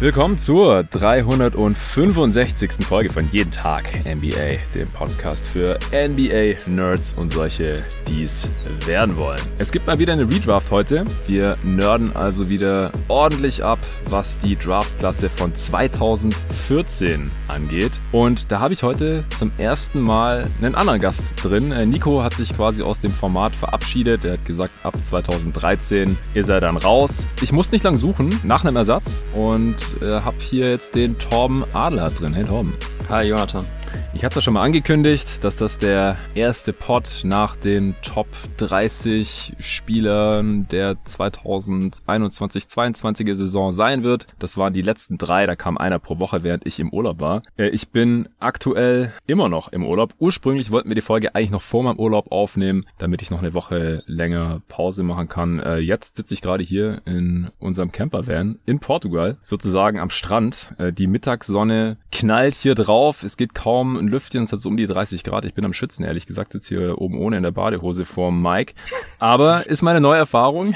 Willkommen zur 365. Folge von Jeden Tag NBA, dem Podcast für NBA-Nerds und solche, die es werden wollen. Es gibt mal wieder eine Redraft heute. Wir nerden also wieder ordentlich ab, was die Draftklasse von 2014 angeht. Und da habe ich heute zum ersten Mal einen anderen Gast drin. Äh, Nico hat sich quasi aus dem Format verabschiedet. Er hat gesagt, ab 2013 ist er dann raus. Ich muss nicht lang suchen nach einem Ersatz und äh, habe hier jetzt den Torben Adler drin. Hey Torben. Hi Jonathan. Ich hatte es schon mal angekündigt, dass das der erste Pod nach den Top 30 Spielern der 2021-22er Saison sein wird. Das waren die letzten drei, da kam einer pro Woche, während ich im Urlaub war. Äh, ich bin aktuell immer noch im Urlaub. Ursprünglich wollten wir die Folge eigentlich noch vor meinem Urlaub aufnehmen, damit ich noch eine Woche länger Pause machen kann. Äh, jetzt sitze ich gerade hier in unserem Campervan in Portugal, sozusagen am Strand. Äh, die Mittagssonne knallt hier drauf. Es geht kaum ein Lüftchen, es hat so um die 30 Grad. Ich bin am Schwitzen, ehrlich gesagt, sitze hier oben ohne in der Badehose vor Mike. Aber ist meine neue Erfahrung.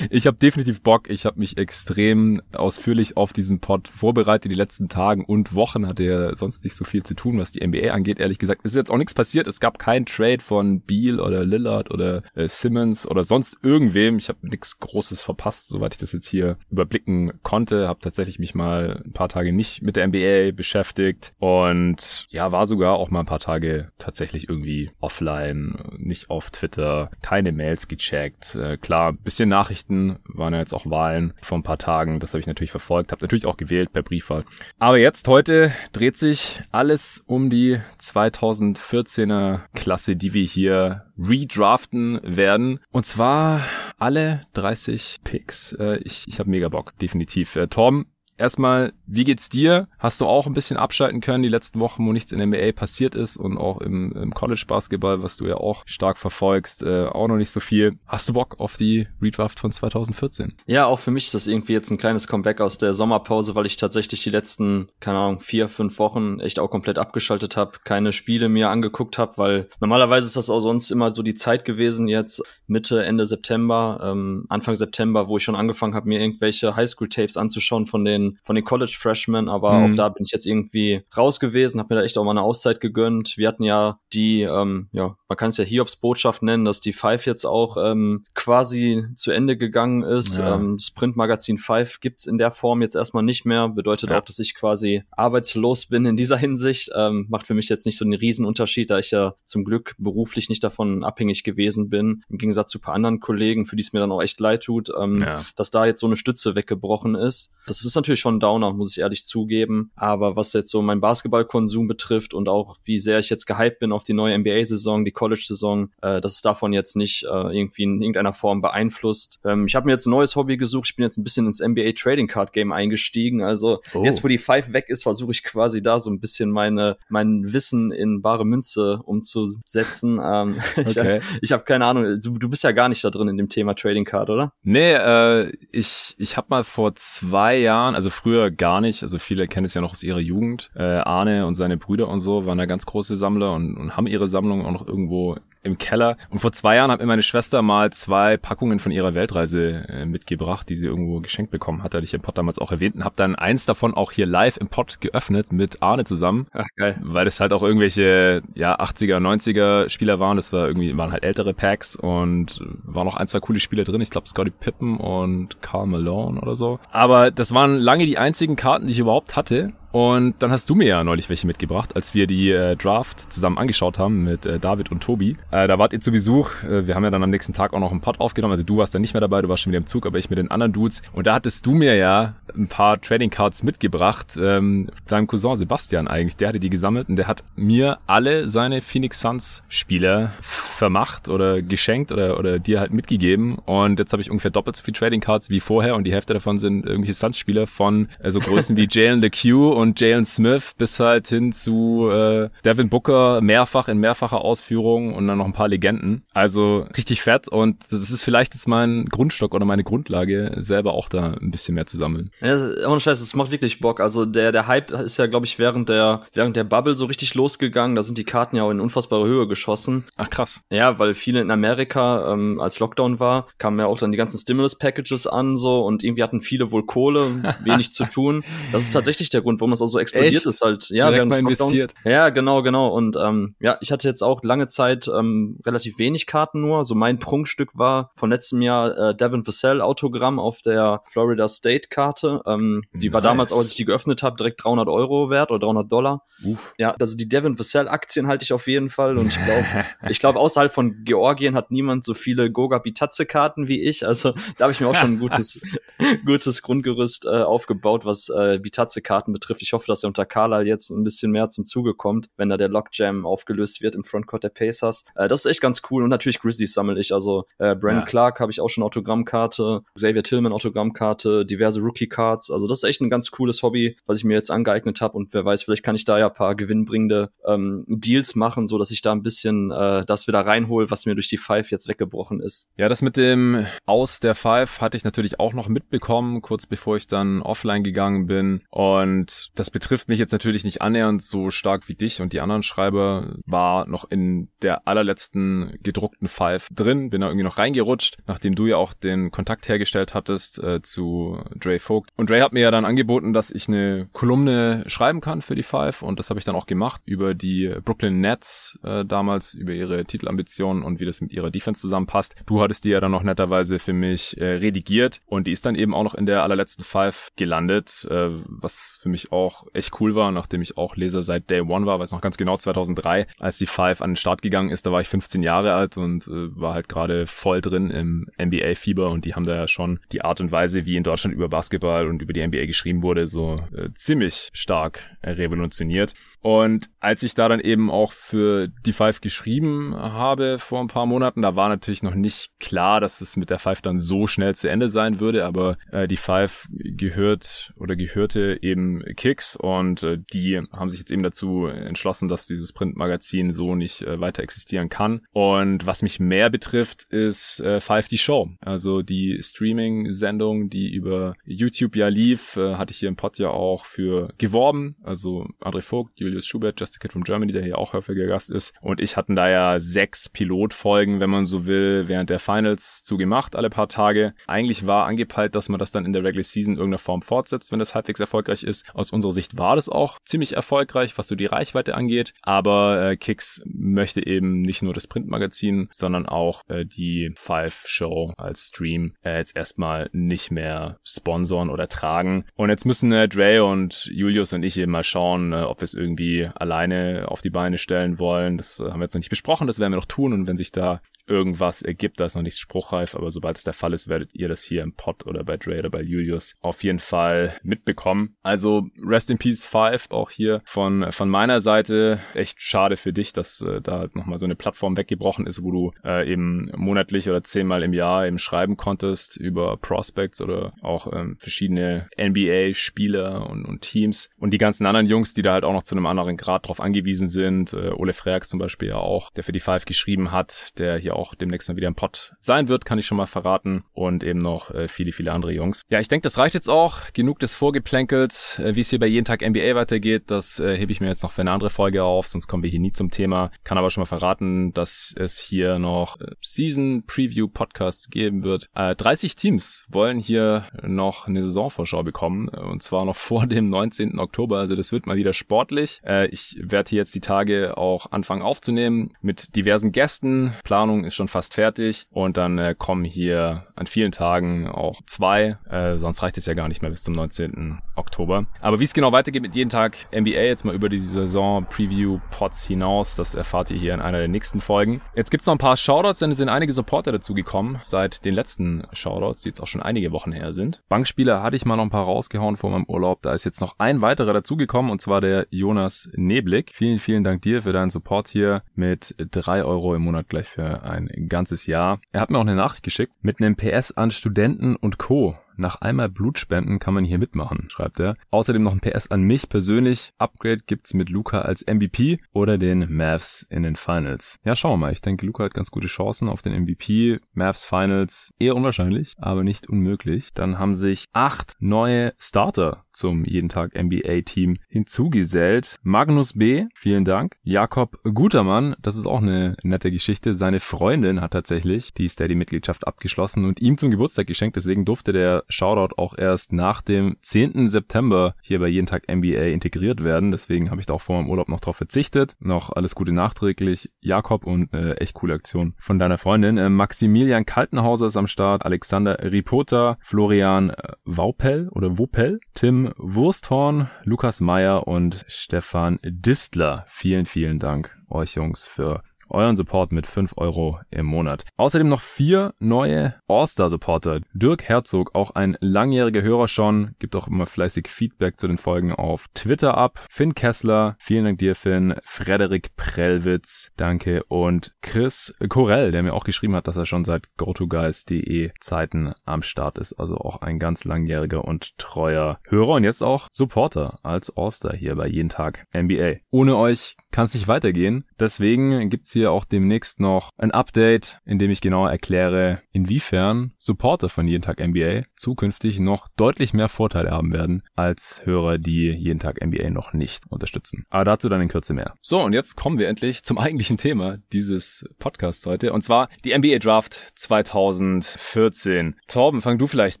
Ich habe definitiv Bock. Ich habe mich extrem ausführlich auf diesen Pod vorbereitet die letzten Tagen und Wochen. Hatte ja sonst nicht so viel zu tun, was die NBA angeht, ehrlich gesagt. Es ist jetzt auch nichts passiert. Es gab keinen Trade von Beal oder Lillard oder äh, Simmons oder sonst irgendwem. Ich habe nichts Großes verpasst, soweit ich das jetzt hier überblicken konnte. Habe tatsächlich mich mal ein paar Tage nicht mit der NBA beschäftigt und ja, war sogar auch mal ein paar Tage tatsächlich irgendwie offline, nicht auf Twitter, keine Mails gecheckt. Äh, klar, bisschen Nachrichten, waren ja jetzt auch Wahlen vor ein paar Tagen, das habe ich natürlich verfolgt, habe natürlich auch gewählt per Briefwahl. Aber jetzt, heute dreht sich alles um die 2014er Klasse, die wir hier redraften werden. Und zwar alle 30 Picks. Äh, ich ich habe mega Bock, definitiv. Äh, Torben, Erstmal, wie geht's dir? Hast du auch ein bisschen abschalten können die letzten Wochen, wo nichts in der NBA passiert ist und auch im, im College Basketball, was du ja auch stark verfolgst, äh, auch noch nicht so viel. Hast du Bock auf die Redraft von 2014? Ja, auch für mich ist das irgendwie jetzt ein kleines Comeback aus der Sommerpause, weil ich tatsächlich die letzten, keine Ahnung, vier, fünf Wochen echt auch komplett abgeschaltet habe, keine Spiele mir angeguckt habe, weil normalerweise ist das auch sonst immer so die Zeit gewesen, jetzt Mitte, Ende September, ähm, Anfang September, wo ich schon angefangen habe, mir irgendwelche Highschool-Tapes anzuschauen von den von den College Freshmen, aber mhm. auch da bin ich jetzt irgendwie raus gewesen, habe mir da echt auch mal eine Auszeit gegönnt. Wir hatten ja die, ähm, ja, man kann es ja Hiobs Botschaft nennen, dass die Five jetzt auch ähm, quasi zu Ende gegangen ist. Ja. Ähm, Sprint Magazin Five gibt's in der Form jetzt erstmal nicht mehr. Bedeutet ja. auch, dass ich quasi arbeitslos bin in dieser Hinsicht. Ähm, macht für mich jetzt nicht so einen Riesenunterschied, da ich ja zum Glück beruflich nicht davon abhängig gewesen bin. Im Gegensatz zu paar anderen Kollegen, für die es mir dann auch echt leid tut, ähm, ja. dass da jetzt so eine Stütze weggebrochen ist. Das ist natürlich schon ein Downer, muss ich ehrlich zugeben. Aber was jetzt so mein Basketballkonsum betrifft und auch wie sehr ich jetzt gehypt bin auf die neue NBA-Saison, die College-Saison, äh, das ist davon jetzt nicht äh, irgendwie in irgendeiner Form beeinflusst. Ähm, ich habe mir jetzt ein neues Hobby gesucht. Ich bin jetzt ein bisschen ins NBA Trading Card Game eingestiegen. Also oh. jetzt, wo die Five weg ist, versuche ich quasi da so ein bisschen meine mein Wissen in bare Münze umzusetzen. Ähm, okay. Ich, ich habe keine Ahnung. Du, du bist ja gar nicht da drin in dem Thema Trading Card, oder? Nee, äh, ich ich habe mal vor zwei Jahren, also früher gar nicht. Also viele kennen es ja noch aus ihrer Jugend. Äh, Arne und seine Brüder und so waren da ganz große Sammler und, und haben ihre Sammlung auch noch irgendwo im Keller. Und vor zwei Jahren hat mir meine Schwester mal zwei Packungen von ihrer Weltreise äh, mitgebracht, die sie irgendwo geschenkt bekommen hat, hatte ich im Pod damals auch erwähnt und habe dann eins davon auch hier live im Pod geöffnet mit Arne zusammen. Ach geil. Weil das halt auch irgendwelche ja 80er, 90er Spieler waren. Das war irgendwie waren halt ältere Packs und waren noch ein, zwei coole Spieler drin. Ich glaube Scotty Pippen und Carl Malone oder so. Aber das waren lange die einzigen Karten, die ich überhaupt hatte. Und dann hast du mir ja neulich welche mitgebracht, als wir die äh, Draft zusammen angeschaut haben mit äh, David und Tobi. Äh, da wart ihr zu Besuch. Äh, wir haben ja dann am nächsten Tag auch noch einen Pod aufgenommen. Also du warst dann nicht mehr dabei, du warst schon wieder im Zug, aber ich mit den anderen Dudes. Und da hattest du mir ja ein paar Trading Cards mitgebracht. Ähm, deinem Cousin Sebastian eigentlich, der hatte die gesammelt und der hat mir alle seine Phoenix Suns Spieler vermacht oder geschenkt oder, oder dir halt mitgegeben. Und jetzt habe ich ungefähr doppelt so viele Trading Cards wie vorher und die Hälfte davon sind irgendwelche Suns Spieler von äh, so Größen wie Jalen the Q und und Jalen Smith bis halt hin zu äh, Devin Booker mehrfach in mehrfacher Ausführung und dann noch ein paar Legenden. Also richtig fett und das ist vielleicht jetzt mein Grundstock oder meine Grundlage, selber auch da ein bisschen mehr zu sammeln. Ja, ohne Scheiß, es macht wirklich Bock. Also der, der Hype ist ja, glaube ich, während der, während der Bubble so richtig losgegangen. Da sind die Karten ja auch in unfassbare Höhe geschossen. Ach krass. Ja, weil viele in Amerika, ähm, als Lockdown war, kamen ja auch dann die ganzen Stimulus-Packages an so und irgendwie hatten viele wohl Kohle, wenig zu tun. Das ist tatsächlich der Grund, warum das auch so explodiert Echt? ist halt. Ja, Direkt wir haben investiert. Ja, genau, genau. Und ähm, ja, ich hatte jetzt auch lange Zeit ähm, relativ wenig Karten nur. So mein Prunkstück war von letztem Jahr äh, Devin Vassell Autogramm auf der Florida State Karte. Ähm, die nice. war damals, als ich die geöffnet habe, direkt 300 Euro wert oder 300 Dollar. Uff. Ja, also die Devin Vassell Aktien halte ich auf jeden Fall und ich glaube, ich glaube außerhalb von Georgien hat niemand so viele Goga Bitadze Karten wie ich. Also da habe ich mir auch schon ein gutes, gutes Grundgerüst äh, aufgebaut, was äh, Bitadze Karten betrifft. Ich hoffe, dass er unter Carla jetzt ein bisschen mehr zum Zuge kommt, wenn da der Lockjam aufgelöst wird im Frontcourt der Pacers. Äh, das ist echt ganz cool und natürlich Grizzlies sammle ich. Also äh, Brandon ja. Clark habe ich auch schon Autogrammkarte, Xavier Tillman Autogrammkarte, diverse Rookie Cards. Also das ist echt ein ganz cooles Hobby, was ich mir jetzt angeeignet habe und wer weiß, vielleicht kann ich da ja paar gewinnbringende ähm, Deals machen, so dass ich da ein bisschen äh, das wieder reinhole, was mir durch die Five jetzt weggebrochen ist. Ja, das mit dem Aus der Five hatte ich natürlich auch noch mitbekommen, kurz bevor ich dann offline gegangen bin. Und das betrifft mich jetzt natürlich nicht annähernd so stark wie dich und die anderen Schreiber. War noch in der allerletzten gedruckten Five drin, bin da irgendwie noch reingerutscht, nachdem du ja auch den Kontakt hergestellt hattest äh, zu Dre Vogt. Und Dre hat mir ja dann angeboten, dass ich eine Kolumne schreiben kann für die Five und das habe ich dann auch gemacht über die Brooklyn Nets äh, damals, über ihre Titelambitionen und wie das mit ihrer Defense zusammenpasst. Du hattest die ja dann noch netterweise für mich äh, redigiert und die ist dann eben auch noch in der allerletzten Five gelandet, äh, was für mich echt cool war, nachdem ich auch Leser seit Day One war, weiß noch ganz genau 2003, als die Five an den Start gegangen ist, da war ich 15 Jahre alt und äh, war halt gerade voll drin im NBA-Fieber und die haben da ja schon die Art und Weise, wie in Deutschland über Basketball und über die NBA geschrieben wurde, so äh, ziemlich stark äh, revolutioniert. Und als ich da dann eben auch für die Five geschrieben habe vor ein paar Monaten, da war natürlich noch nicht klar, dass es mit der Five dann so schnell zu Ende sein würde, aber äh, die Five gehört oder gehörte eben Kicks und äh, die haben sich jetzt eben dazu entschlossen, dass dieses Printmagazin so nicht äh, weiter existieren kann. Und was mich mehr betrifft, ist äh, Five die Show. Also die Streaming-Sendung, die über YouTube ja lief, äh, hatte ich hier im Pod ja auch für geworben. Also André Vogt, Julius Julius Schubert, Just a Kid from Germany, der hier auch häufiger Gast ist. Und ich hatten da ja sechs Pilotfolgen, wenn man so will, während der Finals zugemacht, alle paar Tage. Eigentlich war angepeilt, dass man das dann in der Regular Season in irgendeiner Form fortsetzt, wenn das halbwegs erfolgreich ist. Aus unserer Sicht war das auch ziemlich erfolgreich, was so die Reichweite angeht. Aber äh, Kicks möchte eben nicht nur das Printmagazin, sondern auch äh, die Five-Show als Stream äh, jetzt erstmal nicht mehr sponsoren oder tragen. Und jetzt müssen äh, Dre und Julius und ich eben mal schauen, äh, ob wir es irgendwie irgendwie alleine auf die Beine stellen wollen. Das äh, haben wir jetzt noch nicht besprochen, das werden wir noch tun. Und wenn sich da irgendwas ergibt, da ist noch nicht spruchreif, aber sobald es der Fall ist, werdet ihr das hier im Pod oder bei Dre oder bei Julius auf jeden Fall mitbekommen. Also Rest in Peace 5, auch hier von, von meiner Seite. Echt schade für dich, dass äh, da halt nochmal so eine Plattform weggebrochen ist, wo du äh, eben monatlich oder zehnmal im Jahr eben schreiben konntest über Prospects oder auch ähm, verschiedene NBA-Spieler und, und Teams und die ganzen anderen Jungs, die da halt auch noch zu einem anderen Grad drauf angewiesen sind. Äh, Ole Freaks zum Beispiel ja auch, der für die Five geschrieben hat, der hier auch demnächst mal wieder im Pod sein wird, kann ich schon mal verraten. Und eben noch äh, viele, viele andere Jungs. Ja, ich denke, das reicht jetzt auch. Genug des Vorgeplänkels. Äh, Wie es hier bei jeden Tag NBA weitergeht, das äh, hebe ich mir jetzt noch für eine andere Folge auf, sonst kommen wir hier nie zum Thema. Kann aber schon mal verraten, dass es hier noch äh, Season Preview Podcasts geben wird. Äh, 30 Teams wollen hier noch eine Saisonvorschau bekommen. Äh, und zwar noch vor dem 19. Oktober. Also das wird mal wieder sportlich. Äh, ich werde hier jetzt die Tage auch anfangen aufzunehmen mit diversen Gästen. Planung ist schon fast fertig und dann äh, kommen hier an vielen Tagen auch zwei, äh, sonst reicht es ja gar nicht mehr bis zum 19. Oktober. Aber wie es genau weitergeht mit jeden Tag NBA jetzt mal über die Saison Preview Pots hinaus, das erfahrt ihr hier in einer der nächsten Folgen. Jetzt gibt's noch ein paar Shoutouts, denn es sind einige Supporter dazu gekommen seit den letzten Shoutouts, die jetzt auch schon einige Wochen her sind. Bankspieler hatte ich mal noch ein paar rausgehauen vor meinem Urlaub, da ist jetzt noch ein weiterer dazugekommen und zwar der Jonas Neblick. Vielen, vielen Dank dir für deinen Support hier mit drei Euro im Monat gleich für ein ganzes Jahr. Er hat mir auch eine Nachricht geschickt mit einem PS an Studenten und Co Nach einmal Blutspenden kann man hier mitmachen, schreibt er. Außerdem noch ein PS an mich persönlich. Upgrade gibt's mit Luca als MVP oder den Mavs in den Finals. Ja, schauen wir mal. Ich denke, Luca hat ganz gute Chancen auf den MVP. Mavs Finals eher unwahrscheinlich, aber nicht unmöglich. Dann haben sich acht neue Starter zum jeden Tag NBA Team hinzugesellt. Magnus B, vielen Dank. Jakob Gutermann, das ist auch eine nette Geschichte. Seine Freundin hat tatsächlich die Steady-Mitgliedschaft abgeschlossen und ihm zum Geburtstag geschenkt. Deswegen durfte der Shoutout auch erst nach dem 10. September hier bei jeden Tag NBA integriert werden. Deswegen habe ich da auch vor meinem Urlaub noch drauf verzichtet. Noch alles Gute nachträglich. Jakob und äh, echt coole Aktion von deiner Freundin. Äh, Maximilian Kaltenhauser ist am Start. Alexander Ripota, Florian äh, Waupel oder Wopel, Tim Wursthorn, Lukas Meyer und Stefan Distler. Vielen, vielen Dank euch Jungs für euren Support mit 5 Euro im Monat. Außerdem noch vier neue All-Star-Supporter. Dirk Herzog, auch ein langjähriger Hörer schon, gibt auch immer fleißig Feedback zu den Folgen auf Twitter ab. Finn Kessler, vielen Dank dir, Finn. Frederik Prellwitz, danke. Und Chris Corell, der mir auch geschrieben hat, dass er schon seit gotoguys.de Zeiten am Start ist. Also auch ein ganz langjähriger und treuer Hörer und jetzt auch Supporter als All-Star hier bei jeden Tag NBA. Ohne euch kann es nicht weitergehen. Deswegen gibt's hier auch demnächst noch ein Update, in dem ich genauer erkläre, inwiefern Supporter von jeden Tag NBA zukünftig noch deutlich mehr Vorteile haben werden als Hörer, die jeden Tag NBA noch nicht unterstützen. Aber dazu dann in Kürze mehr. So, und jetzt kommen wir endlich zum eigentlichen Thema dieses Podcasts heute, und zwar die NBA Draft 2014. Torben, fang du vielleicht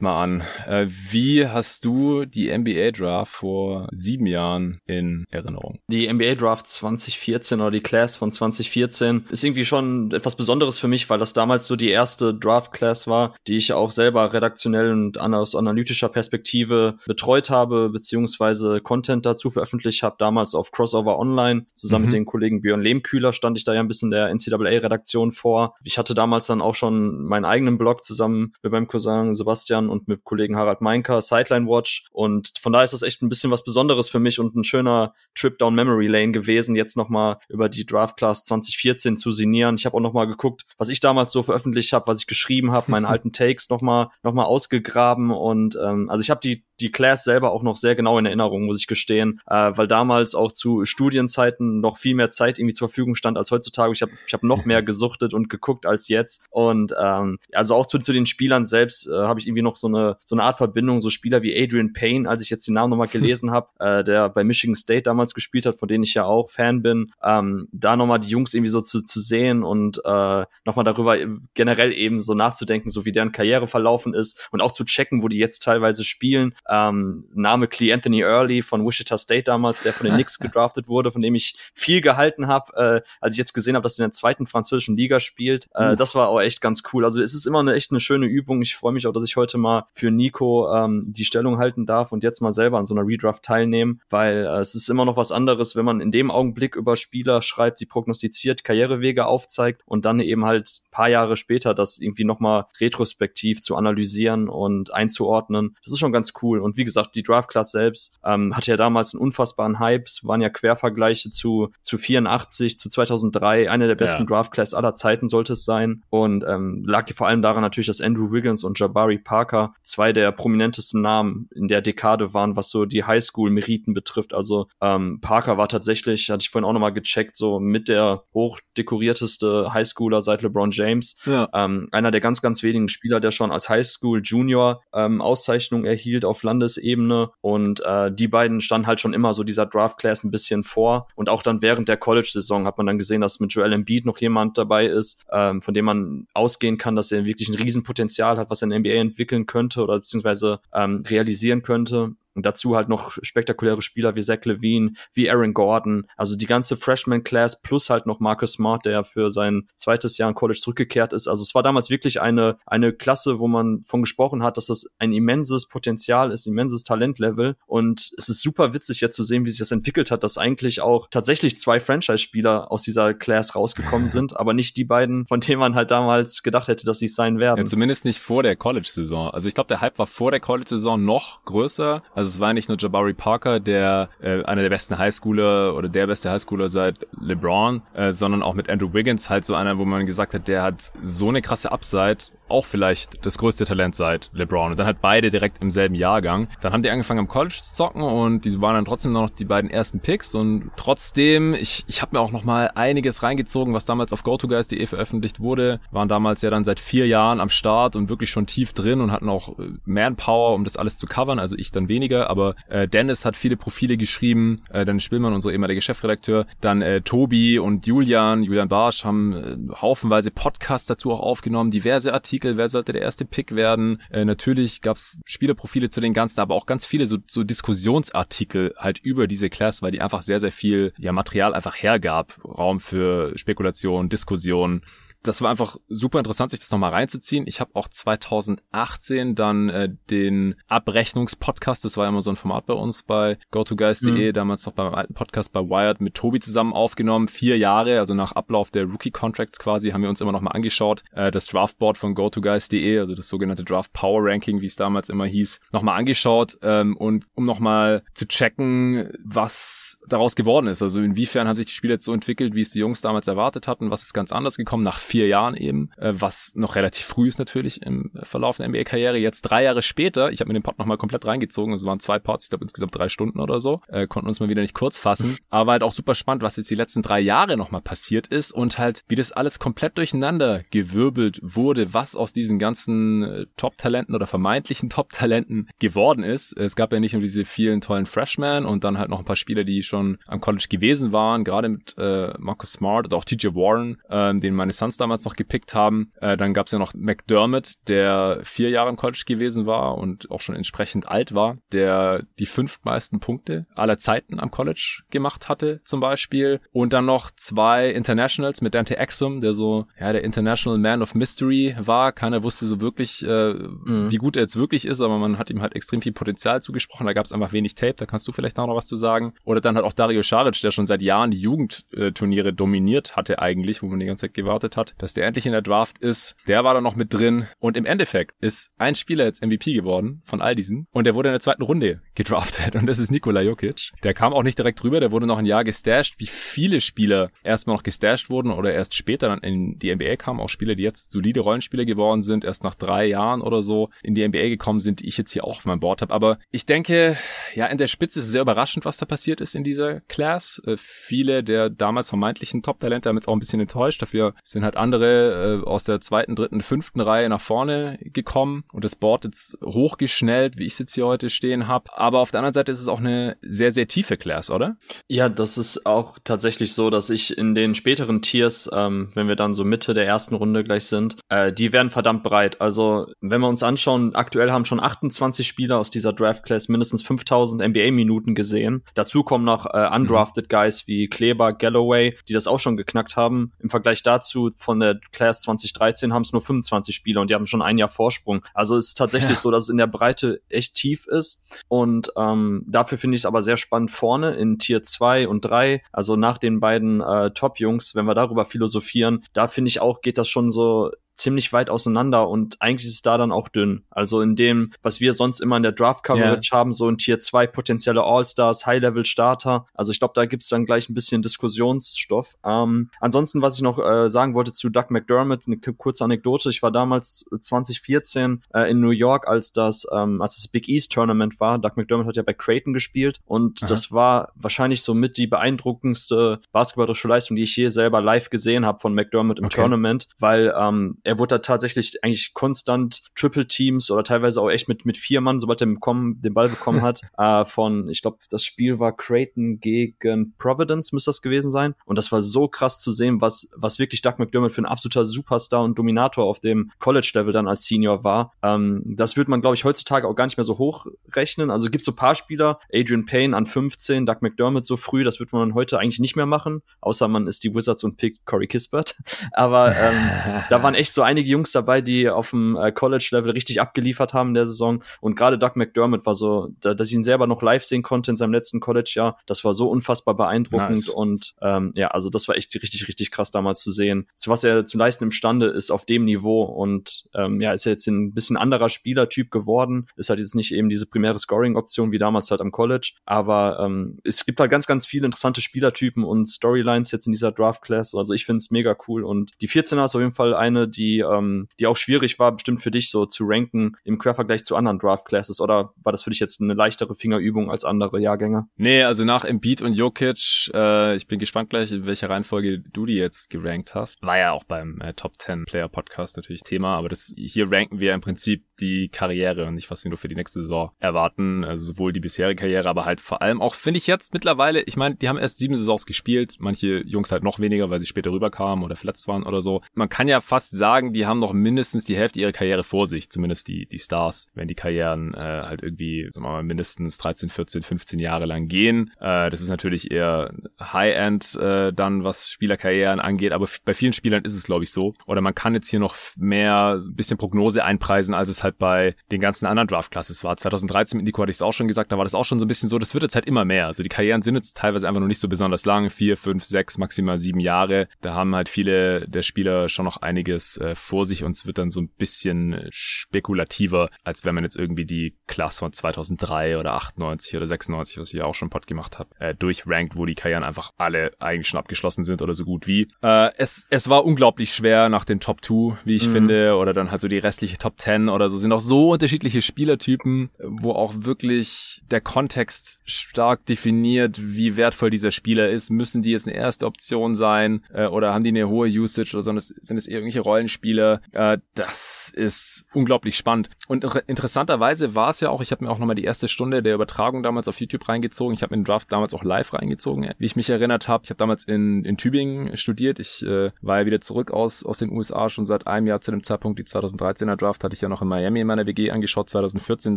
mal an. Äh, wie hast du die NBA Draft vor sieben Jahren in Erinnerung? Die NBA Draft 2014 oder die Class von 2014 ist irgendwie schon etwas Besonderes für mich, weil das damals so die erste Draft Class war, die ich auch selber redaktionell und aus analytischer Perspektive betreut habe, beziehungsweise Content dazu veröffentlicht habe. Damals auf Crossover Online zusammen mhm. mit den Kollegen Björn Lehmkühler stand ich da ja ein bisschen der NCAA-Redaktion vor. Ich hatte damals dann auch schon meinen eigenen Blog zusammen mit meinem Cousin Sebastian und mit Kollegen Harald Meinker, Sideline Watch. Und von daher ist das echt ein bisschen was Besonderes für mich und ein schöner Trip down Memory Lane gewesen, jetzt nochmal über die Draft Class 2014 zu sinnieren. Ich habe auch nochmal geguckt, was ich damals so veröffentlicht habe, was ich geschrieben habe, meine alten Takes nochmal noch mal ausgegraben. Und ähm, also ich habe die die Class selber auch noch sehr genau in Erinnerung, muss ich gestehen, äh, weil damals auch zu Studienzeiten noch viel mehr Zeit irgendwie zur Verfügung stand als heutzutage. Ich habe ich hab noch mehr gesuchtet und geguckt als jetzt. Und ähm, also auch zu, zu den Spielern selbst äh, habe ich irgendwie noch so eine so eine Art Verbindung, so Spieler wie Adrian Payne, als ich jetzt den Namen nochmal gelesen habe, äh, der bei Michigan State damals gespielt hat, von denen ich ja auch Fan bin, ähm, da nochmal die Jungs irgendwie so zu, zu sehen und äh, nochmal darüber generell eben so nachzudenken, so wie deren Karriere verlaufen ist und auch zu checken, wo die jetzt teilweise spielen. Ähm, Name Clee Anthony Early von Wichita State damals, der von den Knicks gedraftet wurde, von dem ich viel gehalten habe, äh, als ich jetzt gesehen habe, dass er in der zweiten französischen Liga spielt. Äh, das war auch echt ganz cool. Also es ist immer eine echt eine schöne Übung. Ich freue mich auch, dass ich heute mal für Nico ähm, die Stellung halten darf und jetzt mal selber an so einer Redraft teilnehmen, weil äh, es ist immer noch was anderes, wenn man in dem Augenblick über Spieler schreibt, sie prognostiziert, Karrierewege aufzeigt und dann eben halt paar Jahre später das irgendwie nochmal retrospektiv zu analysieren und einzuordnen. Das ist schon ganz cool. Und wie gesagt, die Draft Class selbst ähm, hatte ja damals einen unfassbaren Hype. Es waren ja Quervergleiche zu, zu 84, zu 2003. Eine der besten ja. Draft Class aller Zeiten sollte es sein. Und ähm, lag vor allem daran natürlich, dass Andrew Wiggins und Jabari Parker zwei der prominentesten Namen in der Dekade waren, was so die Highschool-Meriten betrifft. Also ähm, Parker war tatsächlich, hatte ich vorhin auch nochmal gecheckt, so mit der hochdekorierteste Highschooler seit LeBron James. Ja. Ähm, einer der ganz, ganz wenigen Spieler, der schon als Highschool Junior ähm, Auszeichnung erhielt auf Land Landesebene und äh, die beiden standen halt schon immer so dieser Draft Class ein bisschen vor und auch dann während der College-Saison hat man dann gesehen, dass mit Joel Embiid noch jemand dabei ist, ähm, von dem man ausgehen kann, dass er wirklich ein Riesenpotenzial hat, was er in der NBA entwickeln könnte oder beziehungsweise ähm, realisieren könnte. Und dazu halt noch spektakuläre Spieler wie Zach Levine, wie Aaron Gordon. Also die ganze Freshman-Class plus halt noch Marcus Smart, der für sein zweites Jahr in College zurückgekehrt ist. Also es war damals wirklich eine, eine Klasse, wo man von gesprochen hat, dass das ein immenses Potenzial ist, immenses Talentlevel. Und es ist super witzig jetzt zu sehen, wie sich das entwickelt hat, dass eigentlich auch tatsächlich zwei Franchise-Spieler aus dieser Class rausgekommen sind, aber nicht die beiden, von denen man halt damals gedacht hätte, dass sie es sein werden. Ja, zumindest nicht vor der College-Saison. Also ich glaube, der Hype war vor der College-Saison noch größer. Also also es war nicht nur Jabari Parker, der äh, einer der besten Highschooler oder der beste Highschooler seit LeBron, äh, sondern auch mit Andrew Wiggins halt so einer, wo man gesagt hat, der hat so eine krasse Upside auch vielleicht das größte Talent seit LeBron. Und dann halt beide direkt im selben Jahrgang. Dann haben die angefangen am College zu zocken und die waren dann trotzdem noch die beiden ersten Picks. Und trotzdem, ich, ich habe mir auch noch mal einiges reingezogen, was damals auf GoToGuys.de veröffentlicht wurde. Waren damals ja dann seit vier Jahren am Start und wirklich schon tief drin und hatten auch äh, Manpower, um das alles zu covern. Also ich dann weniger, aber äh, Dennis hat viele Profile geschrieben. Äh, Dennis Spielmann, unser ehemaliger Chefredakteur. Dann äh, Tobi und Julian, Julian Barsch haben äh, haufenweise Podcasts dazu auch aufgenommen, diverse Artikel, wer sollte der erste Pick werden. Äh, natürlich gab's Spielerprofile zu den ganzen, aber auch ganz viele so, so Diskussionsartikel halt über diese Class, weil die einfach sehr, sehr viel ja, Material einfach hergab. Raum für Spekulation, Diskussion das war einfach super interessant, sich das nochmal reinzuziehen. Ich habe auch 2018 dann äh, den Abrechnungspodcast, das war ja immer so ein Format bei uns bei GoToGuys.de, mhm. damals noch beim alten Podcast bei Wired mit Tobi zusammen aufgenommen. Vier Jahre, also nach Ablauf der Rookie-Contracts quasi, haben wir uns immer nochmal angeschaut. Äh, das Draftboard von GoToGuys.de, also das sogenannte Draft Power Ranking, wie es damals immer hieß, nochmal angeschaut ähm, und um nochmal zu checken, was daraus geworden ist. Also inwiefern haben sich die Spiele jetzt so entwickelt, wie es die Jungs damals erwartet hatten, was ist ganz anders gekommen nach vier vier Jahren eben, äh, was noch relativ früh ist natürlich im Verlauf der NBA-Karriere. Jetzt drei Jahre später, ich habe mir den Pod nochmal komplett reingezogen, es waren zwei Parts, ich glaube insgesamt drei Stunden oder so, äh, konnten uns mal wieder nicht kurz fassen, aber halt auch super spannend, was jetzt die letzten drei Jahre nochmal passiert ist und halt, wie das alles komplett durcheinander gewirbelt wurde, was aus diesen ganzen äh, Top-Talenten oder vermeintlichen Top-Talenten geworden ist. Es gab ja nicht nur diese vielen tollen Freshmen und dann halt noch ein paar Spieler, die schon am College gewesen waren, gerade mit äh, Marcus Smart oder auch TJ Warren, äh, den meine Suns damals noch gepickt haben. Äh, dann gab es ja noch McDermott, der vier Jahre im College gewesen war und auch schon entsprechend alt war, der die fünf meisten Punkte aller Zeiten am College gemacht hatte zum Beispiel. Und dann noch zwei Internationals mit Dante Exum, der so ja der International Man of Mystery war. Keiner wusste so wirklich, äh, mhm. wie gut er jetzt wirklich ist, aber man hat ihm halt extrem viel Potenzial zugesprochen. Da gab es einfach wenig Tape, da kannst du vielleicht auch noch was zu sagen. Oder dann halt auch Dario Saric, der schon seit Jahren die Jugendturniere dominiert hatte eigentlich, wo man die ganze Zeit gewartet hat, dass der endlich in der Draft ist. Der war da noch mit drin. Und im Endeffekt ist ein Spieler jetzt MVP geworden von all diesen. Und der wurde in der zweiten Runde gedraftet. Und das ist Nikola Jokic. Der kam auch nicht direkt rüber. Der wurde noch ein Jahr gestasht. Wie viele Spieler erstmal noch gestasht wurden oder erst später dann in die NBA kamen. Auch Spieler, die jetzt solide Rollenspieler geworden sind. Erst nach drei Jahren oder so in die NBA gekommen sind, die ich jetzt hier auch auf meinem Board habe. Aber ich denke, ja, in der Spitze ist es sehr überraschend, was da passiert ist in dieser Class. Äh, viele der damals vermeintlichen Top-Talente haben jetzt auch ein bisschen enttäuscht. Dafür sind halt andere äh, aus der zweiten, dritten, fünften Reihe nach vorne gekommen und das Board jetzt hochgeschnellt, wie ich es jetzt hier heute stehen habe. Aber auf der anderen Seite ist es auch eine sehr, sehr tiefe Class, oder? Ja, das ist auch tatsächlich so, dass ich in den späteren Tiers, ähm, wenn wir dann so Mitte der ersten Runde gleich sind, äh, die werden verdammt breit. Also wenn wir uns anschauen, aktuell haben schon 28 Spieler aus dieser Draft Class mindestens 5000 NBA-Minuten gesehen. Dazu kommen noch äh, undrafted mhm. Guys wie Kleber, Galloway, die das auch schon geknackt haben. Im Vergleich dazu von der Class 2013 haben es nur 25 Spieler und die haben schon ein Jahr Vorsprung. Also es ist tatsächlich ja. so, dass es in der Breite echt tief ist. Und ähm, dafür finde ich es aber sehr spannend vorne in Tier 2 und 3, also nach den beiden äh, Top-Jungs, wenn wir darüber philosophieren, da finde ich auch, geht das schon so ziemlich weit auseinander und eigentlich ist es da dann auch dünn. Also in dem, was wir sonst immer in der Draft-Coverage yeah. haben, so in Tier 2 potenzielle All-Stars, High-Level-Starter. Also ich glaube, da gibt's dann gleich ein bisschen Diskussionsstoff. Ähm, ansonsten, was ich noch äh, sagen wollte zu Doug McDermott, eine kurze Anekdote. Ich war damals 2014 äh, in New York, als das, ähm, als das Big East Tournament war. Doug McDermott hat ja bei Creighton gespielt und Aha. das war wahrscheinlich so mit die beeindruckendste basketballische Leistung, die ich je selber live gesehen habe von McDermott im okay. Tournament, weil ähm, er wurde da tatsächlich eigentlich konstant Triple Teams oder teilweise auch echt mit, mit vier Mann, sobald er bekommen, den Ball bekommen hat, äh, von, ich glaube, das Spiel war Creighton gegen Providence, müsste das gewesen sein. Und das war so krass zu sehen, was, was wirklich Doug McDermott für ein absoluter Superstar und Dominator auf dem College-Level dann als Senior war. Ähm, das wird man, glaube ich, heutzutage auch gar nicht mehr so hochrechnen. Also gibt so paar Spieler, Adrian Payne an 15, Doug McDermott so früh, das wird man heute eigentlich nicht mehr machen, außer man ist die Wizards und pickt Corey Kispert. Aber ähm, da waren echt so einige Jungs dabei, die auf dem äh, College-Level richtig abgeliefert haben in der Saison. Und gerade Doug McDermott war so, da, dass ich ihn selber noch live sehen konnte in seinem letzten College-Jahr, das war so unfassbar beeindruckend. Nice. Und ähm, ja, also das war echt richtig, richtig krass damals zu sehen. Zu was er zu leisten imstande ist auf dem Niveau. Und ähm, ja, ist er jetzt ein bisschen anderer Spielertyp geworden. Ist halt jetzt nicht eben diese primäre Scoring-Option wie damals halt am College. Aber ähm, es gibt halt ganz, ganz viele interessante Spielertypen und Storylines jetzt in dieser Draft-Class. Also ich finde es mega cool. Und die 14er ist auf jeden Fall eine, die die, ähm, die auch schwierig war, bestimmt für dich so zu ranken im Quervergleich zu anderen Draft Classes? Oder war das für dich jetzt eine leichtere Fingerübung als andere Jahrgänge? Nee, also nach Embiid und Jokic, äh, ich bin gespannt gleich, in welcher Reihenfolge du die jetzt gerankt hast. War ja auch beim äh, Top 10 Player Podcast natürlich Thema, aber das hier ranken wir im Prinzip die Karriere und nicht, was wir nur für die nächste Saison erwarten. Also sowohl die bisherige Karriere, aber halt vor allem auch, finde ich jetzt mittlerweile, ich meine, die haben erst sieben Saisons gespielt, manche Jungs halt noch weniger, weil sie später rüberkamen oder verletzt waren oder so. Man kann ja fast sagen, die haben noch mindestens die Hälfte ihrer Karriere vor sich, zumindest die, die Stars, wenn die Karrieren äh, halt irgendwie, sagen wir mal, mindestens 13, 14, 15 Jahre lang gehen. Äh, das ist natürlich eher High-End äh, dann, was Spielerkarrieren angeht, aber bei vielen Spielern ist es, glaube ich, so. Oder man kann jetzt hier noch mehr ein bisschen Prognose einpreisen, als es halt bei den ganzen anderen Draft-Classes war. 2013 mit Nico hatte ich es auch schon gesagt, da war das auch schon so ein bisschen so, das wird jetzt halt immer mehr. Also die Karrieren sind jetzt teilweise einfach noch nicht so besonders lang, vier, fünf, sechs, maximal sieben Jahre. Da haben halt viele der Spieler schon noch einiges äh, vor sich und es wird dann so ein bisschen spekulativer, als wenn man jetzt irgendwie die Klasse von 2003 oder 98 oder 96, was ich ja auch schon Pod gemacht habe, äh, durchrankt, wo die Karrieren einfach alle eigentlich schon abgeschlossen sind oder so gut wie. Äh, es, es war unglaublich schwer nach den Top 2, wie ich mhm. finde, oder dann halt so die restliche Top 10 oder so, sind auch so unterschiedliche Spielertypen, wo auch wirklich der Kontext stark definiert, wie wertvoll dieser Spieler ist. Müssen die jetzt eine erste Option sein äh, oder haben die eine hohe Usage oder sind es, sind es irgendwelche Rollenspieler? Äh, das ist unglaublich spannend. Und interessanterweise war es ja auch, ich habe mir auch nochmal die erste Stunde der Übertragung damals auf YouTube reingezogen. Ich habe mir den Draft damals auch live reingezogen, wie ich mich erinnert habe. Ich habe damals in, in Tübingen studiert. Ich äh, war ja wieder zurück aus, aus den USA schon seit einem Jahr zu dem Zeitpunkt. Die 2013er Draft hatte ich ja noch in Miami in meiner WG angeschaut, 2014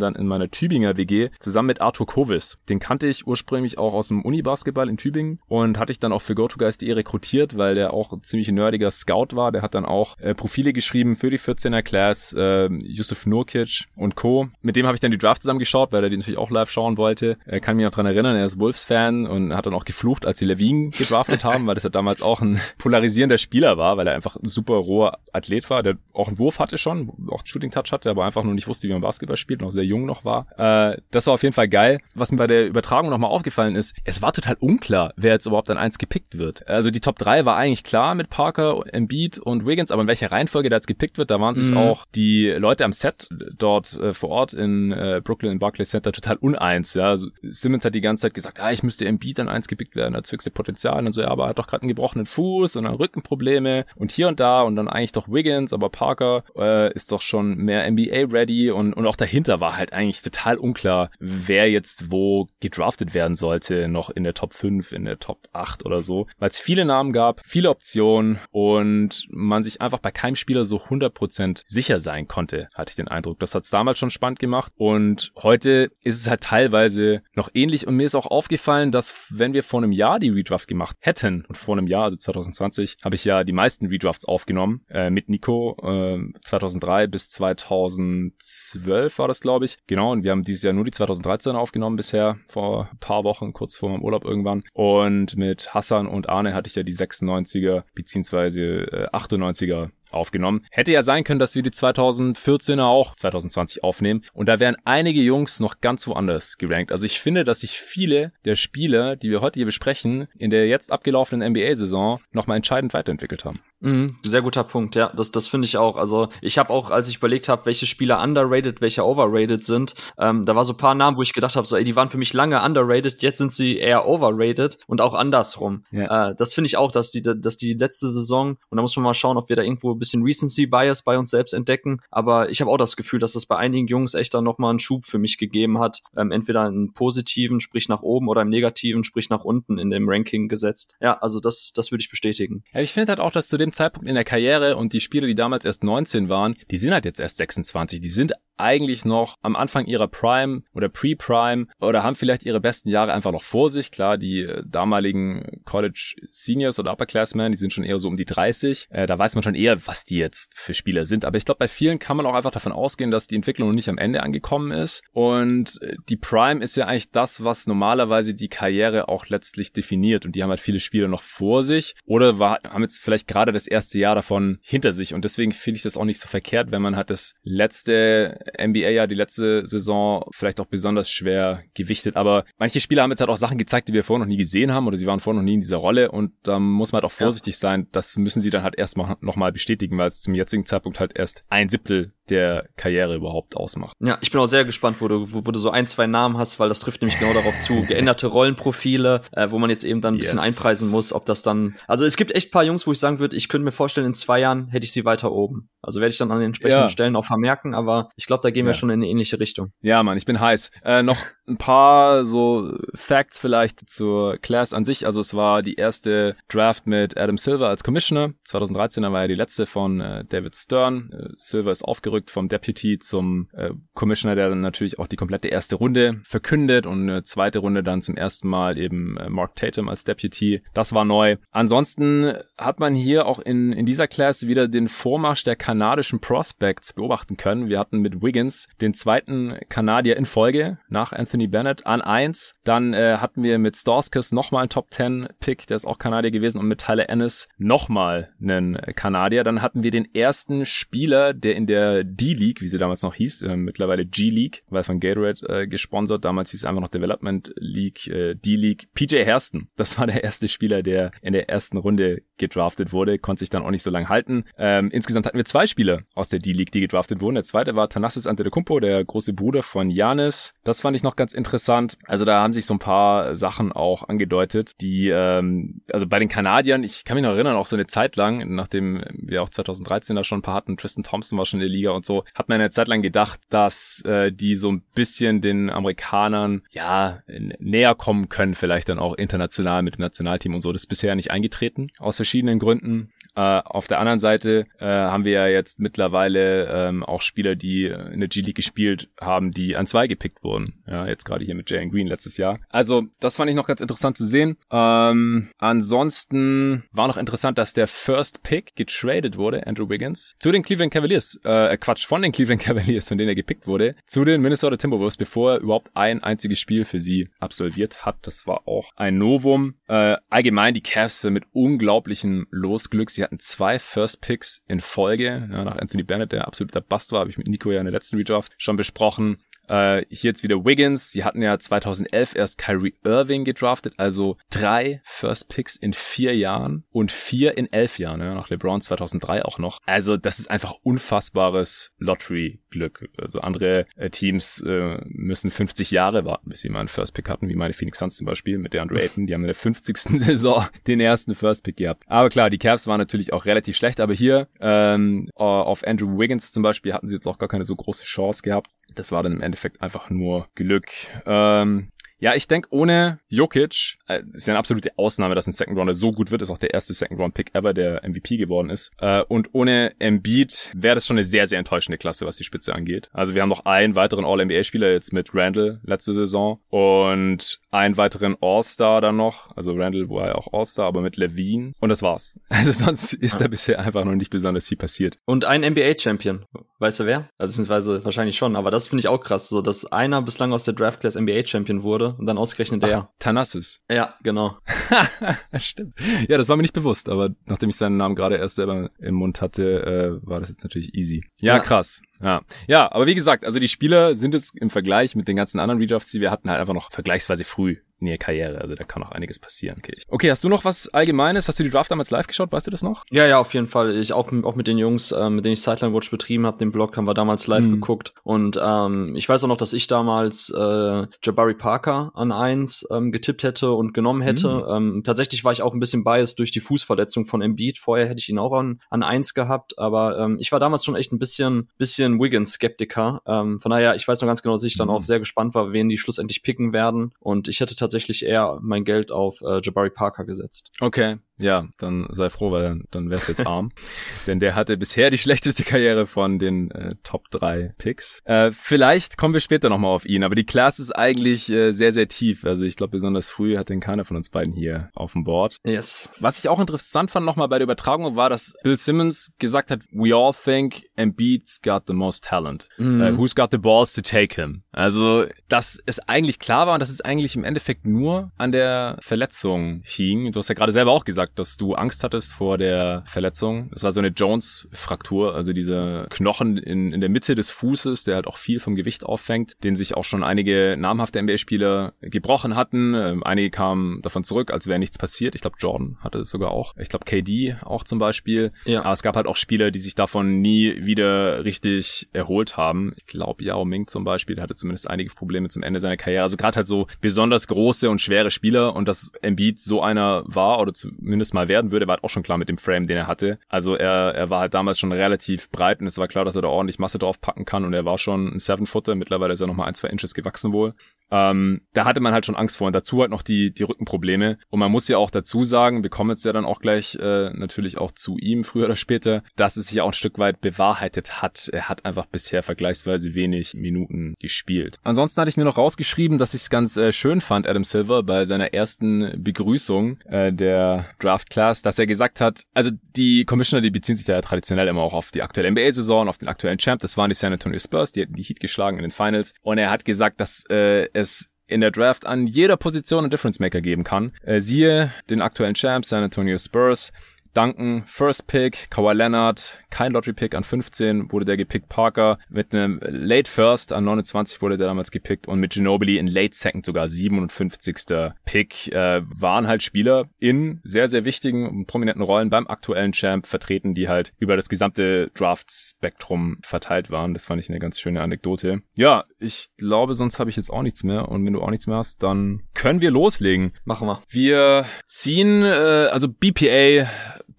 dann in meiner Tübinger WG zusammen mit Arthur Kovis. Den kannte ich ursprünglich auch aus dem Uni-Basketball in Tübingen und hatte ich dann auch für GoToGuys.de rekrutiert, weil der auch ein ziemlich nerdiger Scout war. Der hat dann auch äh, Profile geschrieben für die 14er Class, äh, Yusuf Nurkic und Co. Mit dem habe ich dann die Draft zusammen geschaut, weil er die natürlich auch live schauen wollte. Er kann mich noch dran erinnern, er ist Wolves-Fan und hat dann auch geflucht, als sie Levine gedraftet haben, weil das ja damals auch ein polarisierender Spieler war, weil er einfach ein super roher Athlet war, der auch einen Wurf hatte schon, auch Shooting Touch hatte, aber einfach nur nicht wusste, wie man Basketball spielt, noch sehr jung noch war. Äh, das war auf jeden Fall geil. Was mir bei der Übertragung nochmal aufgefallen ist, es war total unklar, wer jetzt überhaupt an eins gepickt wird. Also die Top 3 war eigentlich klar mit Parker, Embiid und Wiggins, aber in welcher Reihenfolge da jetzt gepickt wird, da waren sich mhm. auch die Leute am Set dort äh, vor Ort in äh, Brooklyn im Barclays Center total uneins. Ja, also Simmons hat die ganze Zeit gesagt, ah, ich müsste Embiid an eins gepickt werden, als höchste Potenzial und so, ja, aber er hat doch gerade einen gebrochenen Fuß und dann Rückenprobleme und hier und da und dann eigentlich doch Wiggins, aber Parker äh, ist doch schon mehr NBA ready und, und auch dahinter war halt eigentlich total unklar, wer jetzt wo gedraftet werden sollte, noch in der Top 5, in der Top 8 oder so, weil es viele Namen gab, viele Optionen und man sich einfach bei keinem Spieler so 100% sicher sein konnte, hatte ich den Eindruck. Das hat es damals schon spannend gemacht und heute ist es halt teilweise noch ähnlich und mir ist auch aufgefallen, dass wenn wir vor einem Jahr die Redraft gemacht hätten und vor einem Jahr, also 2020, habe ich ja die meisten Redrafts aufgenommen äh, mit Nico äh, 2003 bis 2012 war das, glaube ich. Genau, und wir haben dieses Jahr nur die 2013 aufgenommen bisher, vor ein paar Wochen, kurz vor meinem Urlaub irgendwann. Und mit Hassan und Arne hatte ich ja die 96er beziehungsweise äh, 98er aufgenommen. Hätte ja sein können, dass wir die 2014er auch 2020 aufnehmen und da wären einige Jungs noch ganz woanders gerankt. Also ich finde, dass sich viele der Spieler, die wir heute hier besprechen, in der jetzt abgelaufenen NBA-Saison nochmal entscheidend weiterentwickelt haben. Mhm, sehr guter Punkt, ja. Das, das finde ich auch. Also ich habe auch, als ich überlegt habe, welche Spieler underrated, welche overrated sind, ähm, da war so ein paar Namen, wo ich gedacht habe, so, ey, die waren für mich lange underrated, jetzt sind sie eher overrated und auch andersrum. Ja. Äh, das finde ich auch, dass die, dass die letzte Saison, und da muss man mal schauen, ob wir da irgendwo ein bisschen Recency Bias bei uns selbst entdecken. Aber ich habe auch das Gefühl, dass das bei einigen Jungs echt dann nochmal einen Schub für mich gegeben hat. Ähm, entweder einen positiven, sprich nach oben, oder im negativen, sprich nach unten in dem Ranking gesetzt. Ja, also das, das würde ich bestätigen. Ja, ich finde halt auch, dass zu dem dem Zeitpunkt in der Karriere und die Spieler, die damals erst 19 waren, die sind halt jetzt erst 26. Die sind eigentlich noch am Anfang ihrer Prime oder Pre-Prime oder haben vielleicht ihre besten Jahre einfach noch vor sich. Klar, die äh, damaligen College Seniors oder Upperclassmen, die sind schon eher so um die 30. Äh, da weiß man schon eher, was die jetzt für Spieler sind. Aber ich glaube, bei vielen kann man auch einfach davon ausgehen, dass die Entwicklung noch nicht am Ende angekommen ist. Und äh, die Prime ist ja eigentlich das, was normalerweise die Karriere auch letztlich definiert. Und die haben halt viele Spieler noch vor sich oder war, haben jetzt vielleicht gerade das erste Jahr davon hinter sich. Und deswegen finde ich das auch nicht so verkehrt, wenn man halt das letzte NBA ja die letzte Saison vielleicht auch besonders schwer gewichtet, aber manche Spieler haben jetzt halt auch Sachen gezeigt, die wir vorher noch nie gesehen haben oder sie waren vorher noch nie in dieser Rolle und da muss man halt auch vorsichtig ja. sein. Das müssen sie dann halt erstmal nochmal bestätigen, weil es zum jetzigen Zeitpunkt halt erst ein Siebtel der Karriere überhaupt ausmacht. Ja, ich bin auch sehr gespannt, wo du, wo, wo du so ein, zwei Namen hast, weil das trifft nämlich genau darauf zu. Geänderte Rollenprofile, äh, wo man jetzt eben dann ein bisschen yes. einpreisen muss, ob das dann. Also es gibt echt paar Jungs, wo ich sagen würde, ich könnte mir vorstellen, in zwei Jahren hätte ich sie weiter oben. Also werde ich dann an den entsprechenden ja. Stellen auch vermerken, aber ich glaube, da gehen wir schon in eine ähnliche Richtung. Ja, Mann, ich bin heiß. Äh, noch ein paar so Facts vielleicht zur Class an sich. Also es war die erste Draft mit Adam Silver als Commissioner. 2013 war ja die letzte von äh, David Stern. Äh, Silver ist aufgerückt vom Deputy zum äh, Commissioner, der dann natürlich auch die komplette erste Runde verkündet und eine zweite Runde dann zum ersten Mal eben äh, Mark Tatum als Deputy. Das war neu. Ansonsten hat man hier auch in, in dieser Class wieder den Vormarsch der kanadischen Prospects beobachten können. Wir hatten mit Wiggins den zweiten Kanadier in Folge nach Anthony Bennett an eins. Dann äh, hatten wir mit Storskis nochmal einen Top 10 Pick, der ist auch Kanadier gewesen und mit Tyler Ennis nochmal einen Kanadier. Dann hatten wir den ersten Spieler, der in der D-League, wie sie damals noch hieß, äh, mittlerweile G-League, weil von Gatorade äh, gesponsert, damals hieß es einfach noch Development League, äh, D-League, PJ Hairston. Das war der erste Spieler, der in der ersten Runde gedraftet wurde, konnte sich dann auch nicht so lange halten. Ähm, insgesamt hatten wir zwei Spieler aus der D-League, die gedraftet wurden. Der zweite war Thanasis Antetokounmpo, der große Bruder von Janis. Das fand ich noch ganz interessant. Also da haben sich so ein paar Sachen auch angedeutet, die, ähm, also bei den Kanadiern, ich kann mich noch erinnern, auch so eine Zeit lang, nachdem wir auch 2013 da schon ein paar hatten, Tristan Thompson war schon in der Liga und so, hat man eine Zeit lang gedacht, dass äh, die so ein bisschen den Amerikanern, ja, näher kommen können, vielleicht dann auch international mit dem Nationalteam und so. Das ist bisher nicht eingetreten, aus verschiedenen Gründen. Äh, auf der anderen Seite äh, haben wir ja jetzt mittlerweile ähm, auch Spieler, die in der G-League gespielt haben, die an zwei gepickt wurden. Ja, jetzt gerade hier mit Jalen Green letztes Jahr. Also, das fand ich noch ganz interessant zu sehen. Ähm, ansonsten war noch interessant, dass der First Pick getradet wurde, Andrew Wiggins, zu den Cleveland Cavaliers. Äh, Quatsch, von den Cleveland Cavaliers, von denen er gepickt wurde, zu den Minnesota Timberwolves, bevor er überhaupt ein einziges Spiel für sie absolviert hat. Das war auch ein Novum. Äh, allgemein die Cavs mit unglaublichem Losglück. Sie hatten zwei First Picks in Folge. Ja, nach Anthony Bennett, der absoluter Bust war, habe ich mit Nico ja in der letzten Redraft schon besprochen. Äh, hier jetzt wieder Wiggins. Sie hatten ja 2011 erst Kyrie Irving gedraftet, also drei First Picks in vier Jahren und vier in elf Jahren, ja, nach LeBron 2003 auch noch. Also das ist einfach unfassbares Lottery-Glück. Also andere äh, Teams äh, müssen 50 Jahre warten, bis sie mal einen First Pick hatten, wie meine Phoenix Suns zum Beispiel mit der Andrew Ayton. Die haben in der 50. Saison den ersten First Pick gehabt. Aber klar, die Cavs waren natürlich auch relativ schlecht, aber hier ähm, auf Andrew Wiggins zum Beispiel hatten sie jetzt auch gar keine so große Chance gehabt. Das war dann im Endeffekt einfach nur Glück. Ähm, ja, ich denke, ohne Jokic, äh, ist ja eine absolute Ausnahme, dass ein Second Rounder so gut wird, ist auch der erste Second Round Pick ever, der MVP geworden ist. Äh, und ohne Embiid wäre das schon eine sehr, sehr enttäuschende Klasse, was die Spitze angeht. Also wir haben noch einen weiteren All-NBA-Spieler jetzt mit Randall letzte Saison und einen weiteren All-Star dann noch. Also Randall war ja auch All-Star, aber mit Levine. Und das war's. Also sonst ist da bisher einfach noch nicht besonders viel passiert. Und ein NBA-Champion. Weißt du wer? Also beziehungsweise wahrscheinlich schon, aber das finde ich auch krass, so dass einer bislang aus der Draft Class NBA-Champion wurde und dann ausgerechnet der. Thanasis. Ja, genau. Stimmt. Ja, das war mir nicht bewusst, aber nachdem ich seinen Namen gerade erst selber im Mund hatte, äh, war das jetzt natürlich easy. Ja, ja, krass. Ja. ja, aber wie gesagt, also die Spieler sind jetzt im Vergleich mit den ganzen anderen Redrafts, die wir hatten, halt einfach noch vergleichsweise früh in ihrer Karriere. Also da kann auch einiges passieren. Okay. okay, hast du noch was Allgemeines? Hast du die Draft damals live geschaut? Weißt du das noch? Ja, ja, auf jeden Fall. Ich auch, auch mit den Jungs, äh, mit denen ich Sideline Watch betrieben habe, den Blog haben wir damals live mhm. geguckt. Und ähm, ich weiß auch noch, dass ich damals äh, Jabari Parker an eins ähm, getippt hätte und genommen hätte. Mhm. Ähm, tatsächlich war ich auch ein bisschen biased durch die Fußverletzung von Embiid. Vorher hätte ich ihn auch an, an eins gehabt, aber ähm, ich war damals schon echt ein bisschen, bisschen Wiggins-Skeptiker. Ähm, von daher, ich weiß noch ganz genau, dass ich dann mhm. auch sehr gespannt war, wen die schlussendlich picken werden. Und ich hätte tatsächlich eher mein Geld auf äh, Jabari Parker gesetzt. Okay, ja, dann sei froh, weil dann, dann wär's jetzt arm. Denn der hatte bisher die schlechteste Karriere von den äh, Top 3 Picks. Äh, vielleicht kommen wir später nochmal auf ihn, aber die Class ist eigentlich äh, sehr, sehr tief. Also ich glaube, besonders früh hat den keiner von uns beiden hier auf dem Board. Yes. Was ich auch interessant fand nochmal bei der Übertragung war, dass Bill Simmons gesagt hat, we all think Embiid's got the most talent. Mm. Uh, who's got the balls to take him? Also, dass es eigentlich klar war und dass es eigentlich im Endeffekt nur an der Verletzung hing. Du hast ja gerade selber auch gesagt, dass du Angst hattest vor der Verletzung. Es war so eine Jones-Fraktur, also dieser Knochen in, in der Mitte des Fußes, der halt auch viel vom Gewicht auffängt, den sich auch schon einige namhafte NBA-Spieler gebrochen hatten. Ähm, einige kamen davon zurück, als wäre nichts passiert. Ich glaube, Jordan hatte es sogar auch. Ich glaube, KD auch zum Beispiel. Ja. Aber es gab halt auch Spieler, die sich davon nie wieder richtig erholt haben. Ich glaube, Yao Ming zum Beispiel, der hatte zumindest einige Probleme zum Ende seiner Karriere. Also gerade halt so besonders große und schwere Spieler und dass Embiid so einer war oder zumindest mal werden würde, war halt auch schon klar mit dem Frame, den er hatte. Also er, er war halt damals schon relativ breit und es war klar, dass er da ordentlich Masse drauf packen kann und er war schon ein Seven-Footer. Mittlerweile ist er nochmal ein, zwei Inches gewachsen wohl. Ähm, da hatte man halt schon Angst vor und dazu halt noch die, die Rückenprobleme. Und man muss ja auch dazu sagen, wir kommen jetzt ja dann auch gleich äh, natürlich auch zu ihm früher oder später, dass es sich auch ein Stück weit bewahrheitet hat. Er hat einfach bisher vergleichsweise wenig Minuten gespielt. Ansonsten hatte ich mir noch rausgeschrieben, dass ich es ganz äh, schön fand, Adam Silver, bei seiner ersten Begrüßung äh, der Draft Class, dass er gesagt hat, also die Commissioner, die beziehen sich ja traditionell immer auch auf die aktuelle NBA-Saison, auf den aktuellen Champ. Das waren die San Antonio Spurs, die hätten die Heat geschlagen in den Finals. Und er hat gesagt, dass äh, es in der Draft an jeder Position einen Difference Maker geben kann. Äh, siehe den aktuellen Champ San Antonio Spurs. Duncan, First Pick, Kawhi Leonard, kein Lottery Pick an 15 wurde der gepickt, Parker mit einem Late First an 29 wurde der damals gepickt und mit Ginobili in Late Second sogar 57. Pick äh, waren halt Spieler in sehr, sehr wichtigen und prominenten Rollen beim aktuellen Champ vertreten, die halt über das gesamte Draft-Spektrum verteilt waren. Das fand ich eine ganz schöne Anekdote. Ja, ich glaube, sonst habe ich jetzt auch nichts mehr und wenn du auch nichts mehr hast, dann können wir loslegen. Machen wir. Wir ziehen, äh, also BPA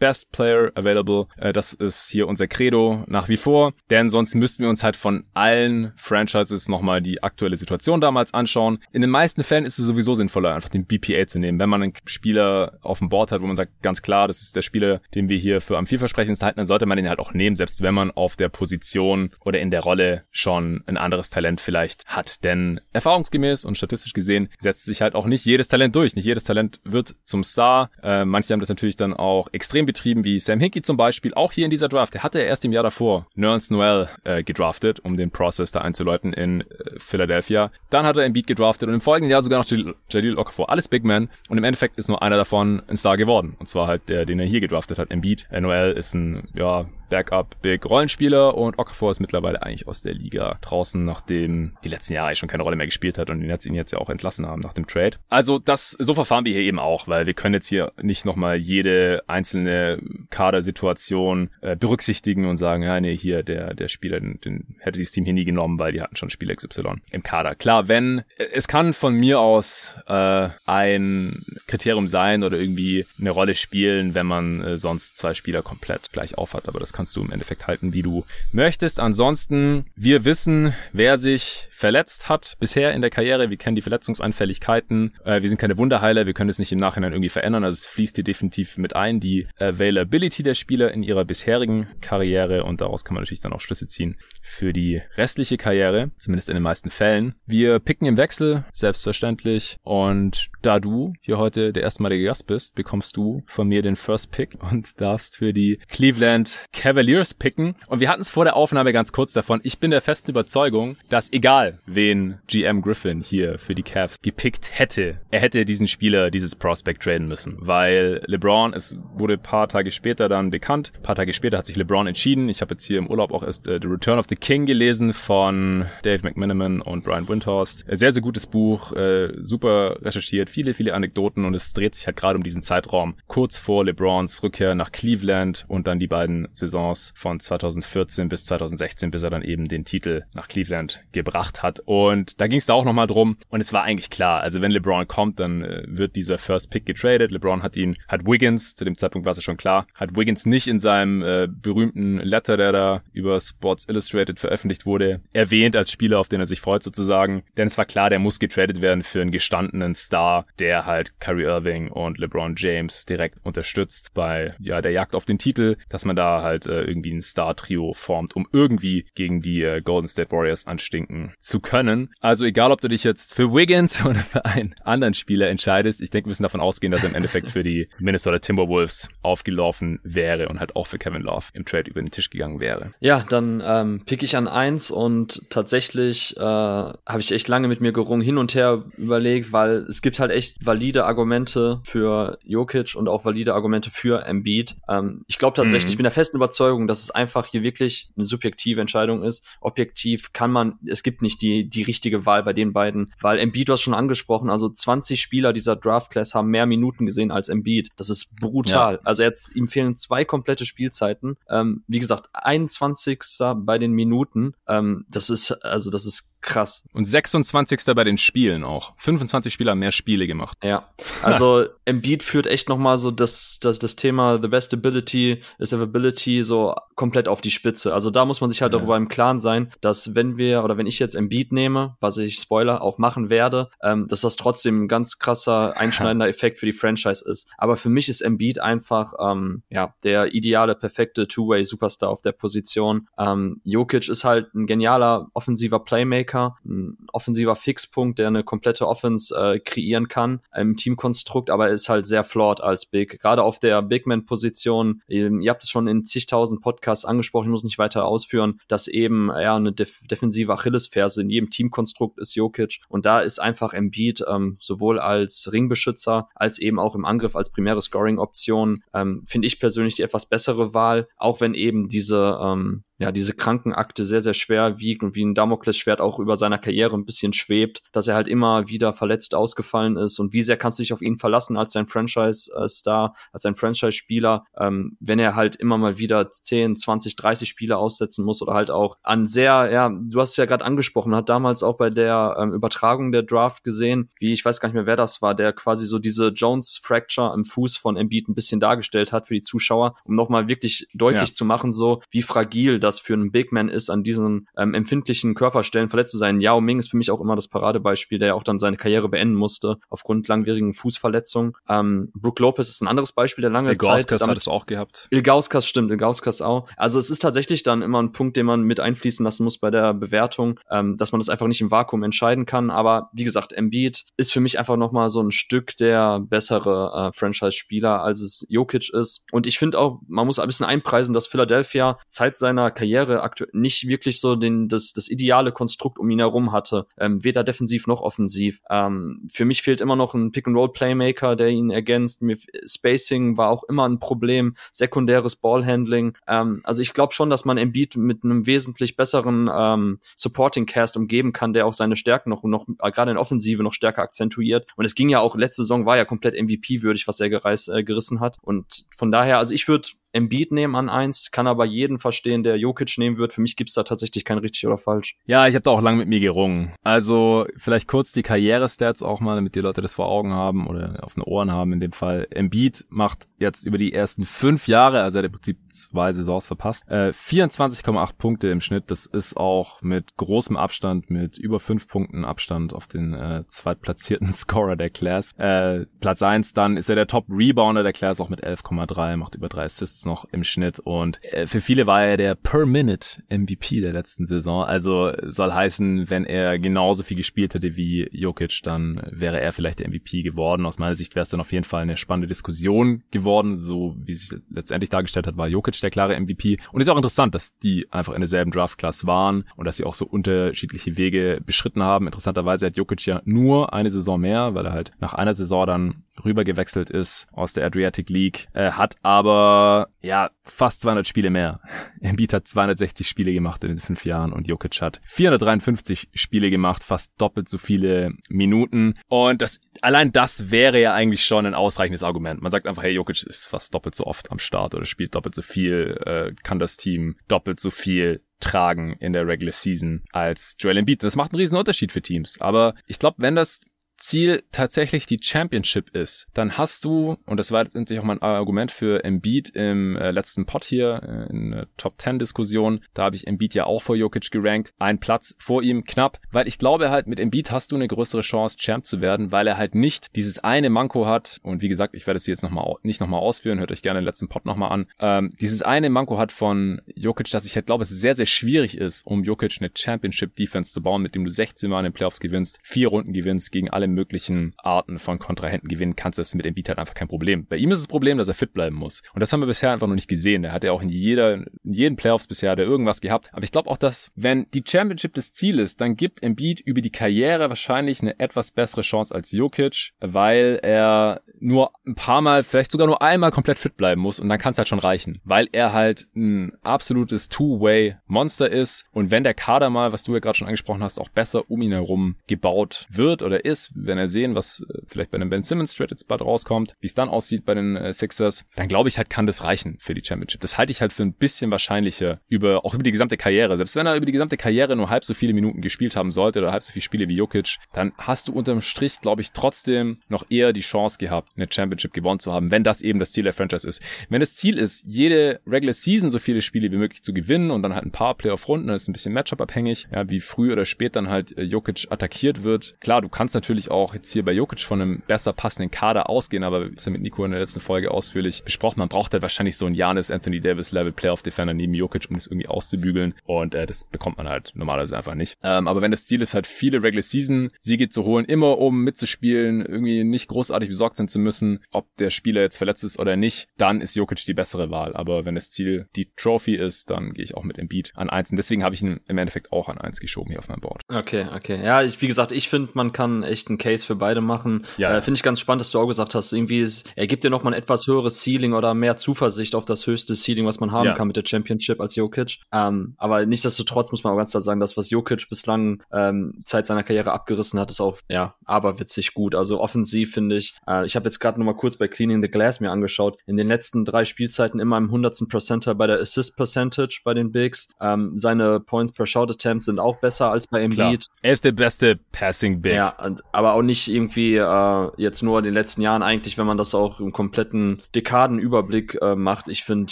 Best Player Available. Äh, das ist hier unser Credo nach wie vor, denn sonst müssten wir uns halt von allen Franchises nochmal die aktuelle Situation damals anschauen. In den meisten Fällen ist es sowieso sinnvoller, einfach den BPA zu nehmen. Wenn man einen Spieler auf dem Board hat, wo man sagt, ganz klar, das ist der Spieler, den wir hier für am vielversprechendsten halten, dann sollte man den halt auch nehmen, selbst wenn man auf der Position oder in der Rolle schon ein anderes Talent vielleicht hat. Denn erfahrungsgemäß und statistisch gesehen setzt sich halt auch nicht jedes Talent durch. Nicht jedes Talent wird zum Star. Äh, manche haben das natürlich dann auch extrem betrieben, wie Sam Hinkie zum Beispiel, auch hier in dieser Draft. Der hatte erst im Jahr davor Nerns Noel äh, gedraftet, um den Prozess da einzuläuten in äh, Philadelphia. Dann hat er Embiid gedraftet und im folgenden Jahr sogar noch Jalil Okafor. Alles Big Men und im Endeffekt ist nur einer davon ein Star geworden. Und zwar halt der, den er hier gedraftet hat, Embiid. Noel ist ein, ja, Backup Big Rollenspieler und Okafor ist mittlerweile eigentlich aus der Liga draußen, nachdem die letzten Jahre schon keine Rolle mehr gespielt hat und den jetzt ihn jetzt ja auch entlassen haben nach dem Trade. Also das, so verfahren wir hier eben auch, weil wir können jetzt hier nicht nochmal jede einzelne Kadersituation äh, berücksichtigen und sagen, ja, nee, hier der, der Spieler, den, den hätte dieses Team hier nie genommen, weil die hatten schon Spieler XY im Kader. Klar, wenn, es kann von mir aus äh, ein Kriterium sein oder irgendwie eine Rolle spielen, wenn man äh, sonst zwei Spieler komplett gleich aufhat, aber das kann kannst du im Endeffekt halten, wie du möchtest. Ansonsten, wir wissen, wer sich verletzt hat bisher in der Karriere. Wir kennen die Verletzungsanfälligkeiten. Äh, wir sind keine Wunderheiler. Wir können es nicht im Nachhinein irgendwie verändern. Also es fließt hier definitiv mit ein, die Availability der Spieler in ihrer bisherigen Karriere. Und daraus kann man natürlich dann auch Schlüsse ziehen für die restliche Karriere. Zumindest in den meisten Fällen. Wir picken im Wechsel, selbstverständlich. Und da du hier heute der erstmalige Gast bist, bekommst du von mir den First Pick und darfst für die Cleveland Cavaliers picken. Und wir hatten es vor der Aufnahme ganz kurz davon. Ich bin der festen Überzeugung, dass egal wen GM Griffin hier für die Cavs gepickt hätte, er hätte diesen Spieler, dieses Prospect traden müssen, weil LeBron, es wurde ein paar Tage später dann bekannt, ein paar Tage später hat sich LeBron entschieden. Ich habe jetzt hier im Urlaub auch erst äh, The Return of the King gelesen von Dave McMiniman und Brian Windhorst. Sehr, sehr gutes Buch, äh, super recherchiert, viele, viele Anekdoten und es dreht sich halt gerade um diesen Zeitraum kurz vor LeBrons Rückkehr nach Cleveland und dann die beiden Saisons von 2014 bis 2016, bis er dann eben den Titel nach Cleveland gebracht hat. Und da ging es da auch nochmal drum. Und es war eigentlich klar, also wenn LeBron kommt, dann äh, wird dieser First Pick getradet. LeBron hat ihn, hat Wiggins, zu dem Zeitpunkt war es schon klar, hat Wiggins nicht in seinem äh, berühmten Letter, der da über Sports Illustrated veröffentlicht wurde, erwähnt als Spieler, auf den er sich freut sozusagen. Denn es war klar, der muss getradet werden für einen gestandenen Star, der halt Kyrie Irving und LeBron James direkt unterstützt bei ja der Jagd auf den Titel, dass man da halt halt äh, irgendwie ein Star-Trio formt, um irgendwie gegen die äh, Golden State Warriors anstinken zu können. Also egal, ob du dich jetzt für Wiggins oder für einen anderen Spieler entscheidest, ich denke, wir müssen davon ausgehen, dass er im Endeffekt für die Minnesota Timberwolves aufgelaufen wäre und halt auch für Kevin Love im Trade über den Tisch gegangen wäre. Ja, dann ähm, pick ich an eins und tatsächlich äh, habe ich echt lange mit mir gerungen, hin und her überlegt, weil es gibt halt echt valide Argumente für Jokic und auch valide Argumente für Embiid. Ähm, ich glaube tatsächlich, mhm. ich bin der festen Überzeugung, dass es einfach hier wirklich eine subjektive Entscheidung ist. Objektiv kann man, es gibt nicht die, die richtige Wahl bei den beiden, weil Embiid, du hast schon angesprochen, also 20 Spieler dieser Draft Class haben mehr Minuten gesehen als Embiid. Das ist brutal. Ja. Also jetzt, ihm fehlen zwei komplette Spielzeiten. Ähm, wie gesagt, 21. bei den Minuten. Ähm, das ist, also das ist krass. Und 26. bei den Spielen auch. 25 Spieler haben mehr Spiele gemacht. Ja, also Embiid führt echt nochmal so das, das, das Thema The Best Ability is Availability so komplett auf die Spitze. Also da muss man sich halt ja. darüber im Klaren sein, dass wenn wir oder wenn ich jetzt Embiid nehme, was ich Spoiler auch machen werde, ähm, dass das trotzdem ein ganz krasser einschneidender Effekt für die Franchise ist. Aber für mich ist Embiid einfach ähm, ja der ideale, perfekte Two-Way-Superstar auf der Position. Ähm, Jokic ist halt ein genialer offensiver Playmaker Playmaker, ein offensiver Fixpunkt, der eine komplette Offense äh, kreieren kann im Teamkonstrukt, aber er ist halt sehr flawed als Big. Gerade auf der Bigman-Position, ihr habt es schon in zigtausend Podcasts angesprochen, ich muss nicht weiter ausführen, dass eben ja eine def defensive Achillesferse in jedem Teamkonstrukt ist Jokic und da ist einfach Embiid ähm, sowohl als Ringbeschützer als eben auch im Angriff als primäre Scoring-Option ähm, finde ich persönlich die etwas bessere Wahl, auch wenn eben diese ähm, ja, diese Krankenakte sehr, sehr schwer wiegt und wie ein Damoklesschwert auch über seiner Karriere ein bisschen schwebt, dass er halt immer wieder verletzt ausgefallen ist und wie sehr kannst du dich auf ihn verlassen als sein Franchise-Star, als ein Franchise-Spieler, ähm, wenn er halt immer mal wieder 10, 20, 30 Spiele aussetzen muss oder halt auch an sehr, ja, du hast es ja gerade angesprochen, hat damals auch bei der ähm, Übertragung der Draft gesehen, wie ich weiß gar nicht mehr, wer das war, der quasi so diese Jones-Fracture im Fuß von Embiid ein bisschen dargestellt hat für die Zuschauer, um nochmal wirklich deutlich ja. zu machen, so wie fragil das das für einen Big Man ist, an diesen ähm, empfindlichen Körperstellen verletzt zu sein. Yao Ming ist für mich auch immer das Paradebeispiel, der ja auch dann seine Karriere beenden musste aufgrund langwierigen Fußverletzungen. Ähm, Brook Lopez ist ein anderes Beispiel, der lange Ilgauskas Zeit... hat es auch gehabt. Ilgauskas stimmt, Ilgauskas auch. Also es ist tatsächlich dann immer ein Punkt, den man mit einfließen lassen muss bei der Bewertung, ähm, dass man das einfach nicht im Vakuum entscheiden kann. Aber wie gesagt, Embiid ist für mich einfach nochmal so ein Stück der bessere äh, Franchise-Spieler, als es Jokic ist. Und ich finde auch, man muss ein bisschen einpreisen, dass Philadelphia Zeit seiner Karriere aktuell nicht wirklich so den, das, das ideale Konstrukt um ihn herum hatte, ähm, weder defensiv noch offensiv. Ähm, für mich fehlt immer noch ein Pick-and-Roll-Playmaker, der ihn ergänzt. Spacing war auch immer ein Problem, sekundäres Ballhandling. Ähm, also ich glaube schon, dass man Embiid mit einem wesentlich besseren ähm, Supporting-Cast umgeben kann, der auch seine Stärken noch, noch äh, gerade in Offensive noch stärker akzentuiert. Und es ging ja auch, letzte Saison war ja komplett MVP-würdig, was er gereiß, äh, gerissen hat. Und von daher, also ich würde Embiid nehmen an eins, kann aber jeden verstehen, der Jokic nehmen wird. Für mich gibt's da tatsächlich kein richtig oder falsch. Ja, ich habe da auch lang mit mir gerungen. Also vielleicht kurz die Karriere-Stats auch mal, damit die Leute das vor Augen haben oder auf den Ohren haben in dem Fall. Embiid macht jetzt über die ersten fünf Jahre, also er hat im Prinzip zwei Saisons verpasst, äh, 24,8 Punkte im Schnitt. Das ist auch mit großem Abstand, mit über fünf Punkten Abstand auf den äh, zweitplatzierten Scorer der Class. Äh, Platz eins dann ist er der Top-Rebounder der Class, auch mit 11,3, macht über drei Assists Assists noch im Schnitt und äh, für viele war er der Per-Minute MVP der letzten Saison. Also soll heißen, wenn er genauso viel gespielt hätte wie Jokic, dann wäre er vielleicht der MVP geworden. Aus meiner Sicht wäre es dann auf jeden Fall eine spannende Diskussion geworden. So wie sich letztendlich dargestellt hat, war Jokic der klare MVP. Und ist auch interessant, dass die einfach in derselben Draft-Class waren und dass sie auch so unterschiedliche Wege beschritten haben. Interessanterweise hat Jokic ja nur eine Saison mehr, weil er halt nach einer Saison dann rüber gewechselt ist aus der Adriatic League, äh, hat aber ja fast 200 Spiele mehr. Embiid hat 260 Spiele gemacht in den fünf Jahren und Jokic hat 453 Spiele gemacht, fast doppelt so viele Minuten. Und das allein das wäre ja eigentlich schon ein ausreichendes Argument. Man sagt einfach, hey, Jokic ist fast doppelt so oft am Start oder spielt doppelt so viel, äh, kann das Team doppelt so viel tragen in der Regular Season als Joel Embiid. Das macht einen riesen Unterschied für Teams. Aber ich glaube, wenn das Ziel tatsächlich die Championship ist, dann hast du, und das war letztendlich auch mein Argument für Embiid im äh, letzten Pod hier, äh, in der Top 10 Diskussion, da habe ich Embiid ja auch vor Jokic gerankt, ein Platz vor ihm knapp, weil ich glaube halt, mit Embiid hast du eine größere Chance, Champ zu werden, weil er halt nicht dieses eine Manko hat, und wie gesagt, ich werde es jetzt nochmal, nicht nochmal ausführen, hört euch gerne den letzten Pod nochmal an, ähm, dieses eine Manko hat von Jokic, dass ich halt glaube, es sehr, sehr schwierig ist, um Jokic eine Championship-Defense zu bauen, mit dem du 16 Mal in den Playoffs gewinnst, vier Runden gewinnst, gegen alle möglichen Arten von Kontrahenten gewinnen kannst, das ist mit Embiid halt einfach kein Problem. Bei ihm ist das Problem, dass er fit bleiben muss. Und das haben wir bisher einfach noch nicht gesehen. Er hat ja auch in jeder, in jeden Playoffs bisher da irgendwas gehabt. Aber ich glaube auch, dass wenn die Championship das Ziel ist, dann gibt Embiid über die Karriere wahrscheinlich eine etwas bessere Chance als Jokic, weil er nur ein paar Mal, vielleicht sogar nur einmal komplett fit bleiben muss und dann kann es halt schon reichen, weil er halt ein absolutes Two-Way-Monster ist und wenn der Kader mal, was du ja gerade schon angesprochen hast, auch besser um ihn herum gebaut wird oder ist, wenn er sehen, was äh, vielleicht bei einem Ben Simmons Trade jetzt bald rauskommt, wie es dann aussieht bei den äh, Sixers, dann glaube ich halt, kann das reichen für die Championship. Das halte ich halt für ein bisschen wahrscheinlicher über, auch über die gesamte Karriere. Selbst wenn er über die gesamte Karriere nur halb so viele Minuten gespielt haben sollte oder halb so viele Spiele wie Jokic, dann hast du unterm Strich, glaube ich, trotzdem noch eher die Chance gehabt, eine Championship gewonnen zu haben, wenn das eben das Ziel der Franchise ist. Wenn das Ziel ist, jede Regular Season so viele Spiele wie möglich zu gewinnen und dann halt ein paar Playoff-Runden, dann ist ein bisschen Matchup-abhängig, ja, wie früh oder spät dann halt äh, Jokic attackiert wird. Klar, du kannst natürlich auch jetzt hier bei Jokic von einem besser passenden Kader ausgehen, aber wir haben mit Nico in der letzten Folge ausführlich besprochen, man braucht halt wahrscheinlich so einen Janis Anthony Davis Level Playoff Defender neben Jokic, um das irgendwie auszubügeln und äh, das bekommt man halt normalerweise einfach nicht. Ähm, aber wenn das Ziel ist halt viele Regular Season Siege zu holen, immer um mitzuspielen, irgendwie nicht großartig besorgt sein zu müssen, ob der Spieler jetzt verletzt ist oder nicht, dann ist Jokic die bessere Wahl. Aber wenn das Ziel die Trophy ist, dann gehe ich auch mit Embiid an eins. Und deswegen habe ich ihn im Endeffekt auch an eins geschoben hier auf meinem Board. Okay, okay. Ja, ich, wie gesagt, ich finde, man kann echt einen Case für beide machen. Ja. Äh, finde ich ganz spannend, dass du auch gesagt hast, irgendwie ist, er gibt dir noch mal ein etwas höheres Ceiling oder mehr Zuversicht auf das höchste Ceiling, was man haben ja. kann mit der Championship als Jokic. Ähm, aber nichtsdestotrotz muss man auch ganz klar sagen, das, was Jokic bislang ähm, Zeit seiner Karriere abgerissen hat, ist auch, ja, aberwitzig gut. Also offensiv finde ich, äh, ich habe jetzt gerade noch mal kurz bei Cleaning the Glass mir angeschaut, in den letzten drei Spielzeiten immer im hundertsten Percentile bei der Assist Percentage bei den Bigs. Ähm, seine Points per Shot Attempt sind auch besser als bei Embiid. Er ist der beste Passing Big. Ja, aber auch nicht irgendwie äh, jetzt nur in den letzten Jahren eigentlich, wenn man das auch im kompletten Dekadenüberblick äh, macht. Ich finde,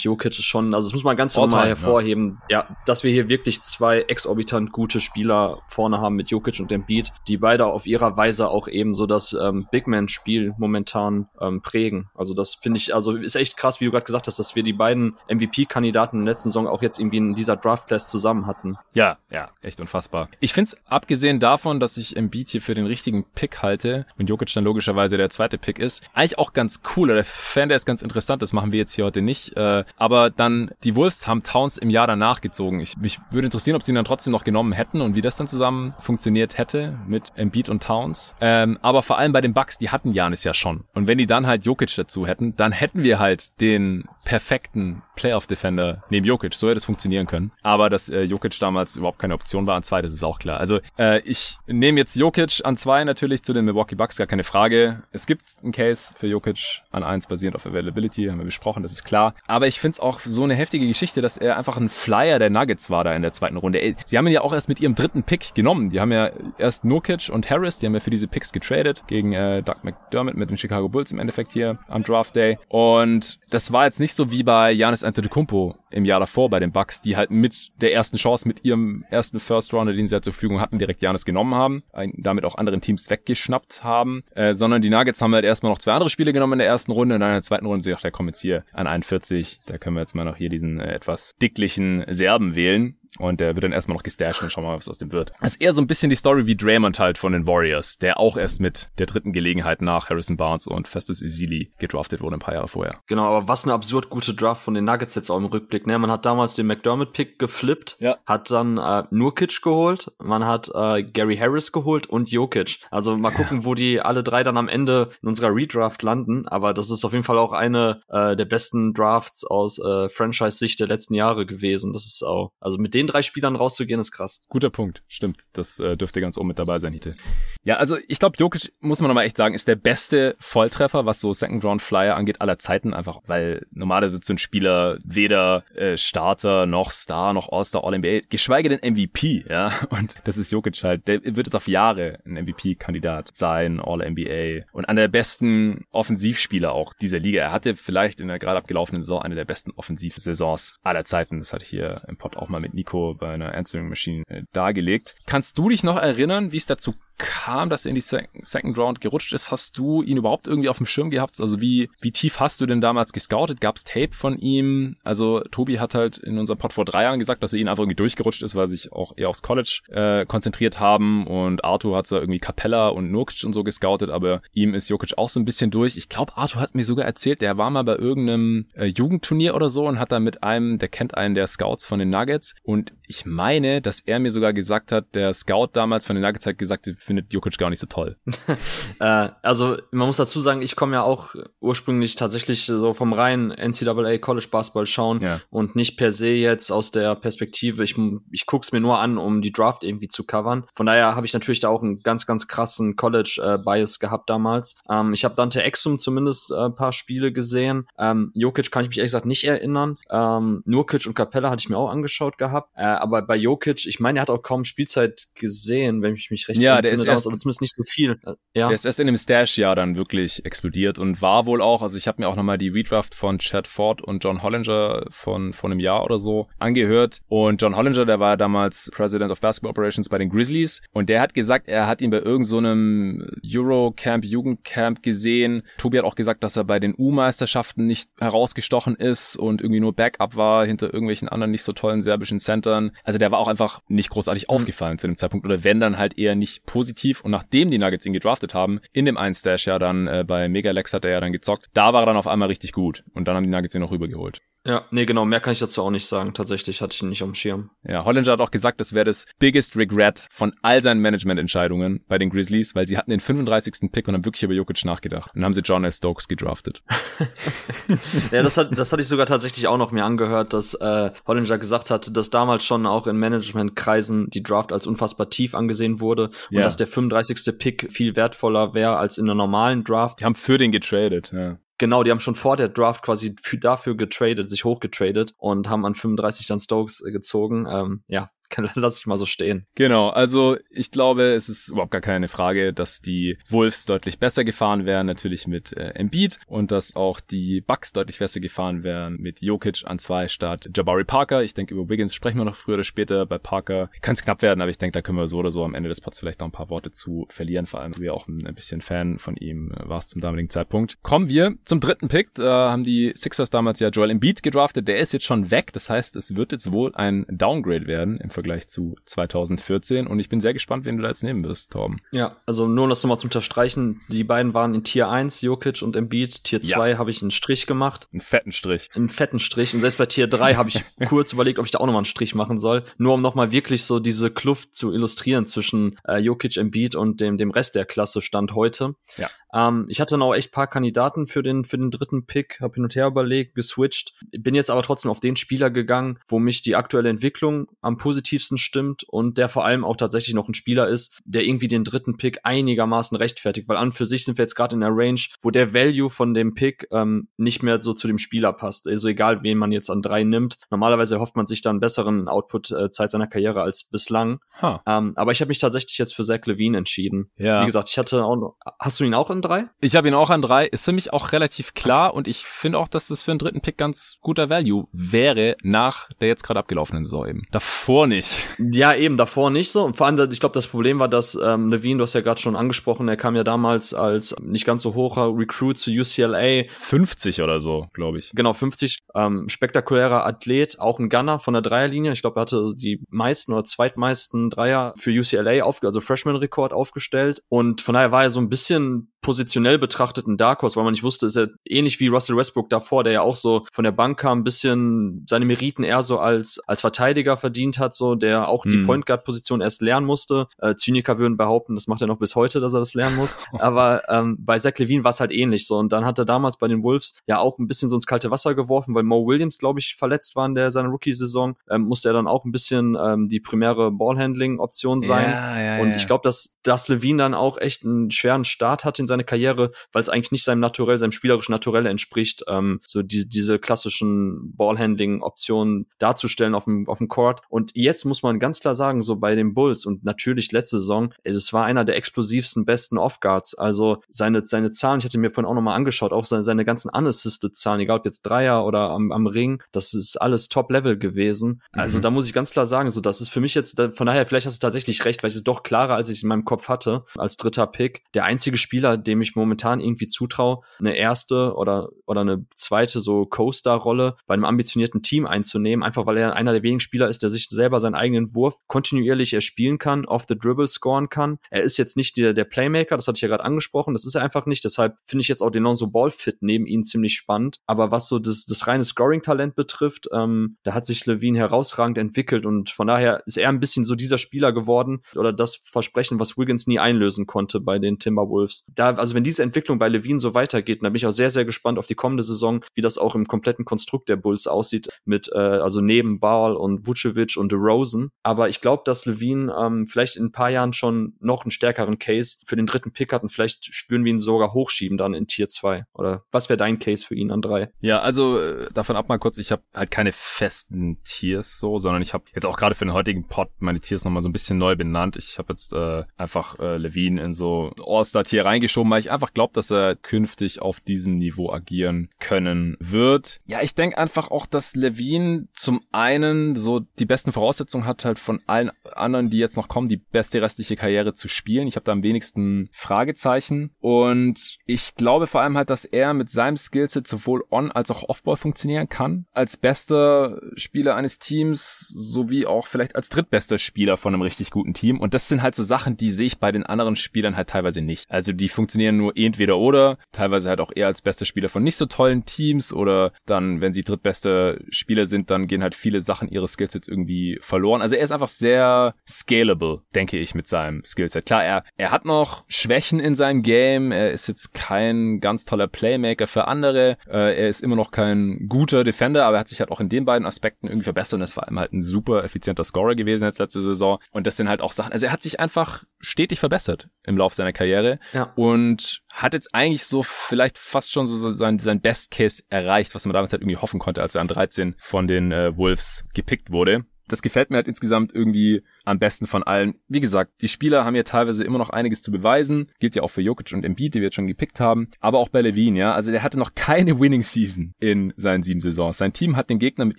Jokic ist schon, also das muss man ganz normal hervorheben, ja. ja, dass wir hier wirklich zwei exorbitant gute Spieler vorne haben mit Jokic und Embiid, die beide auf ihrer Weise auch eben so das ähm, Big Man Spiel momentan ähm, prägen. Also das finde ich, also ist echt krass, wie du gerade gesagt hast, dass wir die beiden MVP-Kandidaten in der letzten Saison auch jetzt irgendwie in dieser Draft-Class zusammen hatten. Ja, ja, echt unfassbar. Ich finde es, abgesehen davon, dass ich Embiid hier für den richtigen Pick halte und Jokic dann logischerweise der zweite Pick ist, eigentlich auch ganz cool, oder Fan, der ist ganz interessant, das machen wir jetzt hier heute nicht, äh, aber dann, die Wolves haben Towns im Jahr danach gezogen. Ich, mich würde interessieren, ob sie ihn dann trotzdem noch genommen hätten und wie das dann zusammen funktioniert hätte mit Embiid und Towns. Ähm, aber vor allem bei den Bucks, die hatten Janis ja schon. Und wenn die dann halt Jokic dazu hätten, dann hätten wir halt den perfekten Playoff-Defender neben Jokic. So hätte es funktionieren können. Aber dass äh, Jokic damals überhaupt keine Option war an zwei, das ist auch klar. Also äh, ich nehme jetzt Jokic an zwei natürlich zu den Milwaukee Bucks, gar keine Frage. Es gibt einen Case für Jokic an eins basierend auf Availability, haben wir besprochen, das ist klar. Aber ich finde es auch so eine heftige Geschichte, dass er einfach ein Flyer der Nuggets war da in der zweiten Runde. Sie haben ihn ja auch erst mit ihrem dritten Pick genommen. Die haben ja erst Nurkic und Harris, die haben ja für diese Picks getradet gegen äh, Doug McDermott mit den Chicago Bulls im Endeffekt hier am Draft Day. Und das war jetzt nicht so wie bei Giannis Antetokounmpo im Jahr davor bei den Bucks, die halt mit der ersten Chance, mit ihrem ersten First Rounder, den sie halt zur Verfügung hatten, direkt Giannis genommen haben, damit auch anderen Teams weggeschnappt haben, äh, sondern die Nuggets haben halt erstmal noch zwei andere Spiele genommen in der ersten Runde und in der zweiten Runde sie dachte, der kommt jetzt hier an 41, da können wir jetzt mal noch hier diesen äh, etwas dicklichen Serben wählen. Und der wird dann erstmal noch gestasht und schauen wir mal, was aus dem wird. Das ist eher so ein bisschen die Story wie Draymond halt von den Warriors, der auch erst mit der dritten Gelegenheit nach Harrison Barnes und Festus Ezeli gedraftet wurde ein paar Jahre vorher. Genau, aber was eine absurd gute Draft von den Nuggets jetzt auch im Rückblick. Ne? Man hat damals den McDermott-Pick geflippt, ja. hat dann äh, Nurkic geholt, man hat äh, Gary Harris geholt und Jokic. Also mal gucken, ja. wo die alle drei dann am Ende in unserer Redraft landen. Aber das ist auf jeden Fall auch eine äh, der besten Drafts aus äh, Franchise-Sicht der letzten Jahre gewesen. Das ist auch, also mit dem den drei Spielern rauszugehen, ist krass. Guter Punkt, stimmt. Das äh, dürfte ganz oben mit dabei sein, Hite. Ja, also ich glaube, Jokic, muss man nochmal echt sagen, ist der beste Volltreffer, was so Second Round Flyer angeht, aller Zeiten. Einfach, weil normalerweise so ein Spieler weder äh, Starter noch Star noch All-Star, All-NBA, geschweige denn MVP, ja. Und das ist Jokic halt. Der wird jetzt auf Jahre ein MVP-Kandidat sein, All-NBA. Und einer der besten Offensivspieler auch dieser Liga. Er hatte vielleicht in der gerade abgelaufenen Saison eine der besten Offensivsaisons aller Zeiten. Das hatte ich hier im Pod auch mal mit Nico bei einer Answering Machine äh, dargelegt. Kannst du dich noch erinnern, wie es dazu kam, dass er in die Second Round gerutscht ist? Hast du ihn überhaupt irgendwie auf dem Schirm gehabt? Also wie, wie tief hast du denn damals gescoutet? Gab's Tape von ihm? Also Tobi hat halt in unserem Pod vor drei Jahren gesagt, dass er ihn einfach irgendwie durchgerutscht ist, weil sich auch eher aufs College äh, konzentriert haben und Arthur hat so irgendwie Capella und Nurkic und so gescoutet, aber ihm ist Jokic auch so ein bisschen durch. Ich glaube, Arthur hat mir sogar erzählt, der war mal bei irgendeinem äh, Jugendturnier oder so und hat da mit einem, der kennt einen der Scouts von den Nuggets und ich meine, dass er mir sogar gesagt hat, der Scout damals von den Nuggets hat gesagt, findet Jokic gar nicht so toll. äh, also man muss dazu sagen, ich komme ja auch ursprünglich tatsächlich so vom reinen NCAA College Basketball schauen ja. und nicht per se jetzt aus der Perspektive, ich, ich guck's mir nur an, um die Draft irgendwie zu covern. Von daher habe ich natürlich da auch einen ganz, ganz krassen College äh, Bias gehabt damals. Ähm, ich habe Dante Exum zumindest äh, ein paar Spiele gesehen. Ähm, Jokic kann ich mich ehrlich gesagt nicht erinnern. Ähm, Nurkic und Capella hatte ich mir auch angeschaut gehabt. Äh, aber bei Jokic, ich meine, er hat auch kaum Spielzeit gesehen, wenn ich mich recht ja, der ist erst, oder zumindest nicht so viel. Äh, ja. Der ist erst in dem Stash-Jahr dann wirklich explodiert und war wohl auch, also ich habe mir auch nochmal die Redraft von Chad Ford und John Hollinger von, von einem Jahr oder so angehört. Und John Hollinger, der war ja damals President of Basketball Operations bei den Grizzlies und der hat gesagt, er hat ihn bei irgendeinem so Eurocamp, Jugendcamp gesehen. Tobi hat auch gesagt, dass er bei den U-Meisterschaften nicht herausgestochen ist und irgendwie nur Backup war hinter irgendwelchen anderen nicht so tollen serbischen Centern. Also der war auch einfach nicht großartig mhm. aufgefallen zu dem Zeitpunkt oder wenn dann halt eher nicht positiv. Und nachdem die Nuggets ihn gedraftet haben, in dem einen Stash ja dann äh, bei Megalex hat er ja dann gezockt, da war er dann auf einmal richtig gut. Und dann haben die Nuggets ihn noch rübergeholt. Ja, nee, genau, mehr kann ich dazu auch nicht sagen. Tatsächlich hatte ich ihn nicht am Schirm. Ja, Hollinger hat auch gesagt, das wäre das biggest regret von all seinen Managemententscheidungen bei den Grizzlies, weil sie hatten den 35. Pick und haben wirklich über Jokic nachgedacht. Und dann haben sie John S. Stokes gedraftet. ja, das, hat, das hatte ich sogar tatsächlich auch noch mir angehört, dass äh, Hollinger gesagt hat, dass damals schon auch in Managementkreisen die Draft als unfassbar tief angesehen wurde und ja. dass der 35. Pick viel wertvoller wäre als in einer normalen Draft. Die haben für den getradet, ja. Genau, die haben schon vor der Draft quasi für, dafür getradet, sich hochgetradet und haben an 35 dann Stokes äh, gezogen. Ähm, ja, lass ich mal so stehen. Genau, also ich glaube, es ist überhaupt gar keine Frage, dass die Wolves deutlich besser gefahren wären, natürlich mit äh, Embiid und dass auch die Bucks deutlich besser gefahren wären mit Jokic an zwei statt Jabari Parker. Ich denke, über Wiggins sprechen wir noch früher oder später. Bei Parker kann es knapp werden, aber ich denke, da können wir so oder so am Ende des Pods vielleicht noch ein paar Worte zu verlieren, vor allem, wir auch ein, ein bisschen Fan von ihm äh, war es zum damaligen Zeitpunkt. Kommen wir zum dritten Pick. Da haben die Sixers damals ja Joel Embiid gedraftet. Der ist jetzt schon weg. Das heißt, es wird jetzt wohl ein Downgrade werden im Vergleich zu 2014 und ich bin sehr gespannt, wen du da jetzt nehmen wirst, Torben. Ja, also nur um das nochmal zu unterstreichen, die beiden waren in Tier 1, Jokic und Embiid, Tier 2 ja. habe ich einen Strich gemacht. Einen fetten Strich. Einen fetten Strich und selbst bei Tier 3 habe ich kurz überlegt, ob ich da auch nochmal einen Strich machen soll, nur um nochmal wirklich so diese Kluft zu illustrieren zwischen äh, Jokic, Embiid und dem, dem Rest der Klasse Stand heute. Ja. Ähm, ich hatte noch echt paar Kandidaten für den, für den dritten Pick, habe hin und her überlegt, geswitcht, bin jetzt aber trotzdem auf den Spieler gegangen, wo mich die aktuelle Entwicklung am positivsten stimmt und der vor allem auch tatsächlich noch ein Spieler ist, der irgendwie den dritten Pick einigermaßen rechtfertigt, weil an für sich sind wir jetzt gerade in der Range, wo der Value von dem Pick ähm, nicht mehr so zu dem Spieler passt. Also egal, wen man jetzt an drei nimmt. Normalerweise hofft man sich da einen besseren Output äh, Zeit seiner Karriere als bislang. Huh. Ähm, aber ich habe mich tatsächlich jetzt für Zach Levine entschieden. Ja. Wie gesagt, ich hatte auch noch, hast du ihn auch in drei? Ich habe ihn auch an drei. Ist für mich auch relativ klar und ich finde auch, dass das für einen dritten Pick ganz guter Value wäre nach der jetzt gerade abgelaufenen Saison eben. Davor nicht. Ja, eben, davor nicht so. Und vor allem, ich glaube, das Problem war, dass ähm, Levine, du hast ja gerade schon angesprochen, er kam ja damals als nicht ganz so hocher Recruit zu UCLA. 50 oder so, glaube ich. Genau, 50. Ähm, spektakulärer Athlet, auch ein Gunner von der Dreierlinie. Ich glaube, er hatte die meisten oder zweitmeisten Dreier für UCLA, auf, also Freshman-Rekord aufgestellt. Und von daher war er so ein bisschen positionell betrachtet ein Dark Horse, weil man nicht wusste, ist er ähnlich wie Russell Westbrook davor, der ja auch so von der Bank kam, ein bisschen seine Meriten eher so als, als Verteidiger verdient hat, so, der auch mhm. die Point Guard Position erst lernen musste. Äh, Zyniker würden behaupten, das macht er noch bis heute, dass er das lernen muss. Aber ähm, bei Zach Levine war es halt ähnlich so. Und dann hat er damals bei den Wolves ja auch ein bisschen so ins kalte Wasser geworfen, weil Mo Williams, glaube ich, verletzt war in der seiner Rookie-Saison, ähm, musste er dann auch ein bisschen ähm, die primäre Ballhandling-Option sein. Ja, ja, und ich glaube, dass, dass Levine dann auch echt einen schweren Start hat in seine Karriere, weil es eigentlich nicht seinem Naturell, seinem spielerischen Naturell entspricht, ähm, so die, diese klassischen Ballhandling-Optionen darzustellen auf dem, auf dem Court. Und jetzt muss man ganz klar sagen, so bei den Bulls und natürlich letzte Saison, es war einer der explosivsten, besten Off-Guards. Also seine, seine Zahlen, ich hatte mir vorhin auch nochmal angeschaut, auch seine, seine ganzen unassisted Zahlen, egal ob jetzt Dreier oder am, am Ring, das ist alles Top-Level gewesen. Also mhm. da muss ich ganz klar sagen, so das ist für mich jetzt, von daher, vielleicht hast du tatsächlich recht, weil es ist doch klarer, als ich in meinem Kopf hatte, als dritter Pick. Der einzige Spieler, dem ich momentan irgendwie zutraue, eine erste oder, oder eine zweite so Co-Star-Rolle bei einem ambitionierten Team einzunehmen, einfach weil er einer der wenigen Spieler ist, der sich selber seinen eigenen Wurf kontinuierlich erspielen kann, off the dribble scoren kann. Er ist jetzt nicht der, der Playmaker, das hatte ich ja gerade angesprochen, das ist er einfach nicht. Deshalb finde ich jetzt auch den Lonzo Ball Fit neben ihm ziemlich spannend. Aber was so das, das reine Scoring-Talent betrifft, ähm, da hat sich Levine herausragend entwickelt und von daher ist er ein bisschen so dieser Spieler geworden oder das Versprechen, was Wiggins nie einlösen konnte bei den Timberwolves. Da, also wenn diese Entwicklung bei Levine so weitergeht, dann bin ich auch sehr, sehr gespannt auf die kommende Saison, wie das auch im kompletten Konstrukt der Bulls aussieht, mit äh, also neben Ball und Vucevic und DeRozan. Aber ich glaube, dass Levine ähm, vielleicht in ein paar Jahren schon noch einen stärkeren Case für den dritten Pick hat und vielleicht würden wir ihn sogar hochschieben dann in Tier 2. Oder was wäre dein Case für ihn an drei? Ja, also äh, davon ab mal kurz, ich habe halt keine festen Tiers so, sondern ich habe jetzt auch gerade für den heutigen Pod meine Tiers nochmal so ein bisschen neu benannt. Ich habe jetzt äh, einfach äh, Levine in so All-Star-Tier reingeschoben, weil ich einfach glaube, dass er künftig auf diesem Niveau agieren können wird. Ja, ich denke einfach auch, dass Levine zum einen so die besten Voraussetzungen hat, halt von allen anderen, die jetzt noch kommen, die beste restliche Karriere zu spielen. Ich habe da am wenigsten Fragezeichen. Und ich glaube vor allem halt, dass er mit seinem Skillset sowohl on als auch off-ball funktionieren kann. Als bester Spieler eines Teams sowie auch vielleicht als drittbester Spieler von einem richtig guten Team. Und das sind halt so Sachen, die sehe ich bei den anderen Spielern halt teilweise nicht. Also die funktionieren nur entweder oder, teilweise halt auch eher als bester Spieler von nicht so tollen Teams oder dann, wenn sie drittbester Spieler sind, dann gehen halt viele Sachen ihres Skillsets irgendwie verloren. Also er ist einfach sehr scalable, denke ich, mit seinem Skillset. Klar, er, er hat noch Schwächen in seinem Game. Er ist jetzt kein ganz toller Playmaker für andere. Äh, er ist immer noch kein guter Defender, aber er hat sich halt auch in den beiden Aspekten irgendwie verbessert und ist vor allem halt ein super effizienter Scorer gewesen jetzt letzte Saison. Und das sind halt auch Sachen, also er hat sich einfach stetig verbessert im Laufe seiner Karriere ja. und hat jetzt eigentlich so vielleicht fast schon so sein, sein Best Case erreicht, was man damals halt irgendwie hoffen konnte, als er an 13 von den äh, Wolves gepickt wurde. Das gefällt mir halt insgesamt irgendwie am besten von allen. Wie gesagt, die Spieler haben ja teilweise immer noch einiges zu beweisen. Gilt ja auch für Jokic und Embiid, die wir jetzt schon gepickt haben. Aber auch bei Levine, ja. Also der hatte noch keine Winning Season in seinen sieben Saisons. Sein Team hat den Gegner mit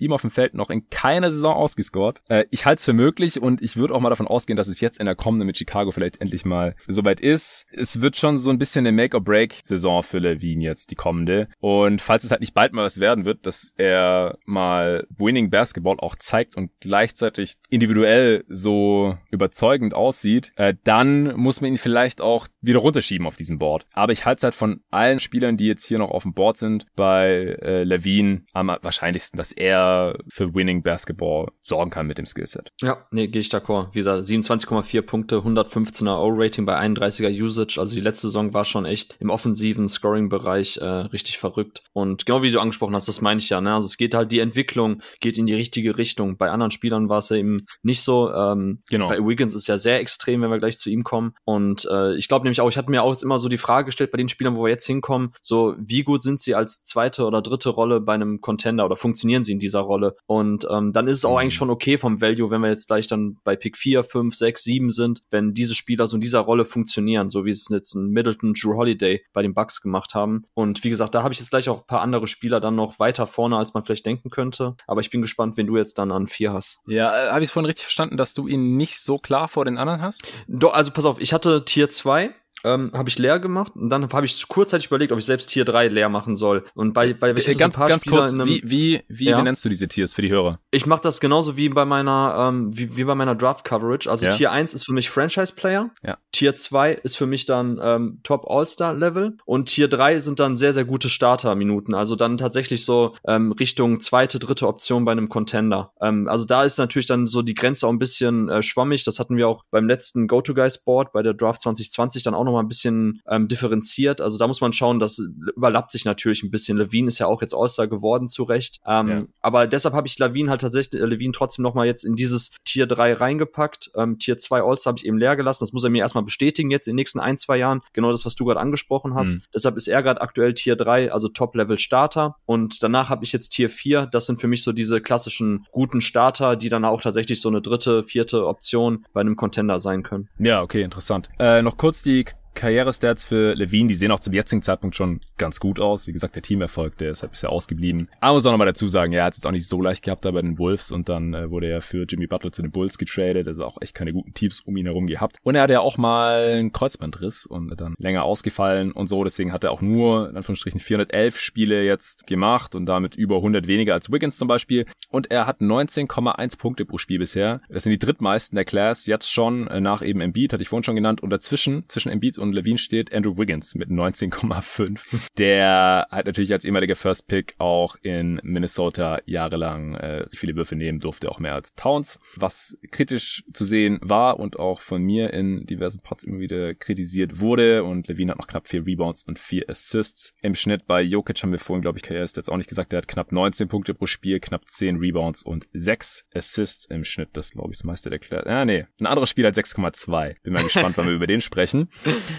ihm auf dem Feld noch in keiner Saison ausgescored. Äh, ich halte es für möglich und ich würde auch mal davon ausgehen, dass es jetzt in der kommenden mit Chicago vielleicht endlich mal soweit ist. Es wird schon so ein bisschen eine Make-or-Break-Saison für Levine jetzt, die kommende. Und falls es halt nicht bald mal was werden wird, dass er mal Winning Basketball auch zeigt und gleichzeitig individuell so überzeugend aussieht, äh, dann muss man ihn vielleicht auch wieder runterschieben auf diesem Board. Aber ich halte es halt von allen Spielern, die jetzt hier noch auf dem Board sind, bei äh, Levine am wahrscheinlichsten, dass er für Winning Basketball sorgen kann mit dem Skillset. Ja, nee, gehe ich d'accord. Wie gesagt, 27,4 Punkte, 115er O-Rating bei 31er Usage. Also die letzte Saison war schon echt im offensiven Scoring-Bereich äh, richtig verrückt. Und genau wie du angesprochen hast, das meine ich ja. Ne? Also es geht halt, die Entwicklung geht in die richtige Richtung. Bei anderen Spielern war es ja eben nicht so. Ähm, genau. Bei Wiggins ist ja sehr extrem, wenn wir gleich zu ihm kommen. Und äh, ich glaube nämlich auch, ich hatte mir auch jetzt immer so die Frage gestellt bei den Spielern, wo wir jetzt hinkommen, so wie gut sind sie als zweite oder dritte Rolle bei einem Contender oder funktionieren sie in dieser Rolle? Und ähm, dann ist es auch mhm. eigentlich schon okay vom Value, wenn wir jetzt gleich dann bei Pick 4, 5, 6, 7 sind, wenn diese Spieler so in dieser Rolle funktionieren, so wie es jetzt ein Middleton, Drew Holiday bei den Bucks gemacht haben. Und wie gesagt, da habe ich jetzt gleich auch ein paar andere Spieler dann noch weiter vorne, als man vielleicht denken könnte. Aber ich bin gespannt, wenn du jetzt dann an 4 hast. Ja, äh, habe ich vorhin richtig verstanden, dass du ihn nicht so klar vor den anderen hast? Doch, also pass auf, ich hatte Tier 2 ähm, habe ich leer gemacht und dann habe ich kurzzeitig überlegt, ob ich selbst Tier 3 leer machen soll. Und bei, bei ich ganz, so ganz kurz, einem, wie, wie, wie ja? nennst du diese Tiers für die Hörer? Ich mache das genauso wie bei meiner, ähm, wie, wie bei meiner Draft Coverage. Also ja. Tier 1 ist für mich Franchise Player. Ja. Tier 2 ist für mich dann ähm, Top All-Star Level und Tier 3 sind dann sehr, sehr gute Starter-Minuten. Also dann tatsächlich so ähm, Richtung zweite, dritte Option bei einem Contender. Ähm, also da ist natürlich dann so die Grenze auch ein bisschen äh, schwammig. Das hatten wir auch beim letzten Go-To-Guys-Board bei der Draft 2020 dann auch noch mal ein bisschen ähm, differenziert. Also da muss man schauen, das überlappt sich natürlich ein bisschen. Levine ist ja auch jetzt All-Star geworden, zu Recht. Ähm, ja. Aber deshalb habe ich Levine halt tatsächlich, äh, Levine trotzdem noch mal jetzt in dieses Tier 3 reingepackt. Ähm, Tier 2 All-Star habe ich eben leer gelassen. Das muss er mir erstmal bestätigen jetzt in den nächsten ein, zwei Jahren. Genau das, was du gerade angesprochen hast. Mhm. Deshalb ist er gerade aktuell Tier 3, also Top-Level-Starter. Und danach habe ich jetzt Tier 4. Das sind für mich so diese klassischen guten Starter, die dann auch tatsächlich so eine dritte, vierte Option bei einem Contender sein können. Ja, okay, interessant. Äh, noch kurz die Karrierestats für Levine, die sehen auch zum jetzigen Zeitpunkt schon ganz gut aus. Wie gesagt, der Teamerfolg, der ist halt bisher ausgeblieben. Aber muss auch nochmal dazu sagen, er hat es jetzt auch nicht so leicht gehabt da bei den Wolves und dann äh, wurde er für Jimmy Butler zu den Bulls getradet. Also auch echt keine guten Teams um ihn herum gehabt. Und er hatte ja auch mal einen Kreuzbandriss und dann länger ausgefallen und so. Deswegen hat er auch nur, in Anführungsstrichen, 411 Spiele jetzt gemacht und damit über 100 weniger als Wiggins zum Beispiel. Und er hat 19,1 Punkte pro Spiel bisher. Das sind die drittmeisten der Class jetzt schon äh, nach eben Embiid, hatte ich vorhin schon genannt. Und dazwischen, zwischen Embiid und Levine steht Andrew Wiggins mit 19,5. Der hat natürlich als ehemaliger First Pick auch in Minnesota jahrelang äh, viele Würfe nehmen durfte, auch mehr als Towns, was kritisch zu sehen war und auch von mir in diversen Parts immer wieder kritisiert wurde. Und Levine hat noch knapp vier Rebounds und vier Assists. Im Schnitt bei Jokic haben wir vorhin, glaube ich, KS jetzt auch nicht gesagt, der hat knapp 19 Punkte pro Spiel, knapp 10 Rebounds und 6 Assists im Schnitt. Das, glaube ich, das meiste erklärt. Ah, nee, ein anderer Spieler hat 6,2. Bin mal gespannt, wann wir über den sprechen.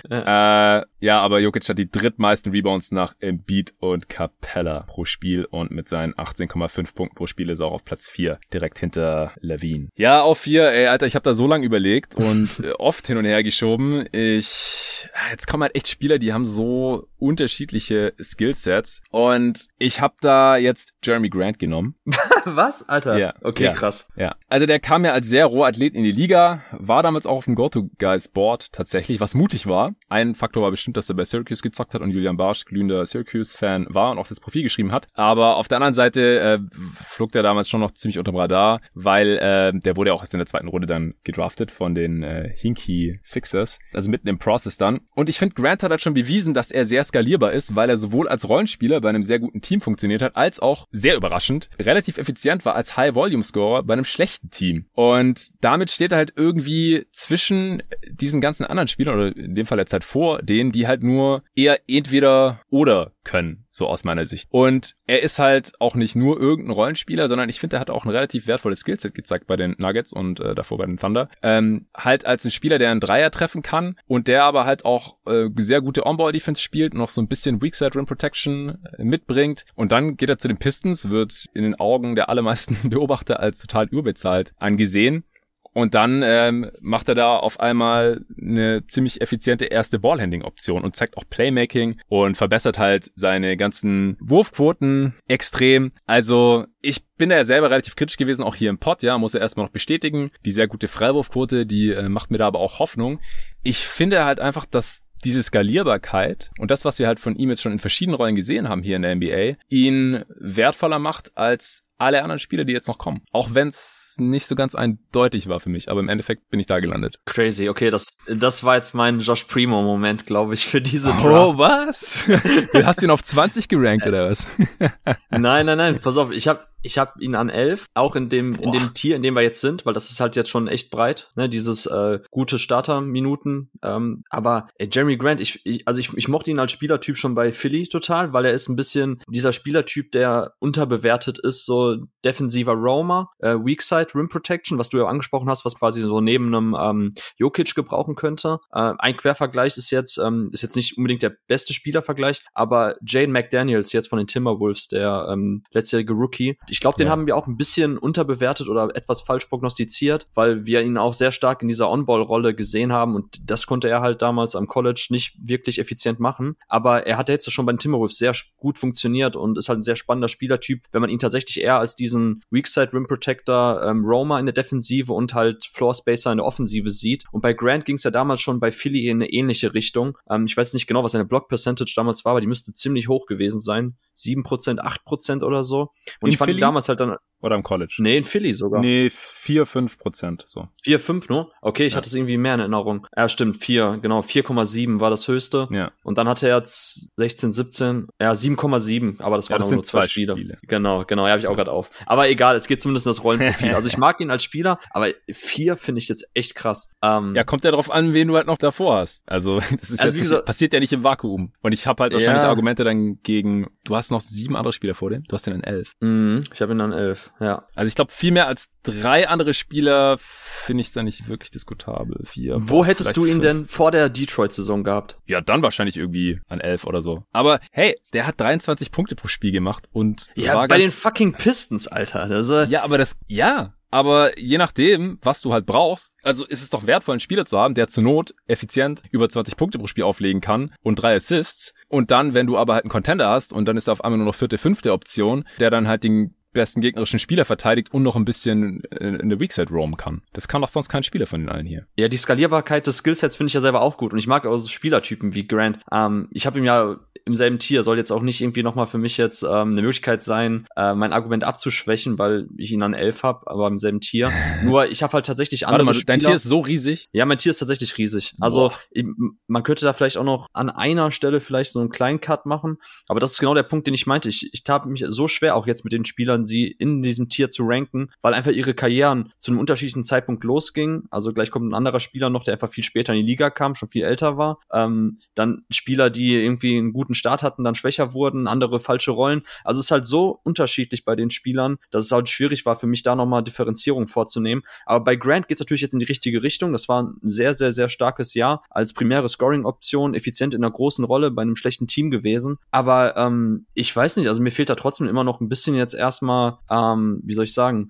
Äh, ja, aber Jokic hat die drittmeisten Rebounds nach Embiid und Capella pro Spiel und mit seinen 18,5 Punkten pro Spiel ist er auch auf Platz 4, direkt hinter Levine. Ja, auf 4, ey, Alter, ich habe da so lange überlegt und oft hin und her geschoben. Ich, jetzt kommen halt echt Spieler, die haben so unterschiedliche Skillsets und ich habe da jetzt Jeremy Grant genommen. Was? Alter. Ja. Okay, ja, krass. Ja. Also der kam ja als sehr roher Athlet in die Liga, war damals auch auf dem Go-To-Guys-Board tatsächlich, was mutig war. Ein Faktor war bestimmt, dass er bei Syracuse gezockt hat und Julian Barsch glühender Syracuse-Fan war und auch das Profil geschrieben hat. Aber auf der anderen Seite äh, flog der damals schon noch ziemlich unterm Radar, weil äh, der wurde auch erst in der zweiten Runde dann gedraftet von den äh, Hinky Sixers, also mitten im Process dann. Und ich finde, Grant hat halt schon bewiesen, dass er sehr skalierbar ist, weil er sowohl als Rollenspieler bei einem sehr guten Team funktioniert hat, als auch, sehr überraschend, relativ effizient war als High-Volume-Scorer bei einem schlechten Team. Und damit steht er halt irgendwie zwischen diesen ganzen anderen Spielern, oder in dem Fall jetzt halt vor denen, die halt nur eher entweder oder können, so aus meiner Sicht. Und er ist halt auch nicht nur irgendein Rollenspieler, sondern ich finde, er hat auch ein relativ wertvolles Skillset gezeigt bei den Nuggets und äh, davor bei den Thunder. Ähm, halt als ein Spieler, der einen Dreier treffen kann und der aber halt auch äh, sehr gute On-Ball-Defense spielt noch so ein bisschen Weak-Side Rim Protection äh, mitbringt. Und dann geht er zu den Pistons, wird in den Augen der allermeisten Beobachter als total überbezahlt angesehen. Und dann ähm, macht er da auf einmal eine ziemlich effiziente erste Ballhandling-Option und zeigt auch Playmaking und verbessert halt seine ganzen Wurfquoten extrem. Also ich bin da ja selber relativ kritisch gewesen, auch hier im Pod, ja, muss er erstmal noch bestätigen. Die sehr gute Freiwurfquote, die äh, macht mir da aber auch Hoffnung. Ich finde halt einfach, dass diese Skalierbarkeit und das, was wir halt von ihm jetzt schon in verschiedenen Rollen gesehen haben hier in der NBA, ihn wertvoller macht als alle anderen Spiele, die jetzt noch kommen. Auch wenn es nicht so ganz eindeutig war für mich, aber im Endeffekt bin ich da gelandet. Crazy, okay, das, das war jetzt mein Josh Primo-Moment, glaube ich, für diese Draft. Oh, was? du hast ihn auf 20 gerankt oder was? nein, nein, nein, pass auf, ich habe ich habe ihn an 11, auch in dem Boah. in dem Tier, in dem wir jetzt sind, weil das ist halt jetzt schon echt breit, ne, dieses äh, gute Starter-Minuten. Ähm, aber ey, Jeremy Grant, ich, ich also ich, ich mochte ihn als Spielertyp schon bei Philly total, weil er ist ein bisschen dieser Spielertyp, der unterbewertet ist, so defensiver Roamer, äh, Weak Side Rim Protection, was du ja angesprochen hast, was quasi so neben einem ähm, Jokic gebrauchen könnte. Äh, ein Quervergleich ist jetzt ähm, ist jetzt nicht unbedingt der beste Spielervergleich, aber Jane McDaniels jetzt von den Timberwolves, der ähm, letztjährige Rookie, ich glaube, den ja. haben wir auch ein bisschen unterbewertet oder etwas falsch prognostiziert, weil wir ihn auch sehr stark in dieser On-Ball-Rolle gesehen haben und das konnte er halt damals am College nicht wirklich effizient machen. Aber er hat jetzt schon bei den Timberwolves sehr gut funktioniert und ist halt ein sehr spannender Spielertyp, wenn man ihn tatsächlich eher als diesen Weakside Rim Protector ähm, Roma in der Defensive und halt Floor Spacer in der Offensive sieht. Und bei Grant ging es ja damals schon bei Philly in eine ähnliche Richtung. Ähm, ich weiß nicht genau, was seine Block Percentage damals war, aber die müsste ziemlich hoch gewesen sein. 7%, 8% oder so. Und In ich fand Philly? die damals halt dann, Oder im College? nee, in Philly sogar. Nee, 4, 5 Prozent. So. 4, 5 nur? Okay, ich Ja. hatte es irgendwie mehr in Erinnerung. Ja, stimmt, 4, genau, 4,7 war das höchste. Ja. Und dann hatte er jetzt 16, 17, ja, 7,7, aber das Ja, waren das auch sind nur zwei, zwei Spiele. Spiele. Genau, genau, ja, habe ich auch gerade auf. Aber egal, es geht zumindest um das Rollenprofil. also ich mag ihn als Spieler, aber 4 finde ich jetzt echt krass. Ähm, Ja, kommt ja drauf an, wen du halt noch davor hast. Also, das ist Also, jetzt gesagt- passiert ja nicht im Vakuum. Und ich habe halt wahrscheinlich Ja. Argumente dann gegen, du hast noch sieben andere Spieler vor dem, du hast den an elf. mh, ich habe ihn dann 11, ja. Also ich glaube, viel mehr als drei andere Spieler finde ich da nicht wirklich diskutabel. Vier. Wo boah, hättest du ihn fünf. denn vor der Detroit-Saison gehabt? Ja, dann wahrscheinlich irgendwie an elf oder so. Aber hey, der hat 23 Punkte pro Spiel gemacht und Ja, war bei den fucking Pistons, Alter. Äh, Ja, aber das, ja. Aber je nachdem, was du halt brauchst, also ist es doch wertvoll, einen Spieler zu haben, der zur Not effizient über 20 Punkte pro Spiel auflegen kann und drei Assists. Und dann, wenn du aber halt einen Contender hast und dann ist er auf einmal nur noch vierte, fünfte Option, der dann halt den besten gegnerischen Spieler verteidigt und noch ein bisschen äh, in der Weakside roamen kann. Das kann doch sonst kein Spieler von den allen hier. Ja, die Skalierbarkeit des Skillsets finde ich ja selber auch gut. Und ich mag auch so Spielertypen wie Grant. Ähm, ich habe ihm ja im selben Tier, soll jetzt auch nicht irgendwie nochmal für mich jetzt ähm, eine Möglichkeit sein, äh, mein Argument abzuschwächen, weil ich ihn an elf habe, aber im selben Tier. Nur ich habe halt tatsächlich andere Warte mal, dein Spieler. Tier ist so riesig. Ja, mein Tier ist tatsächlich riesig. Also ich, man könnte da vielleicht auch noch an einer Stelle vielleicht so einen kleinen Cut machen. Aber das ist genau der Punkt, den ich meinte. Ich, ich tat mich so schwer, auch jetzt mit den Spielern, sie in diesem Tier zu ranken, weil einfach ihre Karrieren zu einem unterschiedlichen Zeitpunkt losgingen. Also gleich kommt ein anderer Spieler noch, der einfach viel später in die Liga kam, schon viel älter war. Ähm, dann Spieler, die irgendwie einen guten Start hatten, dann schwächer wurden, andere falsche Rollen. Also es ist halt so unterschiedlich bei den Spielern, dass es halt schwierig war für mich da nochmal Differenzierung vorzunehmen. Aber bei Grant geht es natürlich jetzt in die richtige Richtung. Das war ein sehr, sehr, sehr starkes Jahr als primäre Scoring-Option, effizient in einer großen Rolle bei einem schlechten Team gewesen. Aber ähm, ich weiß nicht, also mir fehlt da trotzdem immer noch ein bisschen jetzt erstmal, ähm, wie soll ich sagen,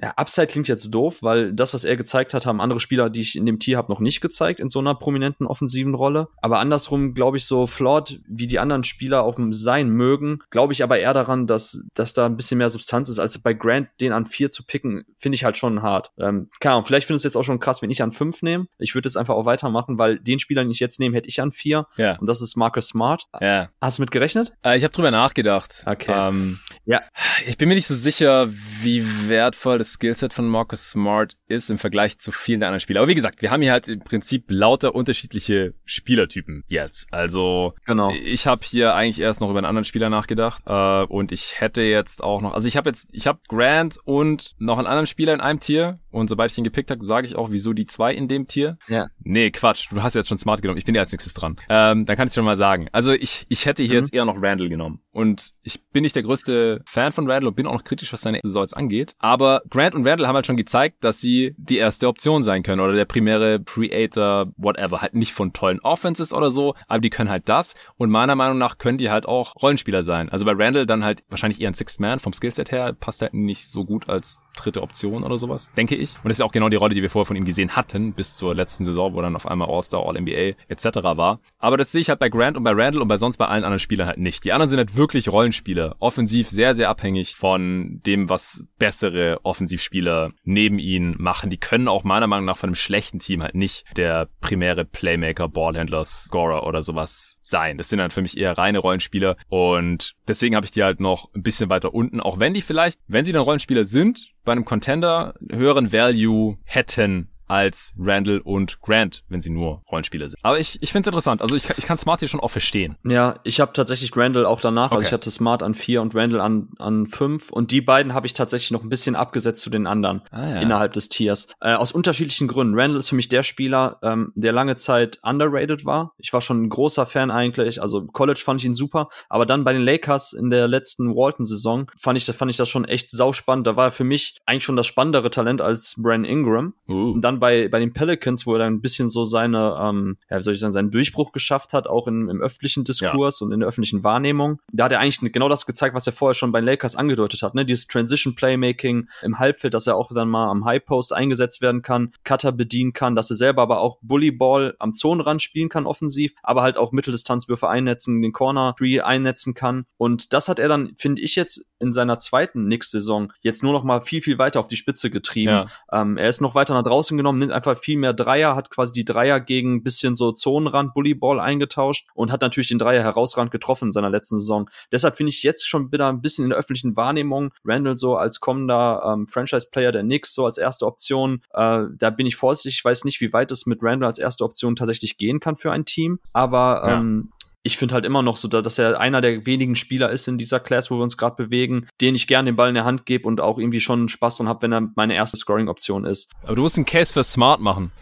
ja, Upside klingt jetzt doof, weil das, was er gezeigt hat, haben andere Spieler, die ich in dem Tier habe, noch nicht gezeigt in so einer prominenten offensiven Rolle. Aber andersrum glaube ich so flawed, wie die anderen Spieler auch sein mögen, glaube ich aber eher daran, dass, dass da ein bisschen mehr Substanz ist, als bei Grant den an vier zu picken, finde ich halt schon hart. Ähm, keine Ahnung, vielleicht findest du jetzt auch schon krass, wenn ich an fünf nehme. Ich würde jetzt einfach auch weitermachen, weil den Spieler, den ich jetzt nehme, hätte ich an vier. Ja. Und das ist Marcus Smart. Ja. Hast du mit gerechnet? Äh, ich habe drüber nachgedacht. Okay. Ähm, Ja. Ich bin mir nicht so sicher, wie wertvoll das Skillset von Marcus Smart ist im Vergleich zu vielen der anderen Spieler. Aber wie gesagt, wir haben hier halt im Prinzip lauter unterschiedliche Spielertypen jetzt. Also Genau. ich habe hier eigentlich erst noch über einen anderen Spieler nachgedacht äh, und ich hätte jetzt auch noch, also ich habe jetzt, ich habe Grant und noch einen anderen Spieler in einem Tier und sobald ich ihn gepickt habe, sage ich auch, wieso die zwei in dem Tier. Ja. Nee, Quatsch, du hast jetzt schon Smart genommen, ich bin ja als nächstes dran. Ähm, dann kann ich schon mal sagen. Also ich, ich hätte hier Mhm. jetzt eher noch Randall genommen und ich bin nicht der größte Fan von Randall und bin auch noch kritisch, was seine Saison jetzt angeht. Aber Grant und Randall haben halt schon gezeigt, dass sie die erste Option sein können oder der primäre Creator, whatever. Halt nicht von tollen Offenses oder so, aber die können halt das. Und meiner Meinung nach können die halt auch Rollenspieler sein. Also bei Randall dann halt wahrscheinlich eher ein Sixth Man vom Skillset her, passt halt nicht so gut als dritte Option oder sowas, denke ich. Und das ist auch genau die Rolle, die wir vorher von ihm gesehen hatten, bis zur letzten Saison, wo dann auf einmal All-Star, All-NBA etc. war. Aber das sehe ich halt bei Grant und bei Randall und bei sonst bei allen anderen Spielern halt nicht. Die anderen sind halt wirklich Rollenspieler. Offensiv sehr, sehr abhängig von dem, was bessere Offensivspieler neben ihnen machen. Die können auch meiner Meinung nach von einem schlechten Team halt nicht der primäre Playmaker, Ballhändler, Scorer oder sowas sein. Das sind dann für mich eher reine Rollenspieler und deswegen habe ich die halt noch ein bisschen weiter unten, auch wenn die vielleicht, wenn sie dann Rollenspieler sind, bei einem Contender höheren Value hätten als Randall und Grant, wenn sie nur Rollenspieler sind. Aber ich, ich finde es interessant. Also ich, kann- ich kann Smart hier schon auch verstehen. Ja, ich habe tatsächlich Randall auch danach. Also Okay. ich hatte Smart an vier und Randall an, an fünf. Und die beiden habe ich tatsächlich noch ein bisschen abgesetzt zu den anderen Ah, ja. innerhalb des Tiers. Äh, aus unterschiedlichen Gründen. Randall ist für mich der Spieler, ähm, der lange Zeit underrated war. Ich war schon ein großer Fan eigentlich. Also College fand ich ihn super. Aber dann bei den Lakers in der letzten Walton-Saison fand ich, fand ich das schon echt sauspannend. Da war er für mich eigentlich schon das spannendere Talent als Brandon Ingram. Uh. Und dann bei, bei den Pelicans, wo er dann ein bisschen so seine, ähm, ja, wie soll ich sagen, seinen Durchbruch geschafft hat, auch in, im öffentlichen Diskurs und in der öffentlichen Wahrnehmung. Da hat er eigentlich genau das gezeigt, was er vorher schon bei den Lakers angedeutet hat, ne? Dieses Transition Playmaking im Halbfeld, dass er auch dann mal am High Post eingesetzt werden kann, Cutter bedienen kann, dass er selber aber auch Bullyball am Zonenrand spielen kann offensiv, aber halt auch Mitteldistanzwürfe einnetzen, den Corner Three einnetzen kann. Und das hat er dann, finde ich jetzt, in seiner zweiten Knicks-Saison jetzt nur noch mal viel, viel weiter auf die Spitze getrieben. Ja. Ähm, er ist noch weiter nach draußen genommen, nimmt einfach viel mehr Dreier, hat quasi die Dreier gegen ein bisschen so Zonenrand Bullyball eingetauscht und hat natürlich den Dreier herausragend getroffen in seiner letzten Saison. Deshalb finde ich jetzt schon wieder ein bisschen in der öffentlichen Wahrnehmung Randall so als kommender ähm, Franchise-Player der Knicks so als erste Option. Äh, da bin ich vorsichtig. Ich weiß nicht, wie weit es mit Randall als erste Option tatsächlich gehen kann für ein Team. Aber ja. ähm, ich finde halt immer noch so, dass er einer der wenigen Spieler ist in dieser Class, wo wir uns gerade bewegen, den ich gerne den Ball in der Hand gebe und auch irgendwie schon Spaß dran habe, wenn er meine erste Scoring-Option ist. Aber du musst einen Case für Smart machen.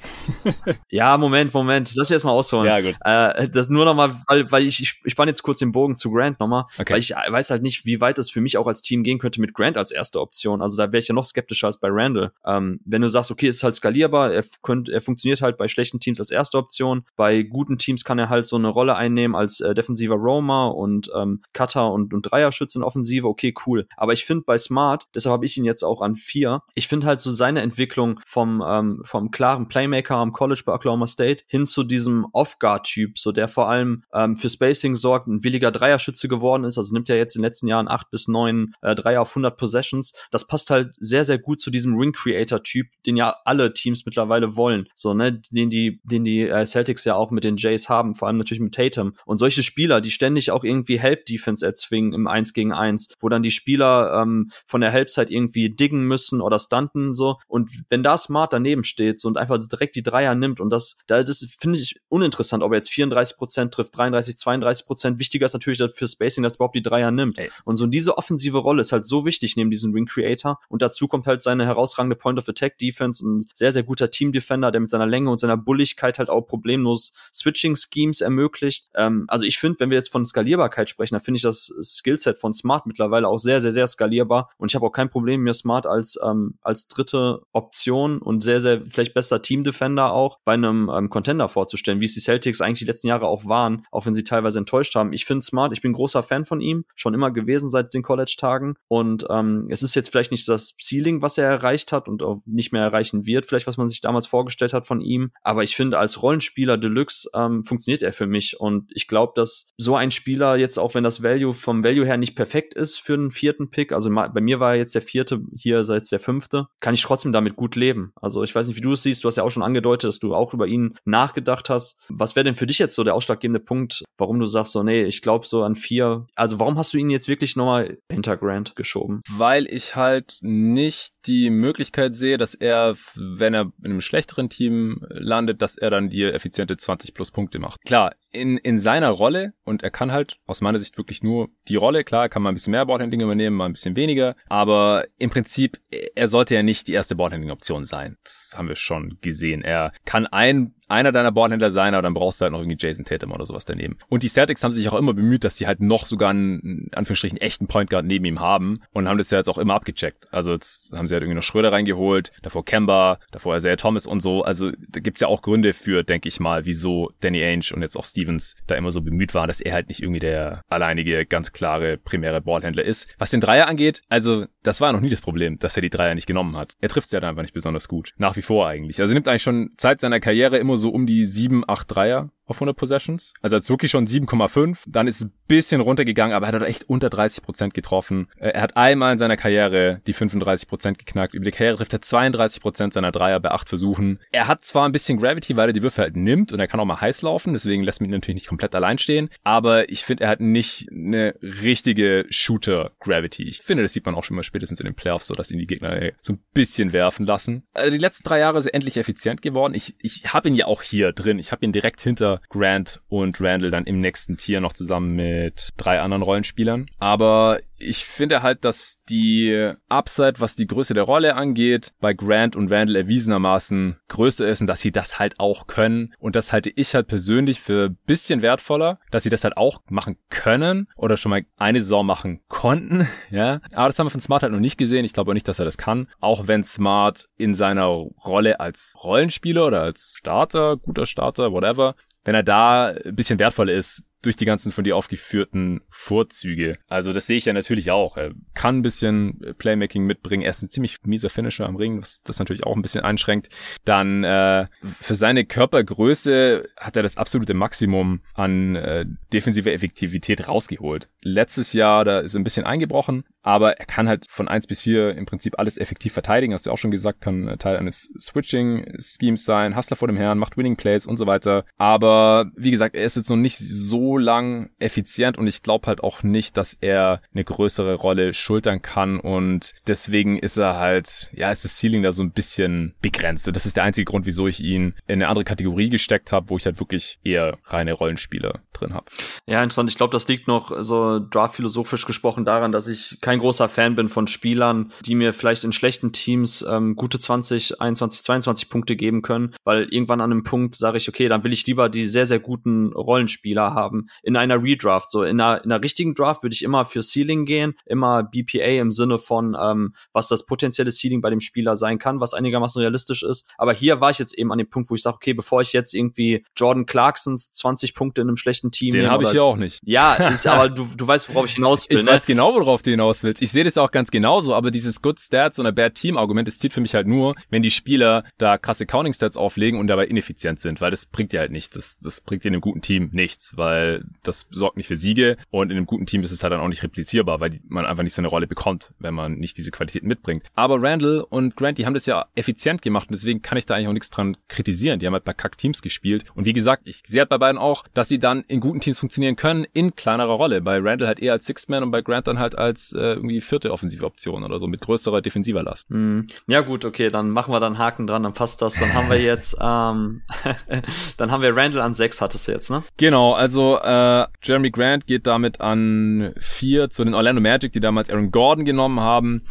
ja, Moment, Moment. Lass mich erst mal ausholen. Ja, gut. Äh, das nur nochmal, weil, weil ich, ich, ich spanne jetzt kurz den Bogen zu Grant nochmal, okay. weil ich weiß halt nicht, wie weit es für mich auch als Team gehen könnte mit Grant als erste Option. Also da wäre ich ja noch skeptischer als bei Randall. Ähm, wenn du sagst, okay, es ist halt skalierbar, er, könnt, er funktioniert halt bei schlechten Teams als erste Option, bei guten Teams kann er halt so eine Rolle einnehmen als äh, defensiver Roma und ähm, Cutter und, und Dreierschütze in Offensive, okay, cool. Aber ich finde bei Smart, deshalb habe ich ihn jetzt auch an vier, ich finde halt so seine Entwicklung vom, ähm, vom klaren Playmaker am College bei Oklahoma State hin zu diesem Off-Guard-Typ, so der vor allem ähm, für Spacing sorgt, ein williger Dreierschütze geworden ist, also nimmt ja jetzt in den letzten Jahren acht bis neun äh, Dreier auf 100 Possessions. Das passt halt sehr, sehr gut zu diesem Ring-Creator-Typ, den ja alle Teams mittlerweile wollen, so, ne, den die, den die äh, Celtics ja auch mit den Jays haben, vor allem natürlich mit Tatum. Und solche Spieler, die ständig auch irgendwie Help-Defense erzwingen im 1 gegen 1, wo dann die Spieler ähm, von der Helpzeit irgendwie diggen müssen oder stunten so. Und wenn da Smart daneben steht so, und einfach direkt die Dreier nimmt und das, da das finde ich uninteressant, ob er jetzt 34 Prozent trifft, 33, 32 Prozent. Wichtiger ist natürlich für Spacing, dass er überhaupt die Dreier nimmt. Ey. Und so diese offensive Rolle ist halt so wichtig neben diesem Ring Creator. Und dazu kommt halt seine herausragende Point of Attack Defense, ein sehr, sehr guter Team Defender, der mit seiner Länge und seiner Bulligkeit halt auch problemlos Switching Schemes ermöglicht. Ähm, also ich finde, wenn wir jetzt von Skalierbarkeit sprechen, dann finde ich das Skillset von Smart mittlerweile auch sehr, sehr, sehr skalierbar. Und ich habe auch kein Problem, mir Smart als, ähm, als dritte Option und sehr, sehr vielleicht bester Team Defender auch bei einem ähm, Contender vorzustellen, wie es die Celtics eigentlich die letzten Jahre auch waren, auch wenn sie teilweise enttäuscht haben. Ich finde Smart, ich bin großer Fan von ihm, schon immer gewesen seit den College-Tagen. Und ähm, es ist jetzt vielleicht nicht das Ceiling, was er erreicht hat und auch nicht mehr erreichen wird, vielleicht was man sich damals vorgestellt hat von ihm. Aber ich finde, als Rollenspieler Deluxe ähm, funktioniert er für mich. Und ich glaube, dass so ein Spieler jetzt, auch wenn das Value vom Value her nicht perfekt ist für einen vierten Pick, also bei mir war jetzt der vierte, hier sei jetzt der fünfte, kann ich trotzdem damit gut leben. Also ich weiß nicht, wie du es siehst, du hast ja auch schon angedeutet, dass du auch über ihn nachgedacht hast. Was wäre denn für dich jetzt so der ausschlaggebende Punkt, warum du sagst so, nee, ich glaube so an vier, also warum hast du ihn jetzt wirklich nochmal hinter Grant geschoben? Weil ich halt nicht die Möglichkeit sehe, dass er, wenn er in einem schlechteren Team landet, dass er dann die effiziente 20 plus Punkte macht. Klar, in, in seiner Rolle und er kann halt aus meiner Sicht wirklich nur die Rolle, klar, kann mal ein bisschen mehr Boardhandling übernehmen, mal ein bisschen weniger, aber im Prinzip, er sollte ja nicht die erste Boardhandling-Option sein. Das haben wir schon gesehen. Er kann ein einer deiner Boardhändler sein, aber dann brauchst du halt noch irgendwie Jason Tatum oder sowas daneben. Und die Celtics haben sich auch immer bemüht, dass sie halt noch sogar einen, in Anführungsstrichen, echten Point Guard neben ihm haben und haben das ja jetzt auch immer abgecheckt. Also jetzt haben sie halt irgendwie noch Schröder reingeholt, davor Kemba, davor Isaiah Thomas und so. Also da gibt's ja auch Gründe für, denke ich mal, wieso Danny Ainge und jetzt auch Stevens da immer so bemüht waren, dass er halt nicht irgendwie der alleinige, ganz klare, primäre Ballhändler ist. Was den Dreier angeht, also das war noch nie das Problem, dass er die Dreier nicht genommen hat. Er trifft sie halt einfach nicht besonders gut. Nach wie vor eigentlich. Also nimmt eigentlich schon Zeit seiner Karriere immer so um die sieben, acht Dreier auf 100 Possessions. Also als Rookie schon 7,5. Dann ist es ein bisschen runtergegangen, aber er hat echt unter 30 Prozent getroffen. Äh, er hat einmal in seiner Karriere die 35 Prozent geknackt. Über die Karriere trifft er 32 Prozent seiner Dreier bei acht Versuchen. Er hat zwar ein bisschen Gravity, weil er die Würfe halt nimmt und er kann auch mal heiß laufen. Deswegen lässt man ihn natürlich nicht komplett allein stehen. Aber ich finde, er hat nicht eine richtige Shooter-Gravity. Ich finde, das sieht man auch schon mal spätestens in den Playoffs so, dass ihn die Gegner so ein bisschen werfen lassen. Also die letzten drei Jahre ist endlich effizient geworden. Ich, ich habe ihn ja auch hier drin. Ich habe ihn direkt hinter Grant und Randall dann im nächsten Tier noch zusammen mit drei anderen Rollenspielern. Aber ich finde halt, dass die Upside, was die Größe der Rolle angeht, bei Grant und Randall erwiesenermaßen größer ist und dass sie das halt auch können. Und das halte ich halt persönlich für bisschen wertvoller, dass sie das halt auch machen können oder schon mal eine Saison machen konnten, ja. Aber das haben wir von Smart halt noch nicht gesehen. Ich glaube auch nicht, dass er das kann. Auch wenn Smart in seiner Rolle als Rollenspieler oder als Starter, guter Starter, whatever, wenn er da ein bisschen wertvoller ist, durch die ganzen von dir aufgeführten Vorzüge. Also das sehe ich ja natürlich auch. Er kann ein bisschen Playmaking mitbringen. Er ist ein ziemlich mieser Finisher am Ring, was das natürlich auch ein bisschen einschränkt. Dann äh, für seine Körpergröße hat er das absolute Maximum an äh, defensiver Effektivität rausgeholt. Letztes Jahr, da ist er ein bisschen eingebrochen, aber er kann halt von eins bis vier im Prinzip alles effektiv verteidigen, hast du auch schon gesagt, kann Teil eines Switching-Schemes sein, Hustler vor dem Herrn, macht Winning Plays und so weiter. Aber wie gesagt, er ist jetzt noch nicht so lang effizient und ich glaube halt auch nicht, dass er eine größere Rolle schultern kann und deswegen ist er halt, ja, ist das Ceiling da so ein bisschen begrenzt und das ist der einzige Grund, wieso ich ihn in eine andere Kategorie gesteckt habe, wo ich halt wirklich eher reine Rollenspieler drin habe. Ja, interessant. Ich glaube, das liegt noch so draft-philosophisch gesprochen daran, dass ich kein großer Fan bin von Spielern, die mir vielleicht in schlechten Teams ähm, gute 20, 21, 22 Punkte geben können, weil irgendwann an einem Punkt sage ich, okay, dann will ich lieber die sehr, sehr guten Rollenspieler haben in einer Redraft. So in einer, in einer richtigen Draft würde ich immer für Ceiling gehen, immer BPA im Sinne von, ähm, was das potenzielle Ceiling bei dem Spieler sein kann, was einigermaßen realistisch ist. Aber hier war ich jetzt eben an dem Punkt, wo ich sage, okay, bevor ich jetzt irgendwie Jordan Clarksons 20 Punkte in einem schlechten Team Den habe ich hier auch nicht. Ja, ist, aber du, du weißt, worauf ich hinaus will. Ich ne? weiß genau, worauf du hinaus willst. Ich sehe das auch ganz genauso, aber dieses Good Stats oder Bad Team Argument, das zieht für mich halt nur, wenn die Spieler da krasse Counting Stats auflegen und dabei ineffizient sind, weil das bringt dir halt nicht. Das, das bringt dir in einem guten Team nichts, weil das sorgt nicht für Siege und in einem guten Team ist es halt dann auch nicht replizierbar, weil man einfach nicht so eine Rolle bekommt, wenn man nicht diese Qualitäten mitbringt. Aber Randall und Grant, die haben das ja effizient gemacht und deswegen kann ich da eigentlich auch nichts dran kritisieren. Die haben halt bei Kack-Teams gespielt und wie gesagt, ich sehe halt bei beiden auch, dass sie dann in guten Teams funktionieren können, in kleinerer Rolle. Bei Randall halt eher als Sixth Man und bei Grant dann halt als äh, irgendwie vierte offensive Option oder so mit größerer defensiver Last. Mm, ja gut, okay, dann machen wir dann Haken dran, dann passt das. Dann haben wir jetzt, ähm, dann haben wir Randall an sechs, hattest du jetzt, ne? Genau, also äh, Jeremy Grant geht damit an vier zu den Orlando Magic, die damals Aaron Gordon genommen haben